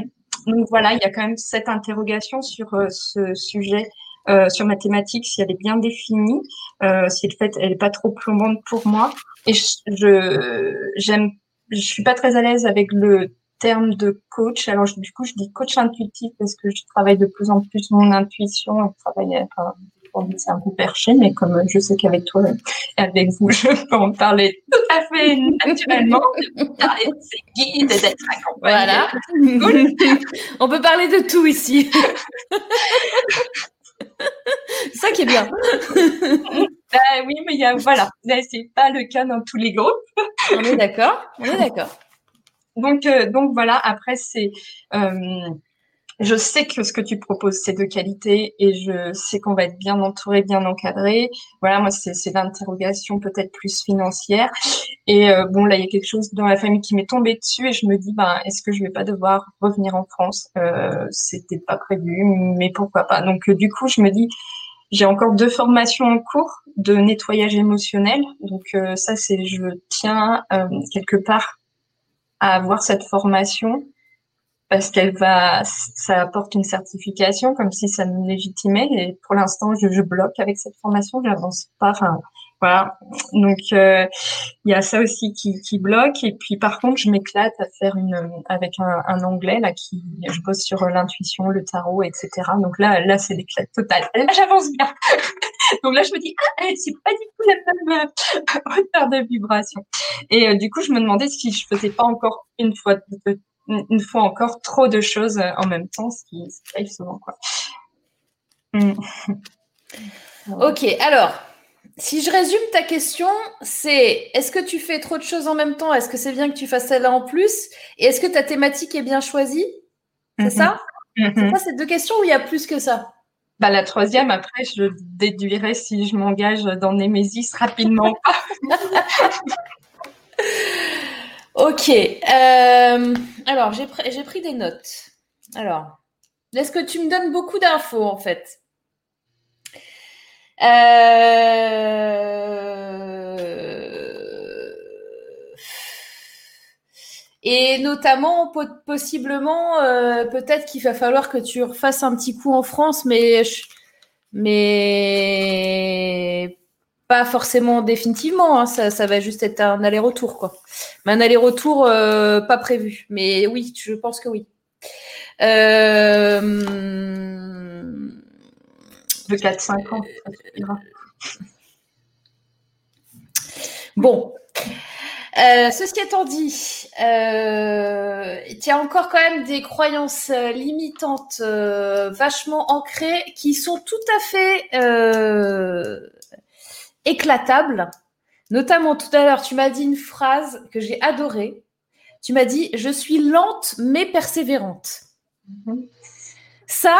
donc voilà, il y a quand même cette interrogation sur euh, ce sujet, euh, sur mathématiques, si elle est bien définie, euh, si le fait elle est pas trop plombante pour moi. Et je, j'aime, je suis pas très à l'aise avec le terme de coach. Alors, du coup, je dis coach intuitif parce que je travaille de plus en plus mon intuition. Je travaille, enfin, c'est un peu perché, mais comme je sais qu'avec toi et avec vous, je peux en parler tout à fait naturellement, parler de ses guides, d'être Voilà. On peut parler de tout ici. c'est ça qui est bien. Bah, oui, mais il y a, voilà, c'est pas le cas dans tous les groupes. On est d'accord, on est d'accord. Donc, euh, donc voilà. Après, c'est, euh, je sais que ce que tu proposes, c'est de qualité et je sais qu'on va être bien entouré, bien encadré. Voilà, moi, c'est l'interrogation peut-être plus financière. Et euh, bon, là, il y a quelque chose dans la famille qui m'est tombé dessus et je me dis, ben, est-ce que je vais pas devoir revenir en France? Euh, C'était pas prévu, mais pourquoi pas? Donc, du coup, je me dis, j'ai encore deux formations en cours de nettoyage émotionnel. Donc, ça, c'est, je tiens quelque part à avoir cette formation parce qu'elle va, ça apporte une certification comme si ça me légitimait. Et pour l'instant, je, je, bloque avec cette formation, j'avance pas. Voilà. Donc euh, il y a ça aussi qui, qui, bloque. Et puis par contre, je m'éclate à faire une avec un, un, anglais là qui, je bosse sur l'intuition, le tarot, etc. Donc là, là c'est l'éclat total. Là, j'avance bien. Donc là, je me dis, ah, c'est pas du tout la même euh, hauteur de vibration. Et euh, du coup, je me demandais si je faisais pas encore une fois, une fois encore trop de choses euh, en même temps, ce qui, arrive souvent, quoi. Mm. Ok, alors, si je résume ta question, c'est est-ce que tu fais trop de choses en même temps? Est-ce que c'est bien que tu fasses celle-là en plus? Et est-ce que ta thématique est bien choisie? C'est mm-hmm. ça? C'est ça, ces deux questions ou il y a plus que ça? Bah, la troisième, après, je déduirai si je m'engage dans Némésis rapidement. ok. Euh, alors, j'ai pris des notes. Alors, est-ce que tu me donnes beaucoup d'infos, en fait? Euh... Et notamment, possiblement, euh, peut-être qu'il va falloir que tu refasses un petit coup en France, mais, mais pas forcément définitivement. Hein, ça, ça, va juste être un aller-retour, quoi. Mais un aller-retour euh, pas prévu. Mais oui, je pense que oui. Euh... De 4-5 ans. Bon, euh, ceci étant dit, euh, il y a encore quand même des croyances euh, limitantes vachement ancrées qui sont tout à fait éclatables. Notamment tout à l'heure, tu m'as dit une phrase que j'ai adorée. Tu m'as dit Je suis lente mais persévérante. Mhm. Ça,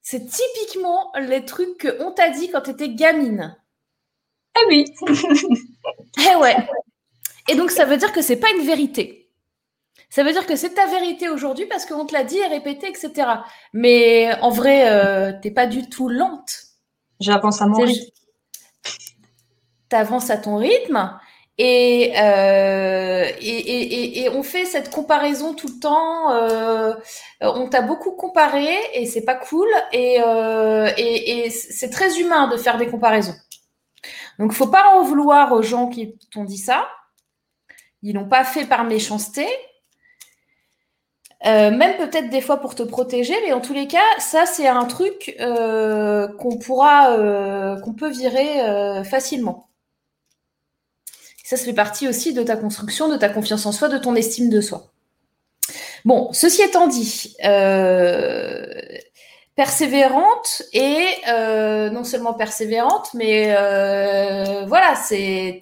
c'est typiquement les trucs qu'on t'a dit quand tu étais gamine. Ah oui. eh ouais. Et donc, ça veut dire que c'est pas une vérité. Ça veut dire que c'est ta vérité aujourd'hui parce qu'on te l'a dit et répété, etc. Mais en vrai, euh, t'es pas du tout lente. J'avance à mon rythme. T'avances à ton rythme euh, et, et, et, on fait cette comparaison tout le temps. Euh, on t'a beaucoup comparé et c'est pas cool. Et, euh, et, c'est très humain de faire des comparaisons. Donc, faut pas en vouloir aux gens qui t'ont dit ça. Ils l'ont pas fait par méchanceté. même peut-être des fois pour te protéger, mais en tous les cas, ça c'est un truc qu'on pourra, qu'on peut virer facilement. Ça, ça fait partie aussi de ta construction, de ta confiance en soi, de ton estime de soi. Bon, ceci étant dit, euh, persévérante et euh, non seulement persévérante, mais euh, voilà, c'est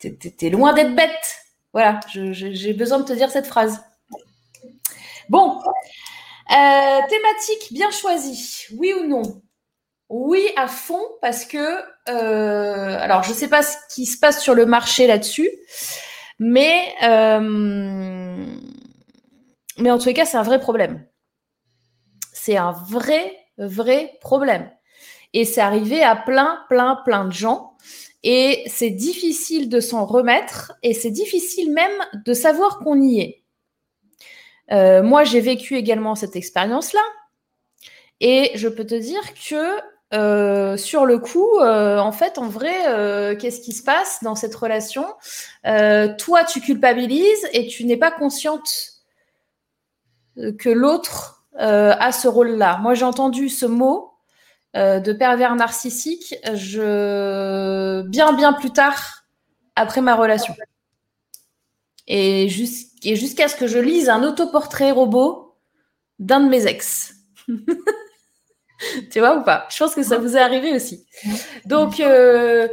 t'es loin d'être bête. Voilà, j'ai besoin de te dire cette phrase. Bon, thématique bien choisie, oui ou non? Oui, à fond, parce que, euh, alors je ne sais pas ce qui se passe sur le marché là-dessus, mais, euh, mais en tous les cas, c'est un vrai problème. C'est un vrai, vrai problème. Et c'est arrivé à plein, plein, plein de gens. Et c'est difficile de s'en remettre et c'est difficile même de savoir qu'on y est. Euh, moi, j'ai vécu également cette expérience-là. Et je peux te dire que euh, sur le coup, euh, en fait, en vrai, euh, qu'est-ce qui se passe dans cette relation? Toi, tu culpabilises et tu n'es pas consciente que l'autre a ce rôle-là. Moi, j'ai entendu ce mot de pervers narcissique je... bien, bien plus tard après ma relation. Et, jusqu'à ce que je lise un autoportrait robot d'un de mes ex. tu vois ou pas? Je pense que ça vous est arrivé aussi. Donc, euh,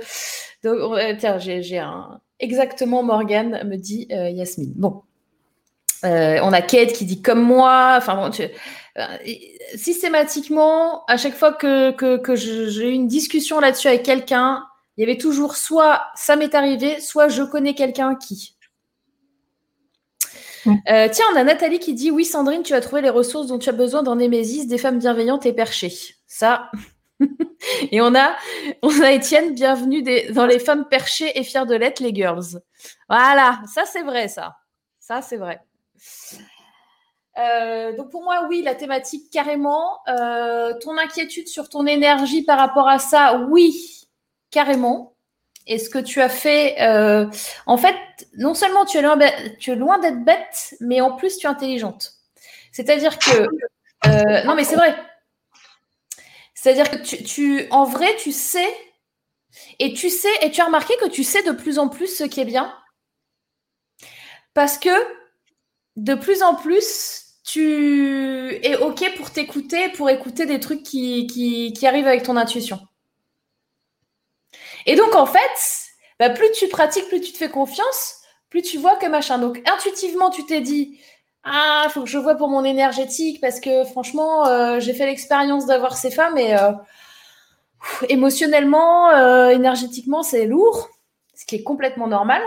tiens, j'ai un exactement Morgane me dit euh, Yasmine. Bon, euh, on a Kate qui dit comme moi. Enfin bon, systématiquement, à chaque fois que, que, que j'ai eu une discussion là-dessus avec quelqu'un, il y avait toujours soit ça m'est arrivé, soit je connais quelqu'un qui. Euh, tiens, on a Nathalie qui dit Oui, Sandrine, tu as trouvé les ressources dont tu as besoin dans Némésis, des femmes bienveillantes et perchées. Ça. et on a, on a Étienne, bienvenue dans les femmes perchées et fières de l'être, les girls. Voilà, ça c'est vrai, ça. Ça c'est vrai. Euh, donc pour moi, oui, la thématique carrément. Euh, ton inquiétude sur ton énergie par rapport à ça, oui, carrément. Et ce que tu as fait, euh, en fait, non seulement tu es loin, d'être bête, mais en plus tu es intelligente. C'est-à-dire que, euh, non mais c'est vrai. C'est-à-dire que tu, en vrai, tu sais, et tu sais, et tu as remarqué que tu sais de plus en plus ce qui est bien, parce que de plus en plus, tu es ok pour t'écouter, pour écouter des trucs qui, qui arrivent avec ton intuition. Et donc, en fait, bah, plus tu pratiques, plus tu te fais confiance, plus tu vois que machin. Donc, intuitivement, tu t'es dit, ah, il faut que je vois pour mon énergétique parce que franchement, euh, j'ai fait l'expérience d'avoir ces femmes et euh, émotionnellement, euh, énergétiquement, c'est lourd, ce qui est complètement normal.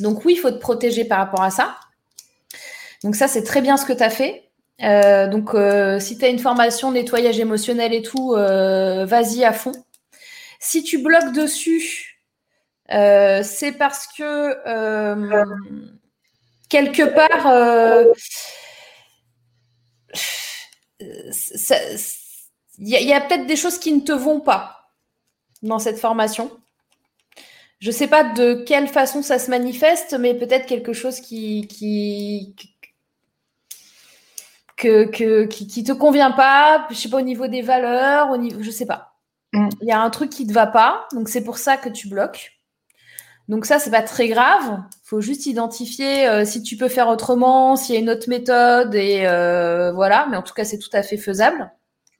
Donc, oui, il faut te protéger par rapport à ça. Donc, ça, c'est très bien ce que tu as fait. donc, si tu as une formation nettoyage émotionnel et tout, vas-y à fond. Si tu bloques dessus, euh, c'est parce que euh, quelque part, euh, il y a, peut-être des choses qui ne te vont pas dans cette formation. Je ne sais pas de quelle façon ça se manifeste, mais peut-être quelque chose qui, qui, te convient pas, je sais pas au niveau des valeurs, au niveau, je sais pas. Mm. Il y a un truc qui ne te va pas, donc c'est pour ça que tu bloques. Donc ça, c'est pas très grave. Il faut juste identifier euh, si tu peux faire autrement, s'il y a une autre méthode, et euh, voilà. Mais en tout cas, c'est tout à fait faisable.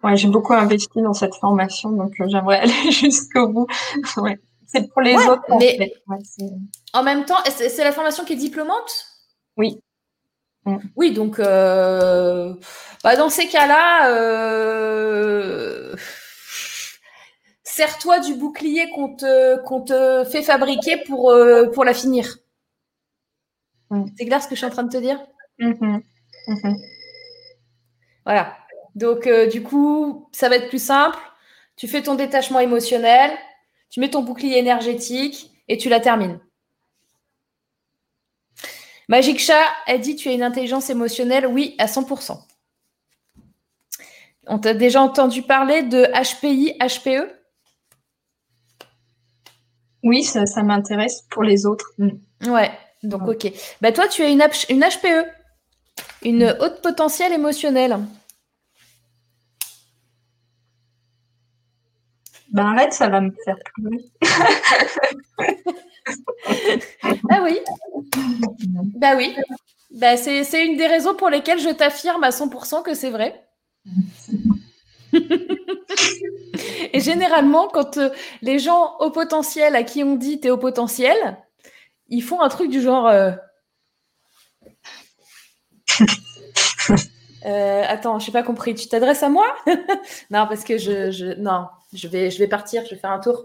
Ouais, j'ai beaucoup investi dans cette formation, donc euh, j'aimerais aller jusqu'au bout. C'est pour les autres. mais en même temps, c'est la formation qui est diplômante? Oui. Mm. Oui, donc euh, bah, dans ces cas-là, euh, sers-toi du bouclier qu'on te, qu'on te fait fabriquer pour, euh, pour la finir. C'est clair ce que je suis en train de te dire? Mm-hmm. Mm-hmm. Voilà. Donc, du coup, ça va être plus simple. Tu fais ton détachement émotionnel, tu mets ton bouclier énergétique et tu la termines. Magic Chat, elle dit tu as une intelligence émotionnelle Oui, à 100%. On t'a déjà entendu parler de HPI, HPE Oui, ça, m'intéresse pour les autres. Mm. Ouais, donc ok. Bah, toi, tu as une, une HPE, une mm. haute potentielle émotionnelle. Ben arrête, ça va me faire pleurer. ah oui. Bah oui. Bah, c'est une des raisons pour lesquelles je t'affirme à 100% que c'est vrai. Et généralement, quand euh, les gens au potentiel à qui on dit t'es au potentiel, ils font un truc du genre. Euh, euh, attends, je n'ai pas compris. Tu t'adresses à moi? Non, parce que je, je, non, je vais, je vais partir. Je vais faire un tour.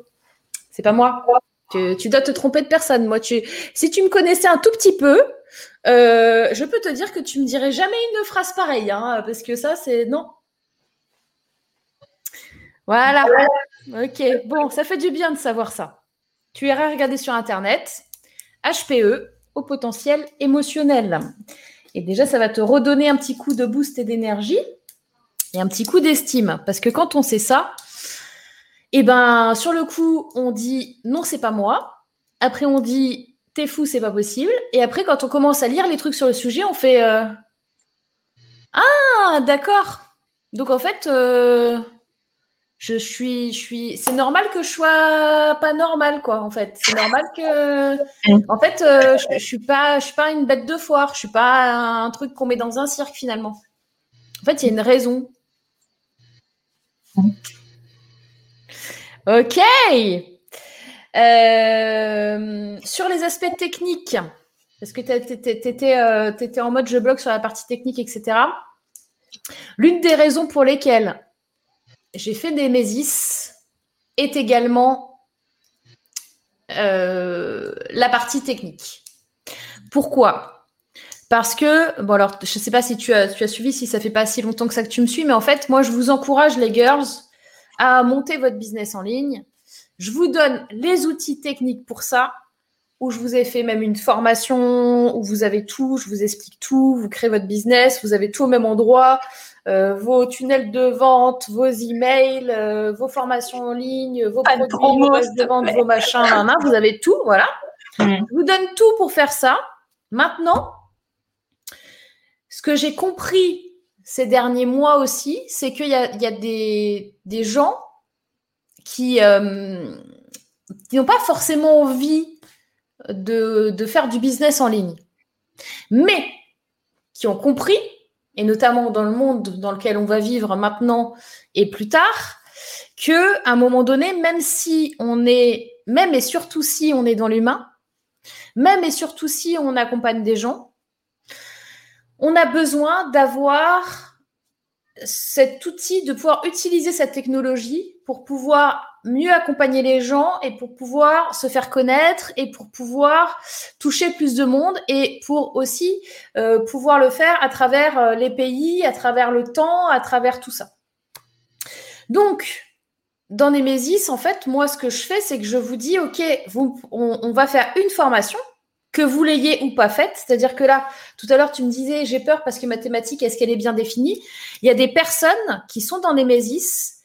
C'est pas moi. Tu, dois te tromper de personne. Moi, tu, si tu me connaissais un tout petit peu, je peux te dire que tu me dirais jamais une phrase pareille, hein, parce que ça, c'est non. Voilà. Ok. Bon, ça fait du bien de savoir ça. Tu iras regarder sur Internet HPE au potentiel émotionnel. Et déjà, ça va te redonner un petit coup de boost et d'énergie et un petit coup d'estime. Parce que quand on sait ça, eh ben, sur le coup, on dit non, c'est pas moi. Après, on dit t'es fou, c'est pas possible. Et après, quand on commence à lire les trucs sur le sujet, on fait euh, ah, d'accord. Donc en fait, euh, je suis, je suis. C'est normal que je sois pas normal, quoi. En fait, c'est normal que. En fait, euh, je, je, suis pas, je suis pas une bête de foire. Je suis pas un truc qu'on met dans un cirque finalement. En fait, il y a une raison. Ok. Euh, sur les aspects techniques, parce que tu étais, euh, en mode je bloque sur la partie technique, etc. L'une des raisons pour lesquelles j'ai fait des mésis est également euh, la partie technique. Pourquoi? Parce que, bon alors, je ne sais pas si tu as, tu as suivi, si ça fait pas si longtemps que ça que tu me suis, mais en fait, moi, je vous encourage, les girls, à monter votre business en ligne. Je vous donne les outils techniques pour ça, où je vous ai fait même une formation, où vous avez tout, je vous explique tout, vous créez votre business, vous avez tout au même endroit, vos tunnels de vente, vos emails, euh, vos formations en ligne, vos produits, vos de vente, vos machins, vous avez tout, voilà. Mm. Je vous donne tout pour faire ça. Maintenant, ce que j'ai compris ces derniers mois aussi, c'est qu'il y a, des, gens qui, euh, qui n'ont pas forcément envie de, de, faire du business en ligne, mais qui ont compris, et notamment dans le monde dans lequel on va vivre maintenant et plus tard, que à un moment donné, même si on est, même et surtout si on est dans l'humain, même et surtout si on accompagne des gens, on a besoin d'avoir cet outil, de pouvoir utiliser cette technologie pour pouvoir mieux accompagner les gens et pour pouvoir se faire connaître et pour pouvoir toucher plus de monde et pour aussi euh, pouvoir le faire à travers euh, les pays, à travers le temps, à travers tout ça. Donc, dans Nemesis, en fait, moi, ce que je fais, c'est que je vous dis, OK, on va faire une formation que vous l'ayez ou pas faite. C'est-à-dire que là, tout à l'heure, tu me disais, j'ai peur parce que ma thématique, est-ce qu'elle est bien définie? Il y a des personnes qui sont dans Nemesis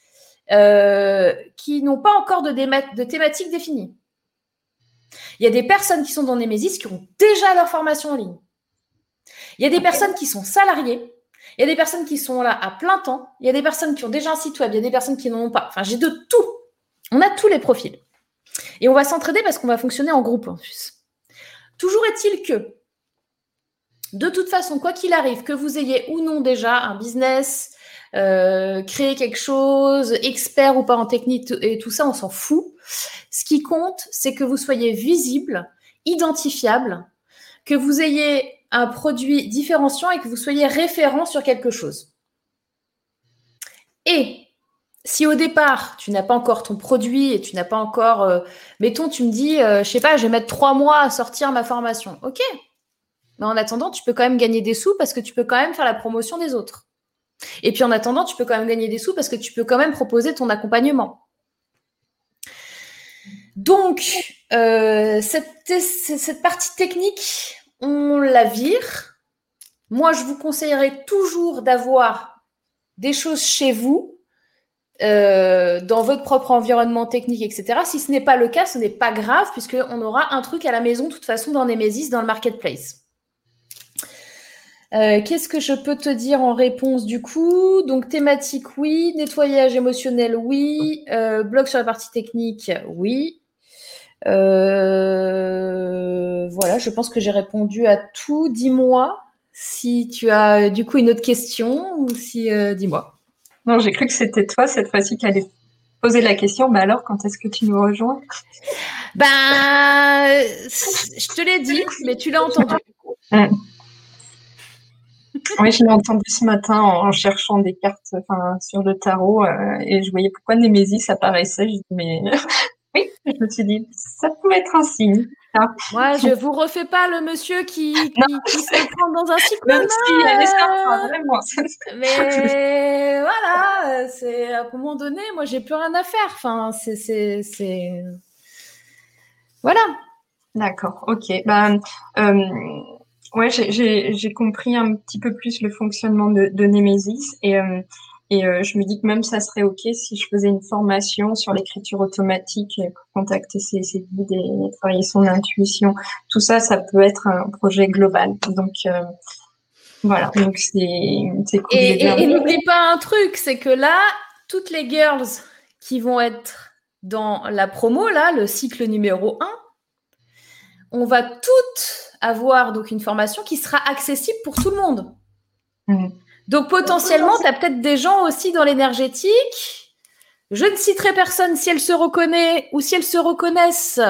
euh, qui n'ont pas encore de, de thématique définie. Il y a des personnes qui sont dans Nemesis qui ont déjà leur formation en ligne. Il y a des personnes qui sont salariées. Il y a des personnes qui sont là à plein temps. Il y a des personnes qui ont déjà un site web. Il y a des personnes qui n'en ont pas. Enfin, j'ai de tout. On a tous les profils. Et on va s'entraider parce qu'on va fonctionner en groupe en plus. Toujours est-il que, de toute façon, quoi qu'il arrive, que vous ayez ou non déjà un business, euh, créer quelque chose, expert ou pas en technique et tout ça, on s'en fout. Ce qui compte, c'est que vous soyez visible, identifiable, que vous ayez un produit différenciant et que vous soyez référent sur quelque chose. Et si au départ, tu n'as pas encore ton produit et tu n'as pas encore, euh, mettons, tu me dis, euh, je sais pas, je vais mettre trois mois à sortir ma formation. Ok. Mais en attendant, tu peux quand même gagner des sous parce que tu peux quand même faire la promotion des autres. Et puis en attendant, tu peux quand même gagner des sous parce que tu peux quand même proposer ton accompagnement. Donc, euh, cette, partie technique, on la vire. Moi, je vous conseillerais toujours d'avoir des choses chez vous, euh, dans votre propre environnement technique, etc. Si ce n'est pas le cas, ce n'est pas grave, puisqu'on aura un truc à la maison, de toute façon, dans Nemesis, dans le marketplace. Euh, qu'est-ce que je peux te dire en réponse du coup? Donc thématique, oui. Nettoyage émotionnel, oui. Euh, blog sur la partie technique, oui. Euh, voilà, je pense que j'ai répondu à tout. Dis-moi si tu as du coup une autre question ou si dis-moi. Non, j'ai cru que c'était toi cette fois-ci qui allait poser la question. Mais alors, quand est-ce que tu nous rejoins? Ben, je te l'ai dit, mais tu l'as entendu. Oui, je l'ai entendu ce matin en, cherchant des cartes sur le tarot euh, et je voyais pourquoi Némésis apparaissait. Je dis, mais oui, je me suis dit, ça pouvait être un signe. Moi, je vous refais pas le monsieur qui, qui, se prend dans un cyclone. vraiment. Mais voilà, c'est à un moment donné, moi, j'ai plus rien à faire. Enfin, c'est, voilà. D'accord, ok. Ben, euh, Ouais, j'ai compris un petit peu plus le fonctionnement de, de Nemesis et, euh, et euh, je me dis que même ça serait OK si je faisais une formation sur l'écriture automatique pour contacter ses, ses guides et travailler son intuition. Tout ça, ça peut être un projet global. Donc, euh, voilà, donc c'est cool. Et, et, et n'oublie pas un truc, c'est que là, toutes les girls qui vont être dans la promo, là, le cycle numéro 1, on va toutes avoir donc une formation qui sera accessible pour tout le monde. Mmh. Donc potentiellement, tu as peut-être des gens aussi dans l'énergétique. Je ne citerai personne si elle se reconnaît ou si elles se reconnaissent.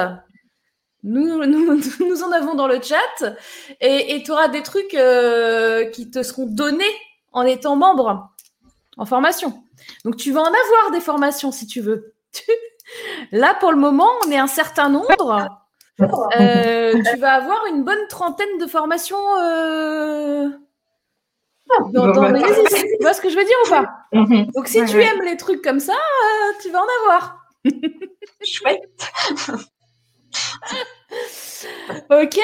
Nous, nous, en avons dans le chat. Et tu auras des trucs euh, qui te seront donnés en étant membre en formation. Donc tu vas en avoir des formations si tu veux. Là, pour le moment, on est un certain nombre. Euh, tu vas avoir une bonne trentaine de formations euh, ah, dans, dans bah, Tu vois ce que je veux dire ou pas mhm. Donc, si tu aimes les trucs comme ça, euh, tu vas en avoir. Chouette. ok.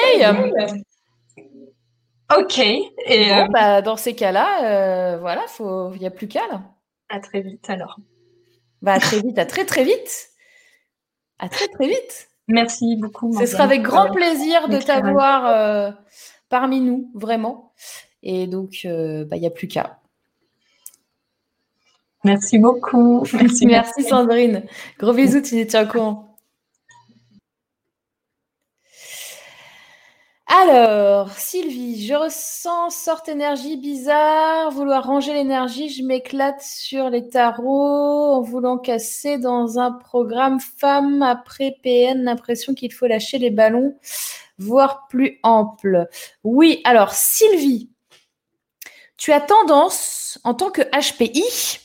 Ok. Et bah, dans ces cas-là, voilà, il n'y a plus qu'à là. À très vite alors. Bah, à très vite, à très très vite. À très très vite. Merci beaucoup. Ce sera avec grand plaisir de t'avoir euh, parmi nous, vraiment. Et donc, euh, bah, il n'y a plus qu'à. Merci beaucoup. Merci, Merci Sandrine. Gros bisous, tu es au courant. Alors, Sylvie, je ressens sorte énergie bizarre, vouloir ranger l'énergie, je m'éclate sur les tarots en voulant casser dans un programme femme après PN, l'impression qu'il faut lâcher les ballons, voire plus ample. Oui, alors Sylvie, tu as tendance en tant que HPI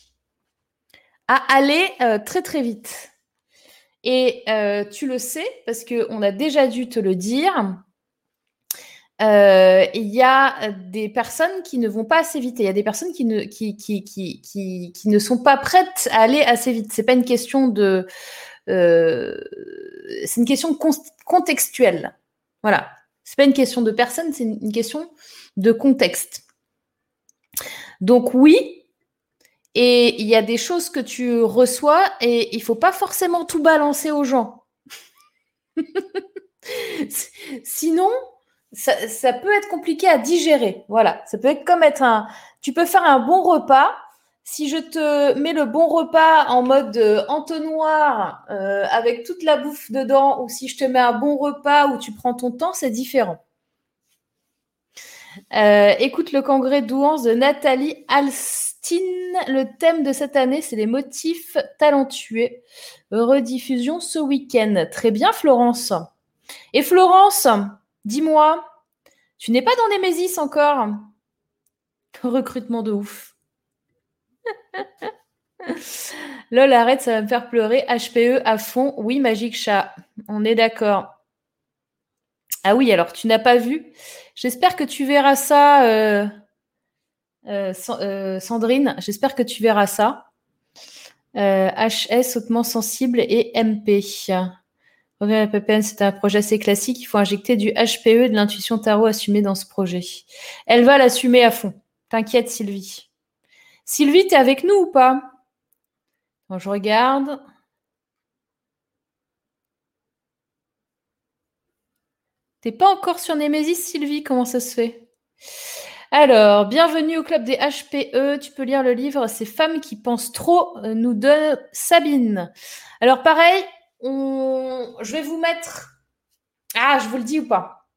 à aller euh, très très vite. Et euh, tu le sais parce qu'on a déjà dû te le dire euh, il y a des personnes qui ne vont pas assez vite. Il y a des personnes qui ne, ne sont pas prêtes à aller assez vite. C'est pas une question de. Euh, c'est une question contextuelle. Voilà. C'est pas une question de personne, c'est une question de contexte. Donc oui, et il y a des choses que tu reçois et il faut pas forcément tout balancer aux gens. Sinon, ça, peut être compliqué à digérer. Voilà, ça peut être comme être un. Tu peux faire un bon repas. Si je te mets le bon repas en mode euh, entonnoir euh, avec toute la bouffe dedans, ou si je te mets un bon repas où tu prends ton temps, c'est différent. Euh, écoute le congrès douance de Nathalie Alst le thème de cette année, c'est les motifs talentueux. Rediffusion ce week-end. Très bien, Florence. Et Florence, dis-moi, tu n'es pas dans Nemesis encore? Recrutement de ouf. Lol, arrête, ça va me faire pleurer. HPE à fond. Oui, Magique Chat. On est d'accord. Ah oui, alors tu n'as pas vu? J'espère que tu verras ça, euh, euh, euh, Sandrine. J'espère que tu verras ça. HS hautement sensible et MP. PPN, c'est un projet assez classique. Il faut injecter du HPE, de l'intuition tarot assumée dans ce projet. Elle va l'assumer à fond. T'inquiète, Sylvie. Sylvie, t'es avec nous ou pas? Je regarde. T'es pas encore sur Nemesis, Sylvie? Comment ça se fait? Alors, bienvenue au club des HPE. Tu peux lire le livre Ces femmes qui pensent trop, nous donne Sabine. Alors, pareil, je vais vous mettre. Ah, je vous le dis ou pas?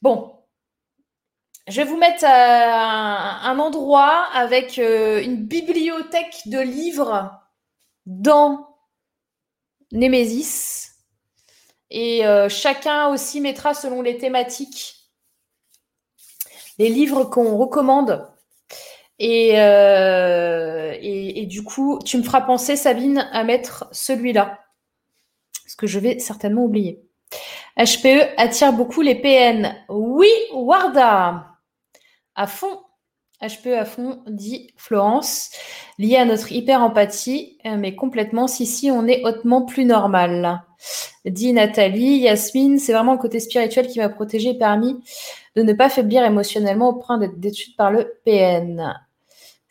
Bon. Je vais vous mettre un, un endroit avec euh, une bibliothèque de livres dans Nemesis. Et euh, chacun aussi mettra selon les thématiques les livres qu'on recommande. Euh, et, du coup, tu me feras penser, Sabine, à mettre celui-là. Ce que je vais certainement oublier. HPE attire beaucoup les PN. Oui, Warda. À fond. HPE à fond, dit Florence, lié à notre hyper-empathie, euh, mais complètement, si, si, on est hautement plus normal. Dit Nathalie, Yasmine, c'est vraiment le côté spirituel qui m'a protégé et permis de ne pas faiblir émotionnellement au point d'être détruite par le PN.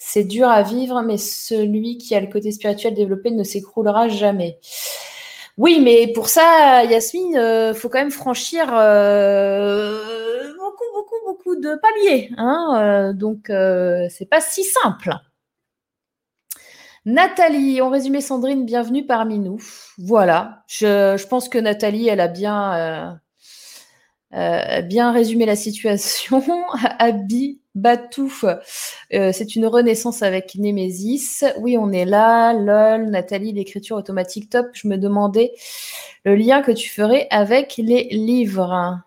C'est dur à vivre, mais celui qui a le côté spirituel développé ne s'écroulera jamais. Oui, mais pour ça, Yasmine, euh, faut quand même franchir euh, beaucoup, beaucoup, beaucoup de paliers. Hein euh, donc, c'est pas si simple. Nathalie, on résumé Sandrine, bienvenue parmi nous. Voilà, je, pense que Nathalie, elle a bien, bien résumé la situation. Abby, Batouf, euh, c'est une renaissance avec Nemesis. Oui, on est là. LOL, Nathalie, l'écriture automatique top. Je me demandais le lien que tu ferais avec les livres.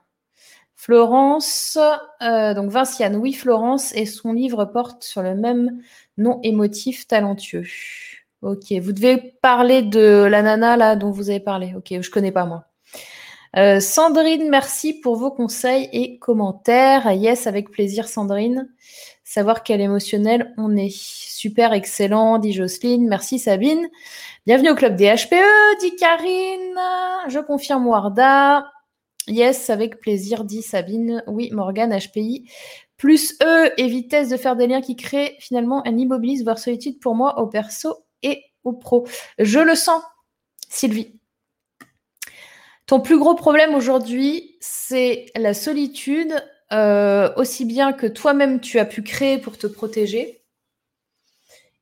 Florence, euh, donc Vinciane, oui, Florence, et son livre porte sur le même nom émotif talentueux. Ok, vous devez parler de la nana là dont vous avez parlé. Ok, je connais pas moi. Euh, Sandrine, merci pour vos conseils et commentaires. Yes, avec plaisir, Sandrine. Savoir quel émotionnel on est. Super, excellent, dit Jocelyne. Merci, Sabine. Bienvenue au club des HPE, dit Karine. Je confirme, Warda. Yes, avec plaisir, dit Sabine. Oui, Morgane, HPI. Plus E et vitesse de faire des liens qui créent finalement un immobilisme, voire solitude pour moi au perso et au pro. Je le sens, Sylvie. Ton plus gros problème aujourd'hui, c'est la solitude, euh, aussi bien que toi-même tu as pu créer pour te protéger,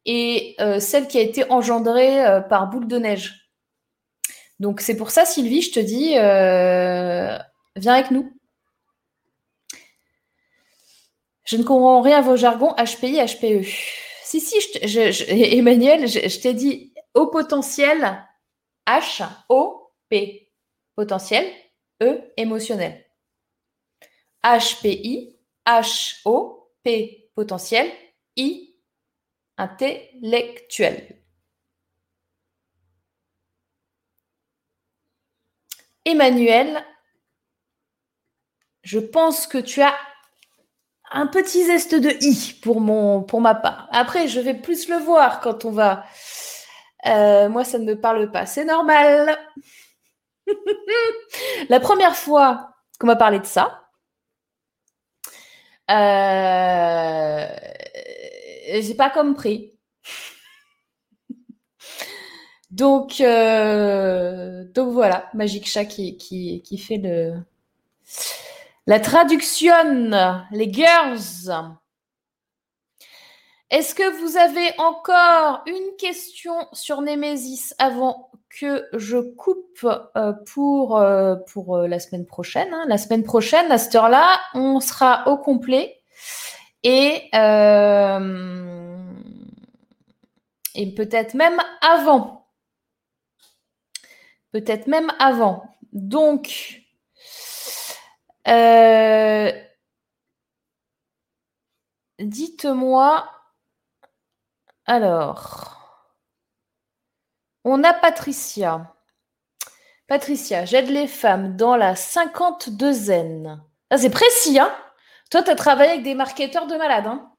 et euh, celle qui a été engendrée euh, par boule de neige. Donc c'est pour ça, Sylvie, je te dis, viens avec nous. Je ne comprends rien à vos jargons HPI, HPE. Si, si, Emmanuel, je t'ai dit au potentiel H, O, P potentiel, E, émotionnel. HPI, HO, P, potentiel, I, intellectuel. Emmanuel, je pense que tu as un petit zeste de I pour, mon, pour ma part. Après, je vais plus le voir quand on va... Euh, moi, ça ne me parle pas. C'est normal. la première fois qu'on m'a parlé de ça, euh, j'ai pas compris. donc, euh, donc voilà, Magic Chat qui fait le, la traduction, les girls. Est-ce que vous avez encore une question sur Nemesis avant que je coupe euh, pour, euh, pour euh, la semaine prochaine. Hein. La semaine prochaine, à cette heure-là, on sera au complet. et, et peut-être même avant. Peut-être même avant. Donc, dites-moi, alors, on a Patricia. Patricia, j'aide les femmes dans la 52 zen. Ah, c'est précis, hein Toi, tu as travaillé avec des marketeurs de malades. Hein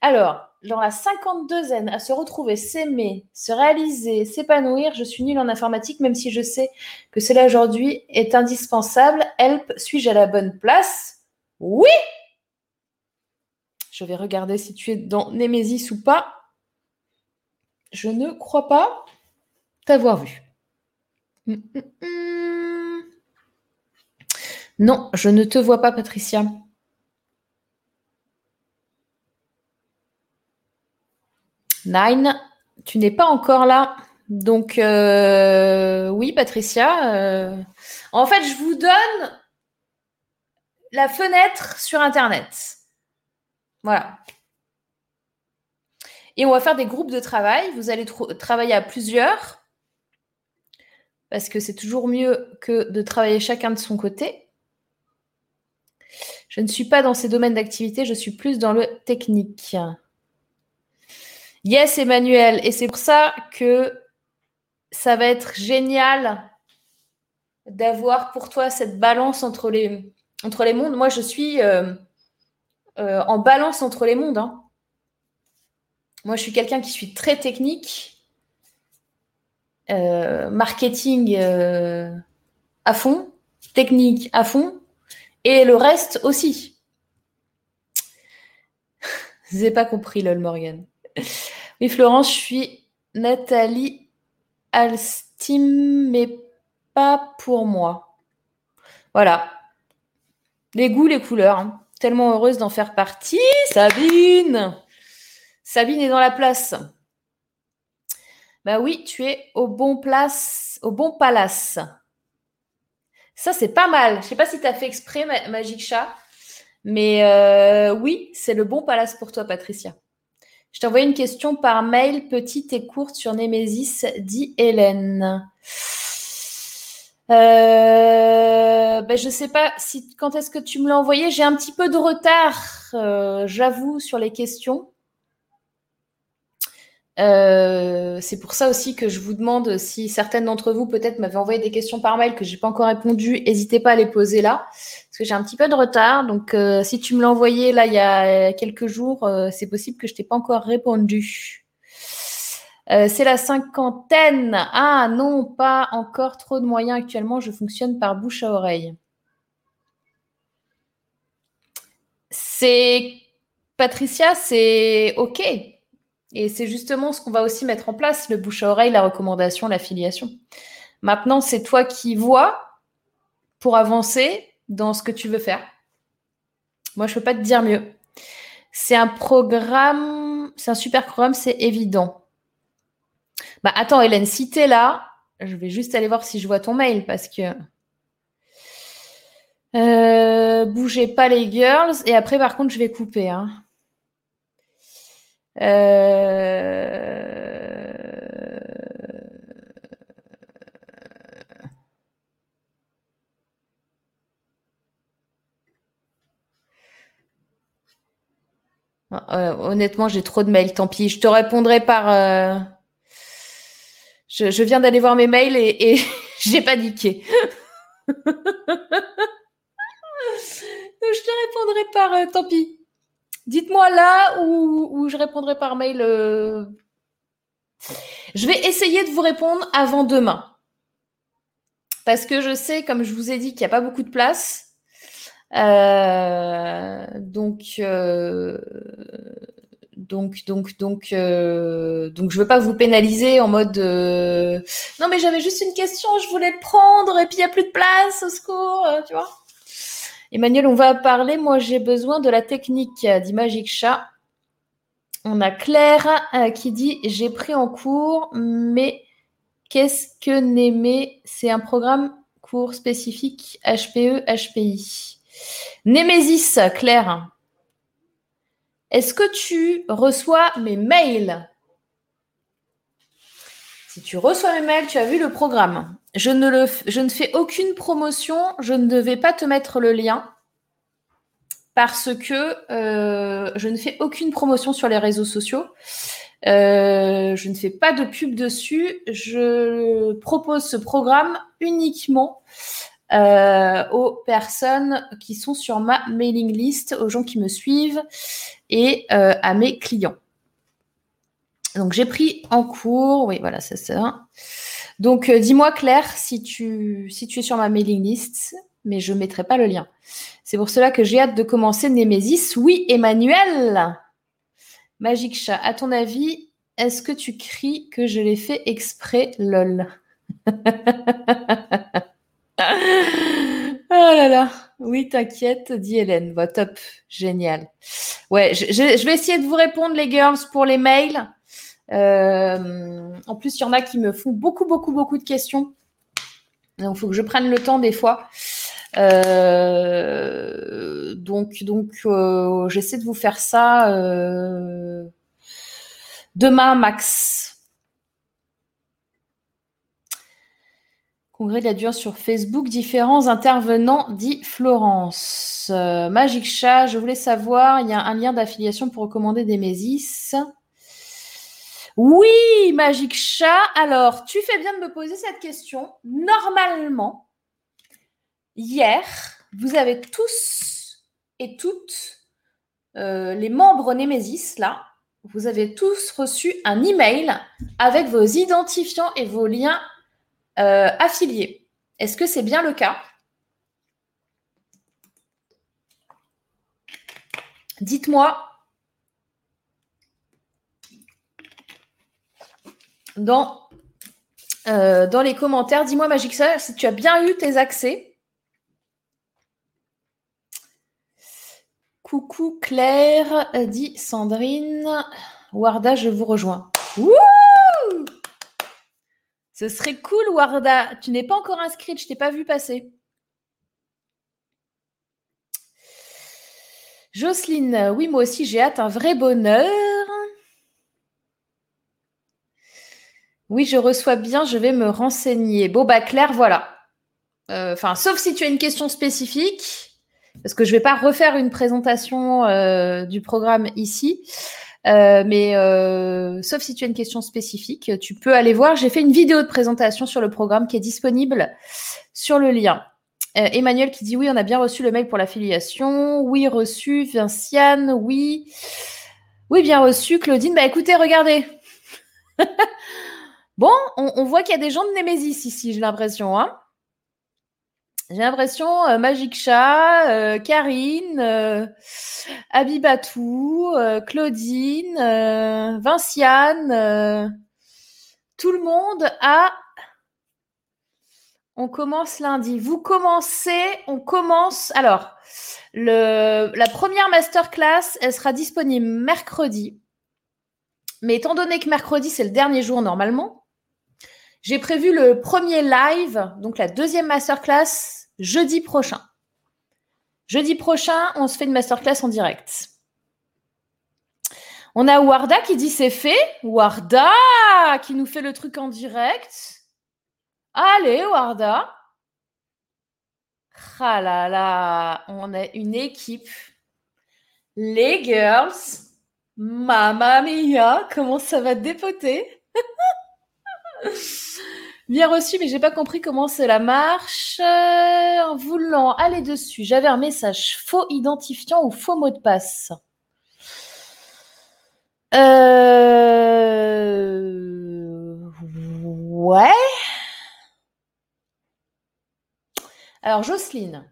Alors, dans la 52 zen, à se retrouver, s'aimer, se réaliser, s'épanouir, je suis nulle en informatique, même si je sais que cela aujourd'hui est indispensable. Help, suis-je à la bonne place? Oui Je vais regarder si tu es dans Némésis ou pas. Je ne crois pas t'avoir vu. Hum, hum, hum. Non, je ne te vois pas, Patricia. Nine, tu n'es pas encore là. Donc, euh, oui, Patricia. Euh, en fait, je vous donne la fenêtre sur Internet. Voilà. Et on va faire des groupes de travail. Vous allez travailler à plusieurs parce que c'est toujours mieux que de travailler chacun de son côté. Je ne suis pas dans ces domaines d'activité, je suis plus dans le technique. Yes, Emmanuel. Et c'est pour ça que ça va être génial d'avoir pour toi cette balance entre les, entre les mondes. Moi, je suis euh, euh, en balance entre les mondes. Hein. Moi, je suis quelqu'un qui suis très technique, euh, marketing à fond, technique à fond, et le reste aussi. Vous n'avez pas compris, lol Morgan. Oui, Florence, je suis Nathalie Alstim, mais pas pour moi. Voilà. Les goûts, les couleurs. Hein. Tellement heureuse d'en faire partie. Sabine Sabine est dans la place. Bah oui, tu es au bon place, au bon palace. Ça, c'est pas mal. Je sais pas si tu as fait exprès, Magic Chat. Mais euh, oui, c'est le bon palace pour toi, Patricia. Je t'ai envoyé une question par mail, petite et courte sur Némésis, dit Hélène. Ben je ne sais pas si quand est-ce que tu me l'as envoyé? J'ai un petit peu de retard, euh, j'avoue, sur les questions. Euh, c'est pour ça aussi que je vous demande si certaines d'entre vous peut-être m'avaient envoyé des questions par mail que j'ai pas encore répondu. N'hésitez pas à les poser là, parce que j'ai un petit peu de retard. Donc, euh, si tu me l'as envoyé là il y a quelques jours, euh, c'est possible que je t'ai pas encore répondu. c'est la cinquantaine. Ah non, pas encore trop de moyens actuellement. Je fonctionne par bouche à oreille. C'est Patricia, c'est ok? Et c'est justement ce qu'on va aussi mettre en place, le bouche à oreille, la recommandation, l'affiliation. Maintenant, c'est toi qui vois pour avancer dans ce que tu veux faire. Moi, je ne peux pas te dire mieux. C'est un programme, c'est un super programme, c'est évident. Bah attends, Hélène, si tu es là, je vais juste aller voir si je vois ton mail parce que. Euh, bougez pas les girls. Et après, par contre, je vais couper. Hein. Euh, ah, honnêtement, j'ai trop de mails, tant pis. Je te répondrai par. Euh, je, viens d'aller voir mes mails et, j'ai paniqué. je te répondrai par. Euh, tant pis. Dites-moi là ou, je répondrai par mail. Euh. Je vais essayer de vous répondre avant demain. Parce que je sais, comme je vous ai dit, qu'il n'y a pas beaucoup de place. Euh, donc, euh, donc, donc, donc, donc, je veux pas vous pénaliser en mode non mais j'avais juste une question, je voulais prendre et puis il n'y a plus de place, au secours, tu vois. Emmanuel, on va parler. Moi, j'ai besoin de la technique, dit Magic Chat. On a Claire euh, qui dit J'ai pris en cours, mais qu'est-ce que Némé C'est un programme cours spécifique HPE, HPI. Némésis, Claire. Est-ce que tu reçois mes mails? Si tu reçois mes mails, tu as vu le programme. Je ne, le, je ne fais aucune promotion, je ne vais pas te mettre le lien parce que euh, je ne fais aucune promotion sur les réseaux sociaux. Euh, je ne fais pas de pub dessus. Je propose ce programme uniquement euh, aux personnes qui sont sur ma mailing list, aux gens qui me suivent et à mes clients. Donc j'ai pris en cours, oui voilà c'est ça. Donc euh, dis-moi Claire si tu, si tu es sur ma mailing list, mais je ne mettrai pas le lien. C'est pour cela que j'ai hâte de commencer Nemesis. Oui Emmanuel Magic Chat, à ton avis, est-ce que tu cries que je l'ai fait exprès lol? Oh là là. Oui, t'inquiète, dit Hélène. Va top. Génial. Ouais, je, vais essayer de vous répondre, les girls, pour les mails. Euh, en plus, il y en a qui me font beaucoup, beaucoup, beaucoup de questions. Donc, il faut que je prenne le temps des fois. Euh, donc, donc euh, j'essaie de vous faire ça demain, max. Congrès de la dure sur Facebook, différents intervenants, dit Florence. Magic Chat, je voulais savoir, il y a un lien d'affiliation pour recommander des Mésis. Oui, Magic Chat. Alors, tu fais bien de me poser cette question. Normalement, hier, vous avez tous et toutes euh, les membres Nemesis, là, vous avez tous reçu un email avec vos identifiants et vos liens euh, affiliés. Est-ce que c'est bien le cas? Dites-moi dans, euh, dans les commentaires, dis-moi Magic si tu as bien eu tes accès. Coucou Claire, dit Sandrine. Warda, je vous rejoins. Ce serait cool, Warda. Tu n'es pas encore inscrite, je t'ai pas vu passer. Jocelyne, oui, moi aussi, j'ai hâte, un vrai bonheur. Oui, je reçois bien, je vais me renseigner. Bon, bah, Claire, voilà. Euh, enfin, sauf si tu as une question spécifique, parce que je ne vais pas refaire une présentation euh, du programme ici. Euh, mais sauf si tu as une question spécifique, tu peux aller voir. J'ai fait une vidéo de présentation sur le programme qui est disponible sur le lien. Emmanuel qui dit oui, on a bien reçu le mail pour l'affiliation. Oui, reçu. Vinciane, oui. Oui, bien reçu. Claudine, bah écoutez, regardez. bon, on, voit qu'il y a des gens de Némésis ici, j'ai l'impression. Hein j'ai l'impression, euh, Magic Chat, euh, Karine, euh, Abibatou, Claudine, Vinciane, tout le monde a. On commence lundi. Vous commencez, on commence. Alors, la première masterclass, elle sera disponible mercredi. Mais étant donné que mercredi, c'est le dernier jour normalement, j'ai prévu le premier live, donc la deuxième masterclass, jeudi prochain. Jeudi prochain, on se fait une masterclass en direct. On a Warda qui dit c'est fait. Warda qui nous fait le truc en direct. Allez, Warda. Ah là là, on a une équipe. Les girls. Mamma mia, comment ça va dépoter? Bien reçu, mais j'ai pas compris comment cela marche. Euh, en voulant aller dessus, j'avais un message faux identifiant ou faux mot de passe. Euh... Ouais. Alors, Jocelyne,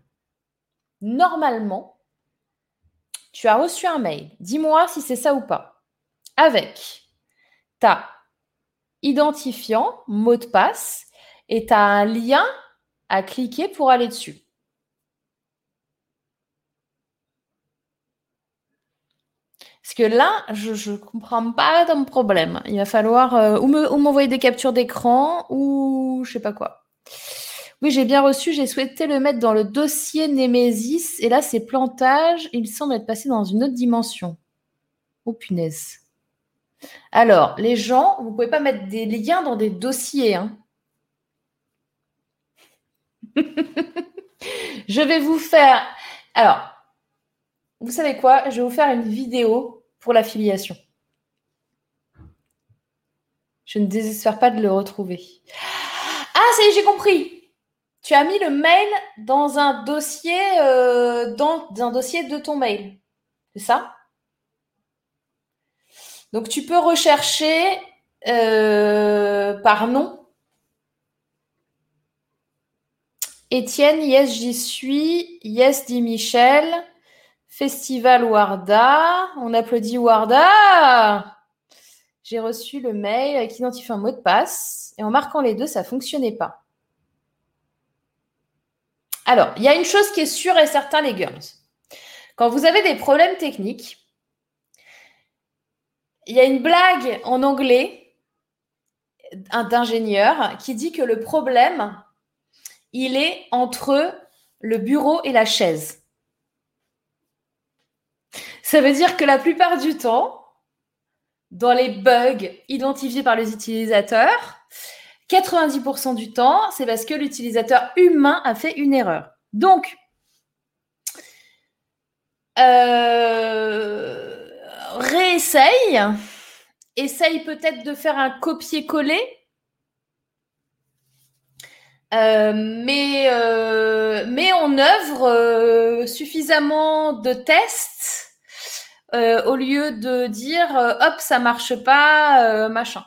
normalement, tu as reçu un mail. Dis-moi si c'est ça ou pas. Avec ta identifiant, mot de passe, et tu as un lien à cliquer pour aller dessus. Parce que là, je ne comprends pas ton problème. Il va falloir euh, ou m'envoyer des captures d'écran ou je sais pas quoi. Oui, j'ai bien reçu. J'ai souhaité le mettre dans le dossier Nemesis. Et là, c'est plantage. Il semble être passé dans une autre dimension. Oh punaise. Alors, les gens, vous ne pouvez pas mettre des liens dans des dossiers. Hein. je vais vous faire. Alors, vous savez quoi? Je vais vous faire une vidéo pour l'affiliation. Je ne désespère pas de le retrouver. Ah, ça y est, j'ai compris. Tu as mis le mail dans un dossier, euh, dans un dossier de ton mail. C'est ça? Donc tu peux rechercher euh, par nom. Étienne, yes, j'y suis. Yes, dit Michel. Festival Warda. On applaudit Warda. J'ai reçu le mail qui identifie un mot de passe. Et en marquant les deux, ça ne fonctionnait pas. Alors, il y a une chose qui est sûre et certaine, les girls. Quand vous avez des problèmes techniques, il y a une blague en anglais d'ingénieur qui dit que le problème, il est entre le bureau et la chaise. Ça veut dire que la plupart du temps, dans les bugs identifiés par les utilisateurs, 90% du temps, c'est parce que l'utilisateur humain a fait une erreur. Donc, euh, réessaye, essaye peut-être de faire un copier-coller, euh, mais, euh, en œuvre suffisamment de tests euh, au lieu de dire euh, hop, ça marche pas, euh, machin.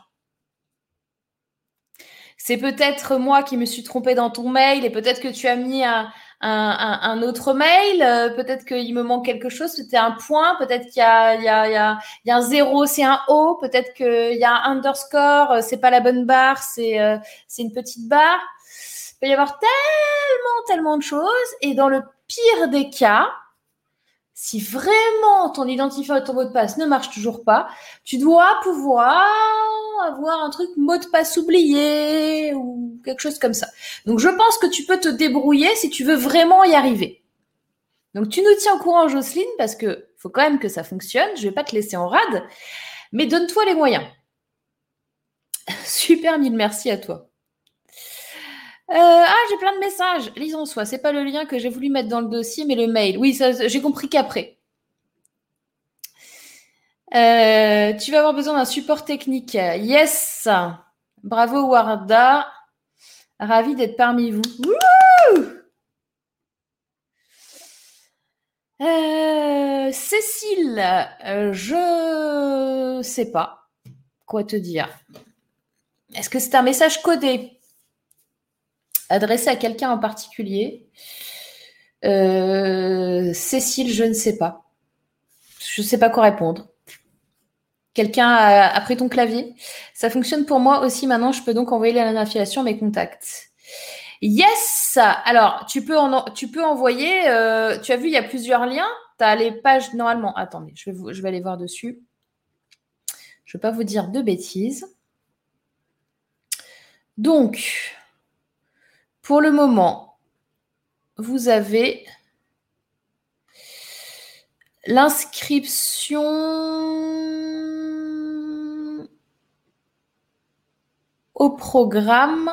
C'est peut-être moi qui me suis trompée dans ton mail et peut-être que tu as mis un, un, autre mail, peut-être qu'il me manque quelque chose, c'était un point, peut-être qu'il y a, il y, a, il y, a, un zéro, c'est un O, peut-être qu'il y a un underscore, c'est pas la bonne barre, c'est c'est une petite barre. Il peut y avoir tellement, tellement de choses. Et dans le pire des cas, si vraiment ton identifiant et ton mot de passe ne marchent toujours pas, tu dois pouvoir avoir un truc mot de passe oublié ou quelque chose comme ça. Donc je pense que tu peux te débrouiller si tu veux vraiment y arriver. Donc tu nous tiens au courant, Jocelyne, parce que faut quand même que ça fonctionne. Je vais pas te laisser en rade, mais donne-toi les moyens. Super mille merci à toi. Euh, ah, j'ai plein de messages. Lisons soit. C'est pas le lien que j'ai voulu mettre dans le dossier, mais le mail. Oui, j'ai compris qu'après. Euh, tu vas avoir besoin d'un support technique. Yes. Bravo Warda. Ravi d'être parmi vous. Euh, Cécile, je sais pas quoi te dire. Est-ce que c'est un message codé? Adressé à quelqu'un en particulier. Euh, Cécile, je ne sais pas. Je ne sais pas quoi répondre. Quelqu'un a, pris ton clavier. Ça fonctionne pour moi aussi maintenant. Je peux donc envoyer l'affiliation à mes contacts. Yes Alors, tu peux, tu peux envoyer. Euh, tu as vu, il y a plusieurs liens. Tu as les pages normalement. Attendez, je vais, je vais aller voir dessus. Je ne vais pas vous dire de bêtises. Donc, pour le moment, vous avez l'inscription au programme.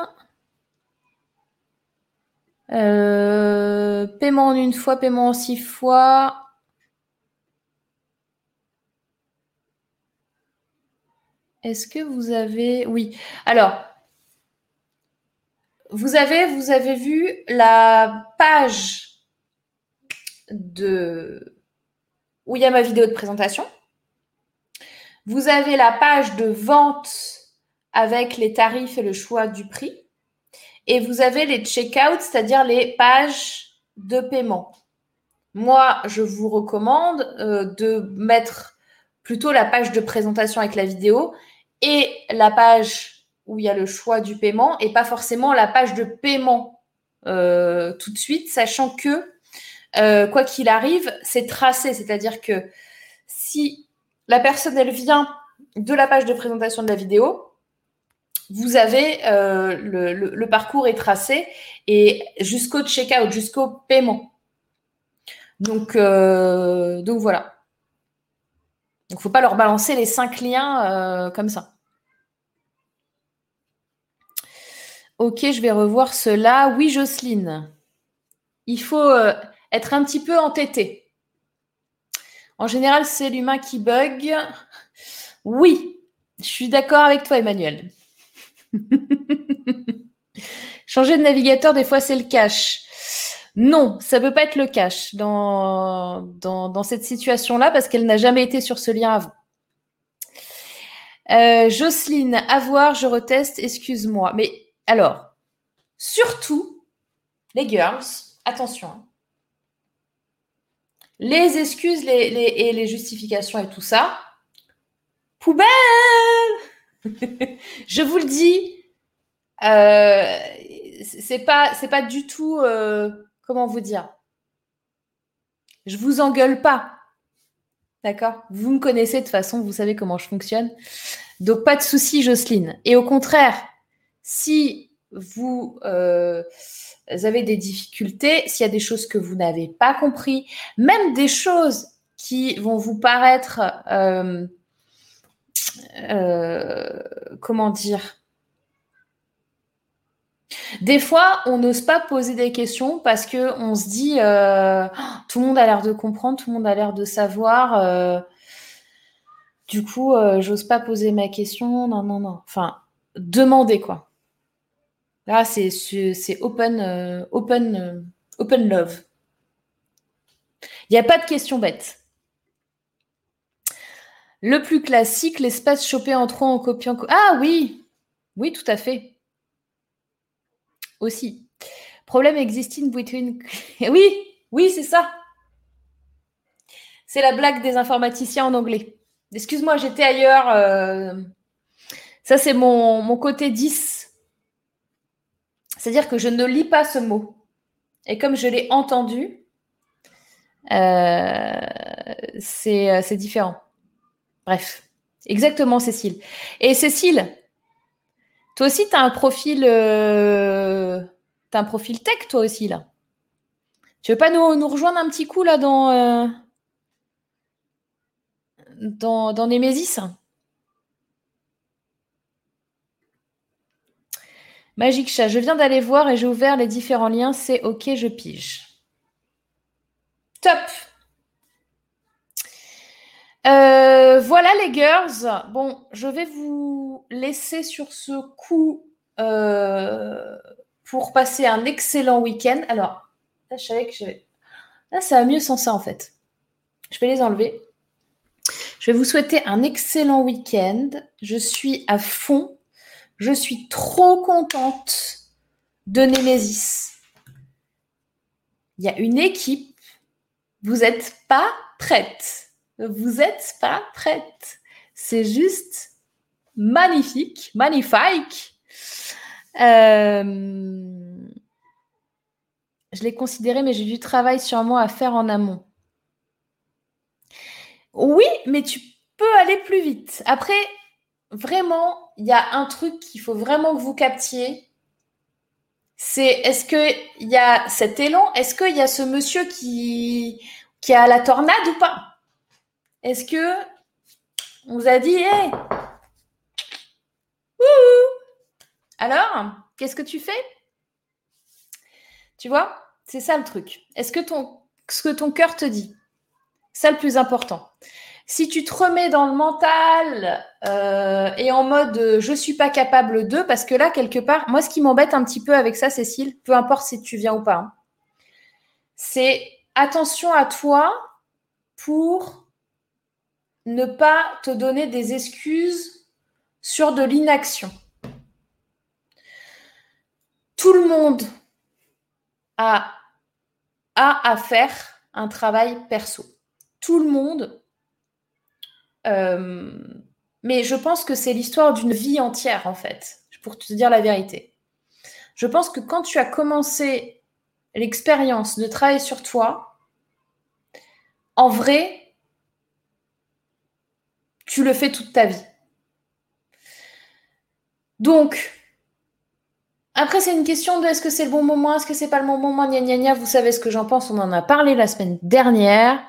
Euh, paiement en une fois, paiement en six fois. Est-ce que vous avez... Oui. Alors, vous avez, vous avez vu la page de où il y a ma vidéo de présentation. Vous avez la page de vente avec les tarifs et le choix du prix. Et vous avez les checkouts, c'est-à-dire les pages de paiement. Moi, je vous recommande euh, de mettre plutôt la page de présentation avec la vidéo et la page où il y a le choix du paiement et pas forcément la page de paiement euh, tout de suite, sachant que euh, quoi qu'il arrive, c'est tracé, c'est-à-dire que si la personne elle vient de la page de présentation de la vidéo, vous avez euh, le, parcours est tracé et jusqu'au checkout, jusqu'au paiement. Donc, donc voilà. Donc, il ne faut pas leur balancer les cinq liens comme ça. Ok, je vais revoir cela. Oui, Jocelyne. Il faut euh, être un petit peu entêté. En général, c'est l'humain qui bug. Oui, je suis d'accord avec toi, Emmanuel. Changer de navigateur, des fois, c'est le cache. Non, ça ne peut pas être le cache dans, dans, cette situation-là parce qu'elle n'a jamais été sur ce lien avant. Euh, Jocelyne, à voir, je reteste, excuse-moi. Mais alors, surtout, les girls, attention. Hein. Les excuses et les justifications et tout ça, poubelle Je vous le dis, euh, c'est pas, du tout, euh, comment vous dire Je vous engueule pas, d'accord? Vous me connaissez de toute façon, vous savez comment je fonctionne, donc pas de souci, Jocelyne. Et au contraire, si vous euh, avez des difficultés, s'il y a des choses que vous n'avez pas compris, même des choses qui vont vous paraître, euh, comment dire, des fois, on n'ose pas poser des questions parce que on se dit euh, tout le monde a l'air de comprendre, tout le monde a l'air de savoir. Euh, du coup, euh, j'ose pas poser ma question. Non, non, non. Enfin, demander quoi. Là, c'est open, open, open love. Il n'y a pas de questions bêtes. Le plus classique, l'espace chopé en trop en copiant. Ah oui, oui, tout à fait aussi. Problème existing between. oui, oui, c'est ça. C'est la blague des informaticiens en anglais. Excuse-moi, j'étais ailleurs. Euh, ça, c'est mon, mon côté 10. C'est-à-dire que je ne lis pas ce mot. Et comme je l'ai entendu, euh, euh, c'est différent. Bref, exactement, Cécile. Et Cécile, toi aussi, tu as un profil. Euh, un profil tech, toi aussi, là. Tu veux pas nous, rejoindre un petit coup là dans. Dans, dans Nemesis? Magique chat, je viens d'aller voir et j'ai ouvert les différents liens. C'est OK, je pige. Top euh, voilà les girls. Bon, je vais vous laisser sur ce coup euh, pour passer un excellent week-end. Alors, là, je savais que je... Là, ça va mieux sans ça, en fait. Je vais les enlever. Je vais vous souhaiter un excellent week-end. Je suis à fond. Je suis trop contente de Nemesis. Il y a une équipe. Vous n'êtes pas prête vous n'êtes pas prête. C'est juste magnifique, magnifique. Euh, je l'ai considéré, mais j'ai du travail sur moi à faire en amont. Oui, mais tu peux aller plus vite. Après, vraiment, il y a un truc qu'il faut vraiment que vous captiez. C'est est-ce qu'il y a cet élan? Est-ce qu'il y a ce monsieur qui, a la tornade ou pas? Est-ce que on vous a dit, hé, alors, qu'est-ce que tu fais? Tu vois, c'est ça le truc. Est-ce que ton, ce que ton cœur te dit, c'est le plus important. Si tu te remets dans le mental euh, et en mode euh, je suis pas capable de, parce que là quelque part, moi ce qui m'embête un petit peu avec ça, Cécile, peu importe si tu viens ou pas, hein, c'est attention à toi pour ne pas te donner des excuses sur de l'inaction. Tout le monde a, a à faire un travail perso. Tout le monde. Euh, mais je pense que c'est l'histoire d'une vie entière, en fait, pour te dire la vérité. Je pense que quand tu as commencé l'expérience de travailler sur toi, en vrai, tu le fais toute ta vie. Donc, après, c'est une question de est-ce que c'est le bon moment, est-ce que c'est pas le bon moment, gna gna gna. Vous savez ce que j'en pense, on en a parlé la semaine dernière.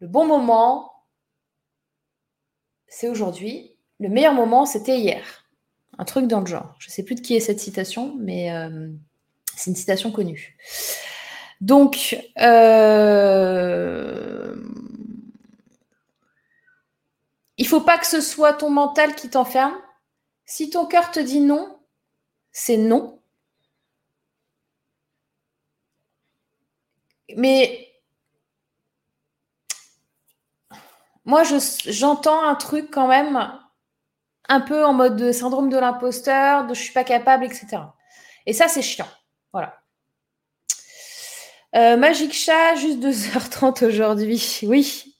Le bon moment, c'est aujourd'hui. Le meilleur moment, c'était hier. Un truc dans le genre. Je ne sais plus de qui est cette citation, mais euh, c'est une citation connue. Donc, euh, il faut pas que ce soit ton mental qui t'enferme. Si ton cœur te dit non, c'est non. Mais moi, j'entends un truc quand même un peu en mode de syndrome de l'imposteur, de je suis pas capable, etc. Et ça, c'est chiant. Voilà. Euh, Magic Chat, juste 2h30 aujourd'hui. Oui.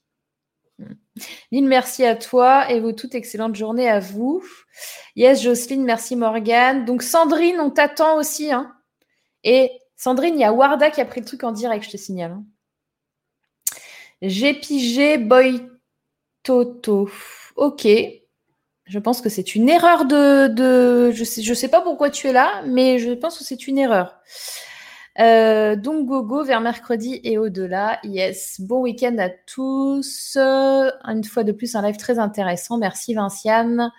Lynn, merci à toi et vous toute excellente journée à vous. Yes, Jocelyne, merci Morgane. Donc Sandrine, on t'attend aussi. Hein. Et Sandrine, il y a Warda qui a pris le truc en direct, je te signale. Hein. J'ai pigé Boy Toto. Ok. Je pense que c'est une erreur de. Je ne sais, je sais pas pourquoi tu es là, mais je pense que c'est une erreur. Euh, donc, gogo vers mercredi et au-delà. Yes. Bon week-end à tous. Une fois de plus, un live très intéressant. Merci, Vinciane.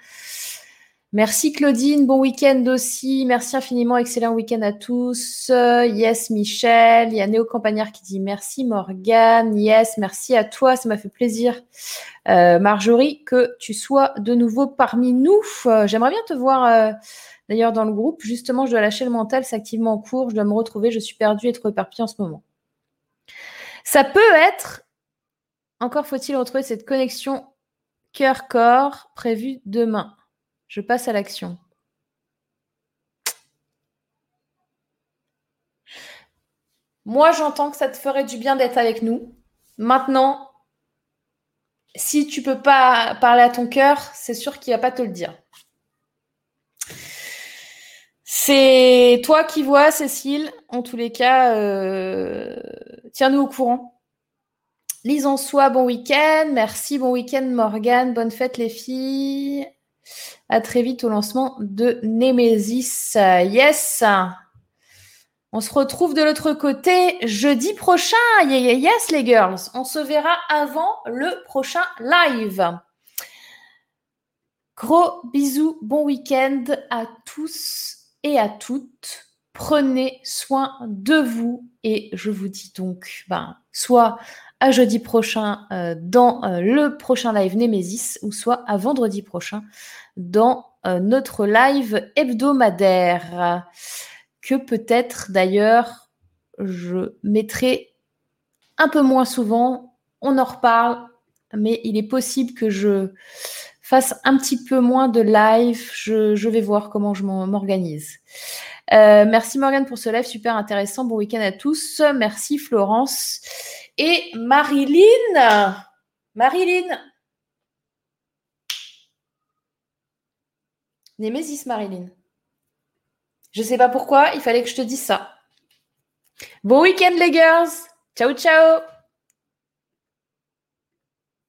Merci, Claudine. Bon week-end aussi. Merci infiniment. Excellent week-end à tous. Yes, Michel. Il y a Néo Campagnard qui dit merci, Morgane. Yes, merci à toi. Ça m'a fait plaisir, euh, Marjorie, que tu sois de nouveau parmi nous. Euh, j'aimerais bien te voir D'ailleurs, dans le groupe, justement, je dois lâcher le mental, c'est activement en cours, je dois me retrouver, je suis perdue et trop éparpillée en ce moment. Ça peut être, encore faut-il retrouver cette connexion cœur-corps prévue demain. Je passe à l'action. Moi, j'entends que ça te ferait du bien d'être avec nous. Maintenant, si tu peux pas parler à ton cœur, c'est sûr qu'il va pas te le dire. C'est toi qui vois, Cécile. En tous les cas, euh, tiens-nous au courant. Lise en soi, bon week-end. Merci, bon week-end, Morgane. Bonne fête, les filles. À très vite au lancement de Nemesis. Yes. On se retrouve de l'autre côté jeudi prochain. Yes, les girls. On se verra avant le prochain live. Gros bisous, bon week-end à tous et à toutes. Prenez soin de vous et je vous dis donc, ben, soit à jeudi prochain euh, dans euh, le prochain live Nemesis ou soit à vendredi prochain dans euh, notre live hebdomadaire que peut-être d'ailleurs je mettrai un peu moins souvent. On en reparle, mais il est possible que je fasse un petit peu moins de live. Je, vais voir comment je m'organise. Euh, merci Morgane pour ce live super intéressant. Bon week-end à tous. Merci Florence. Et Marilyn. Marilyn. Némésis Marilyn. Je sais pas pourquoi, il fallait que je te dise ça. Bon week-end les girls. Ciao ciao.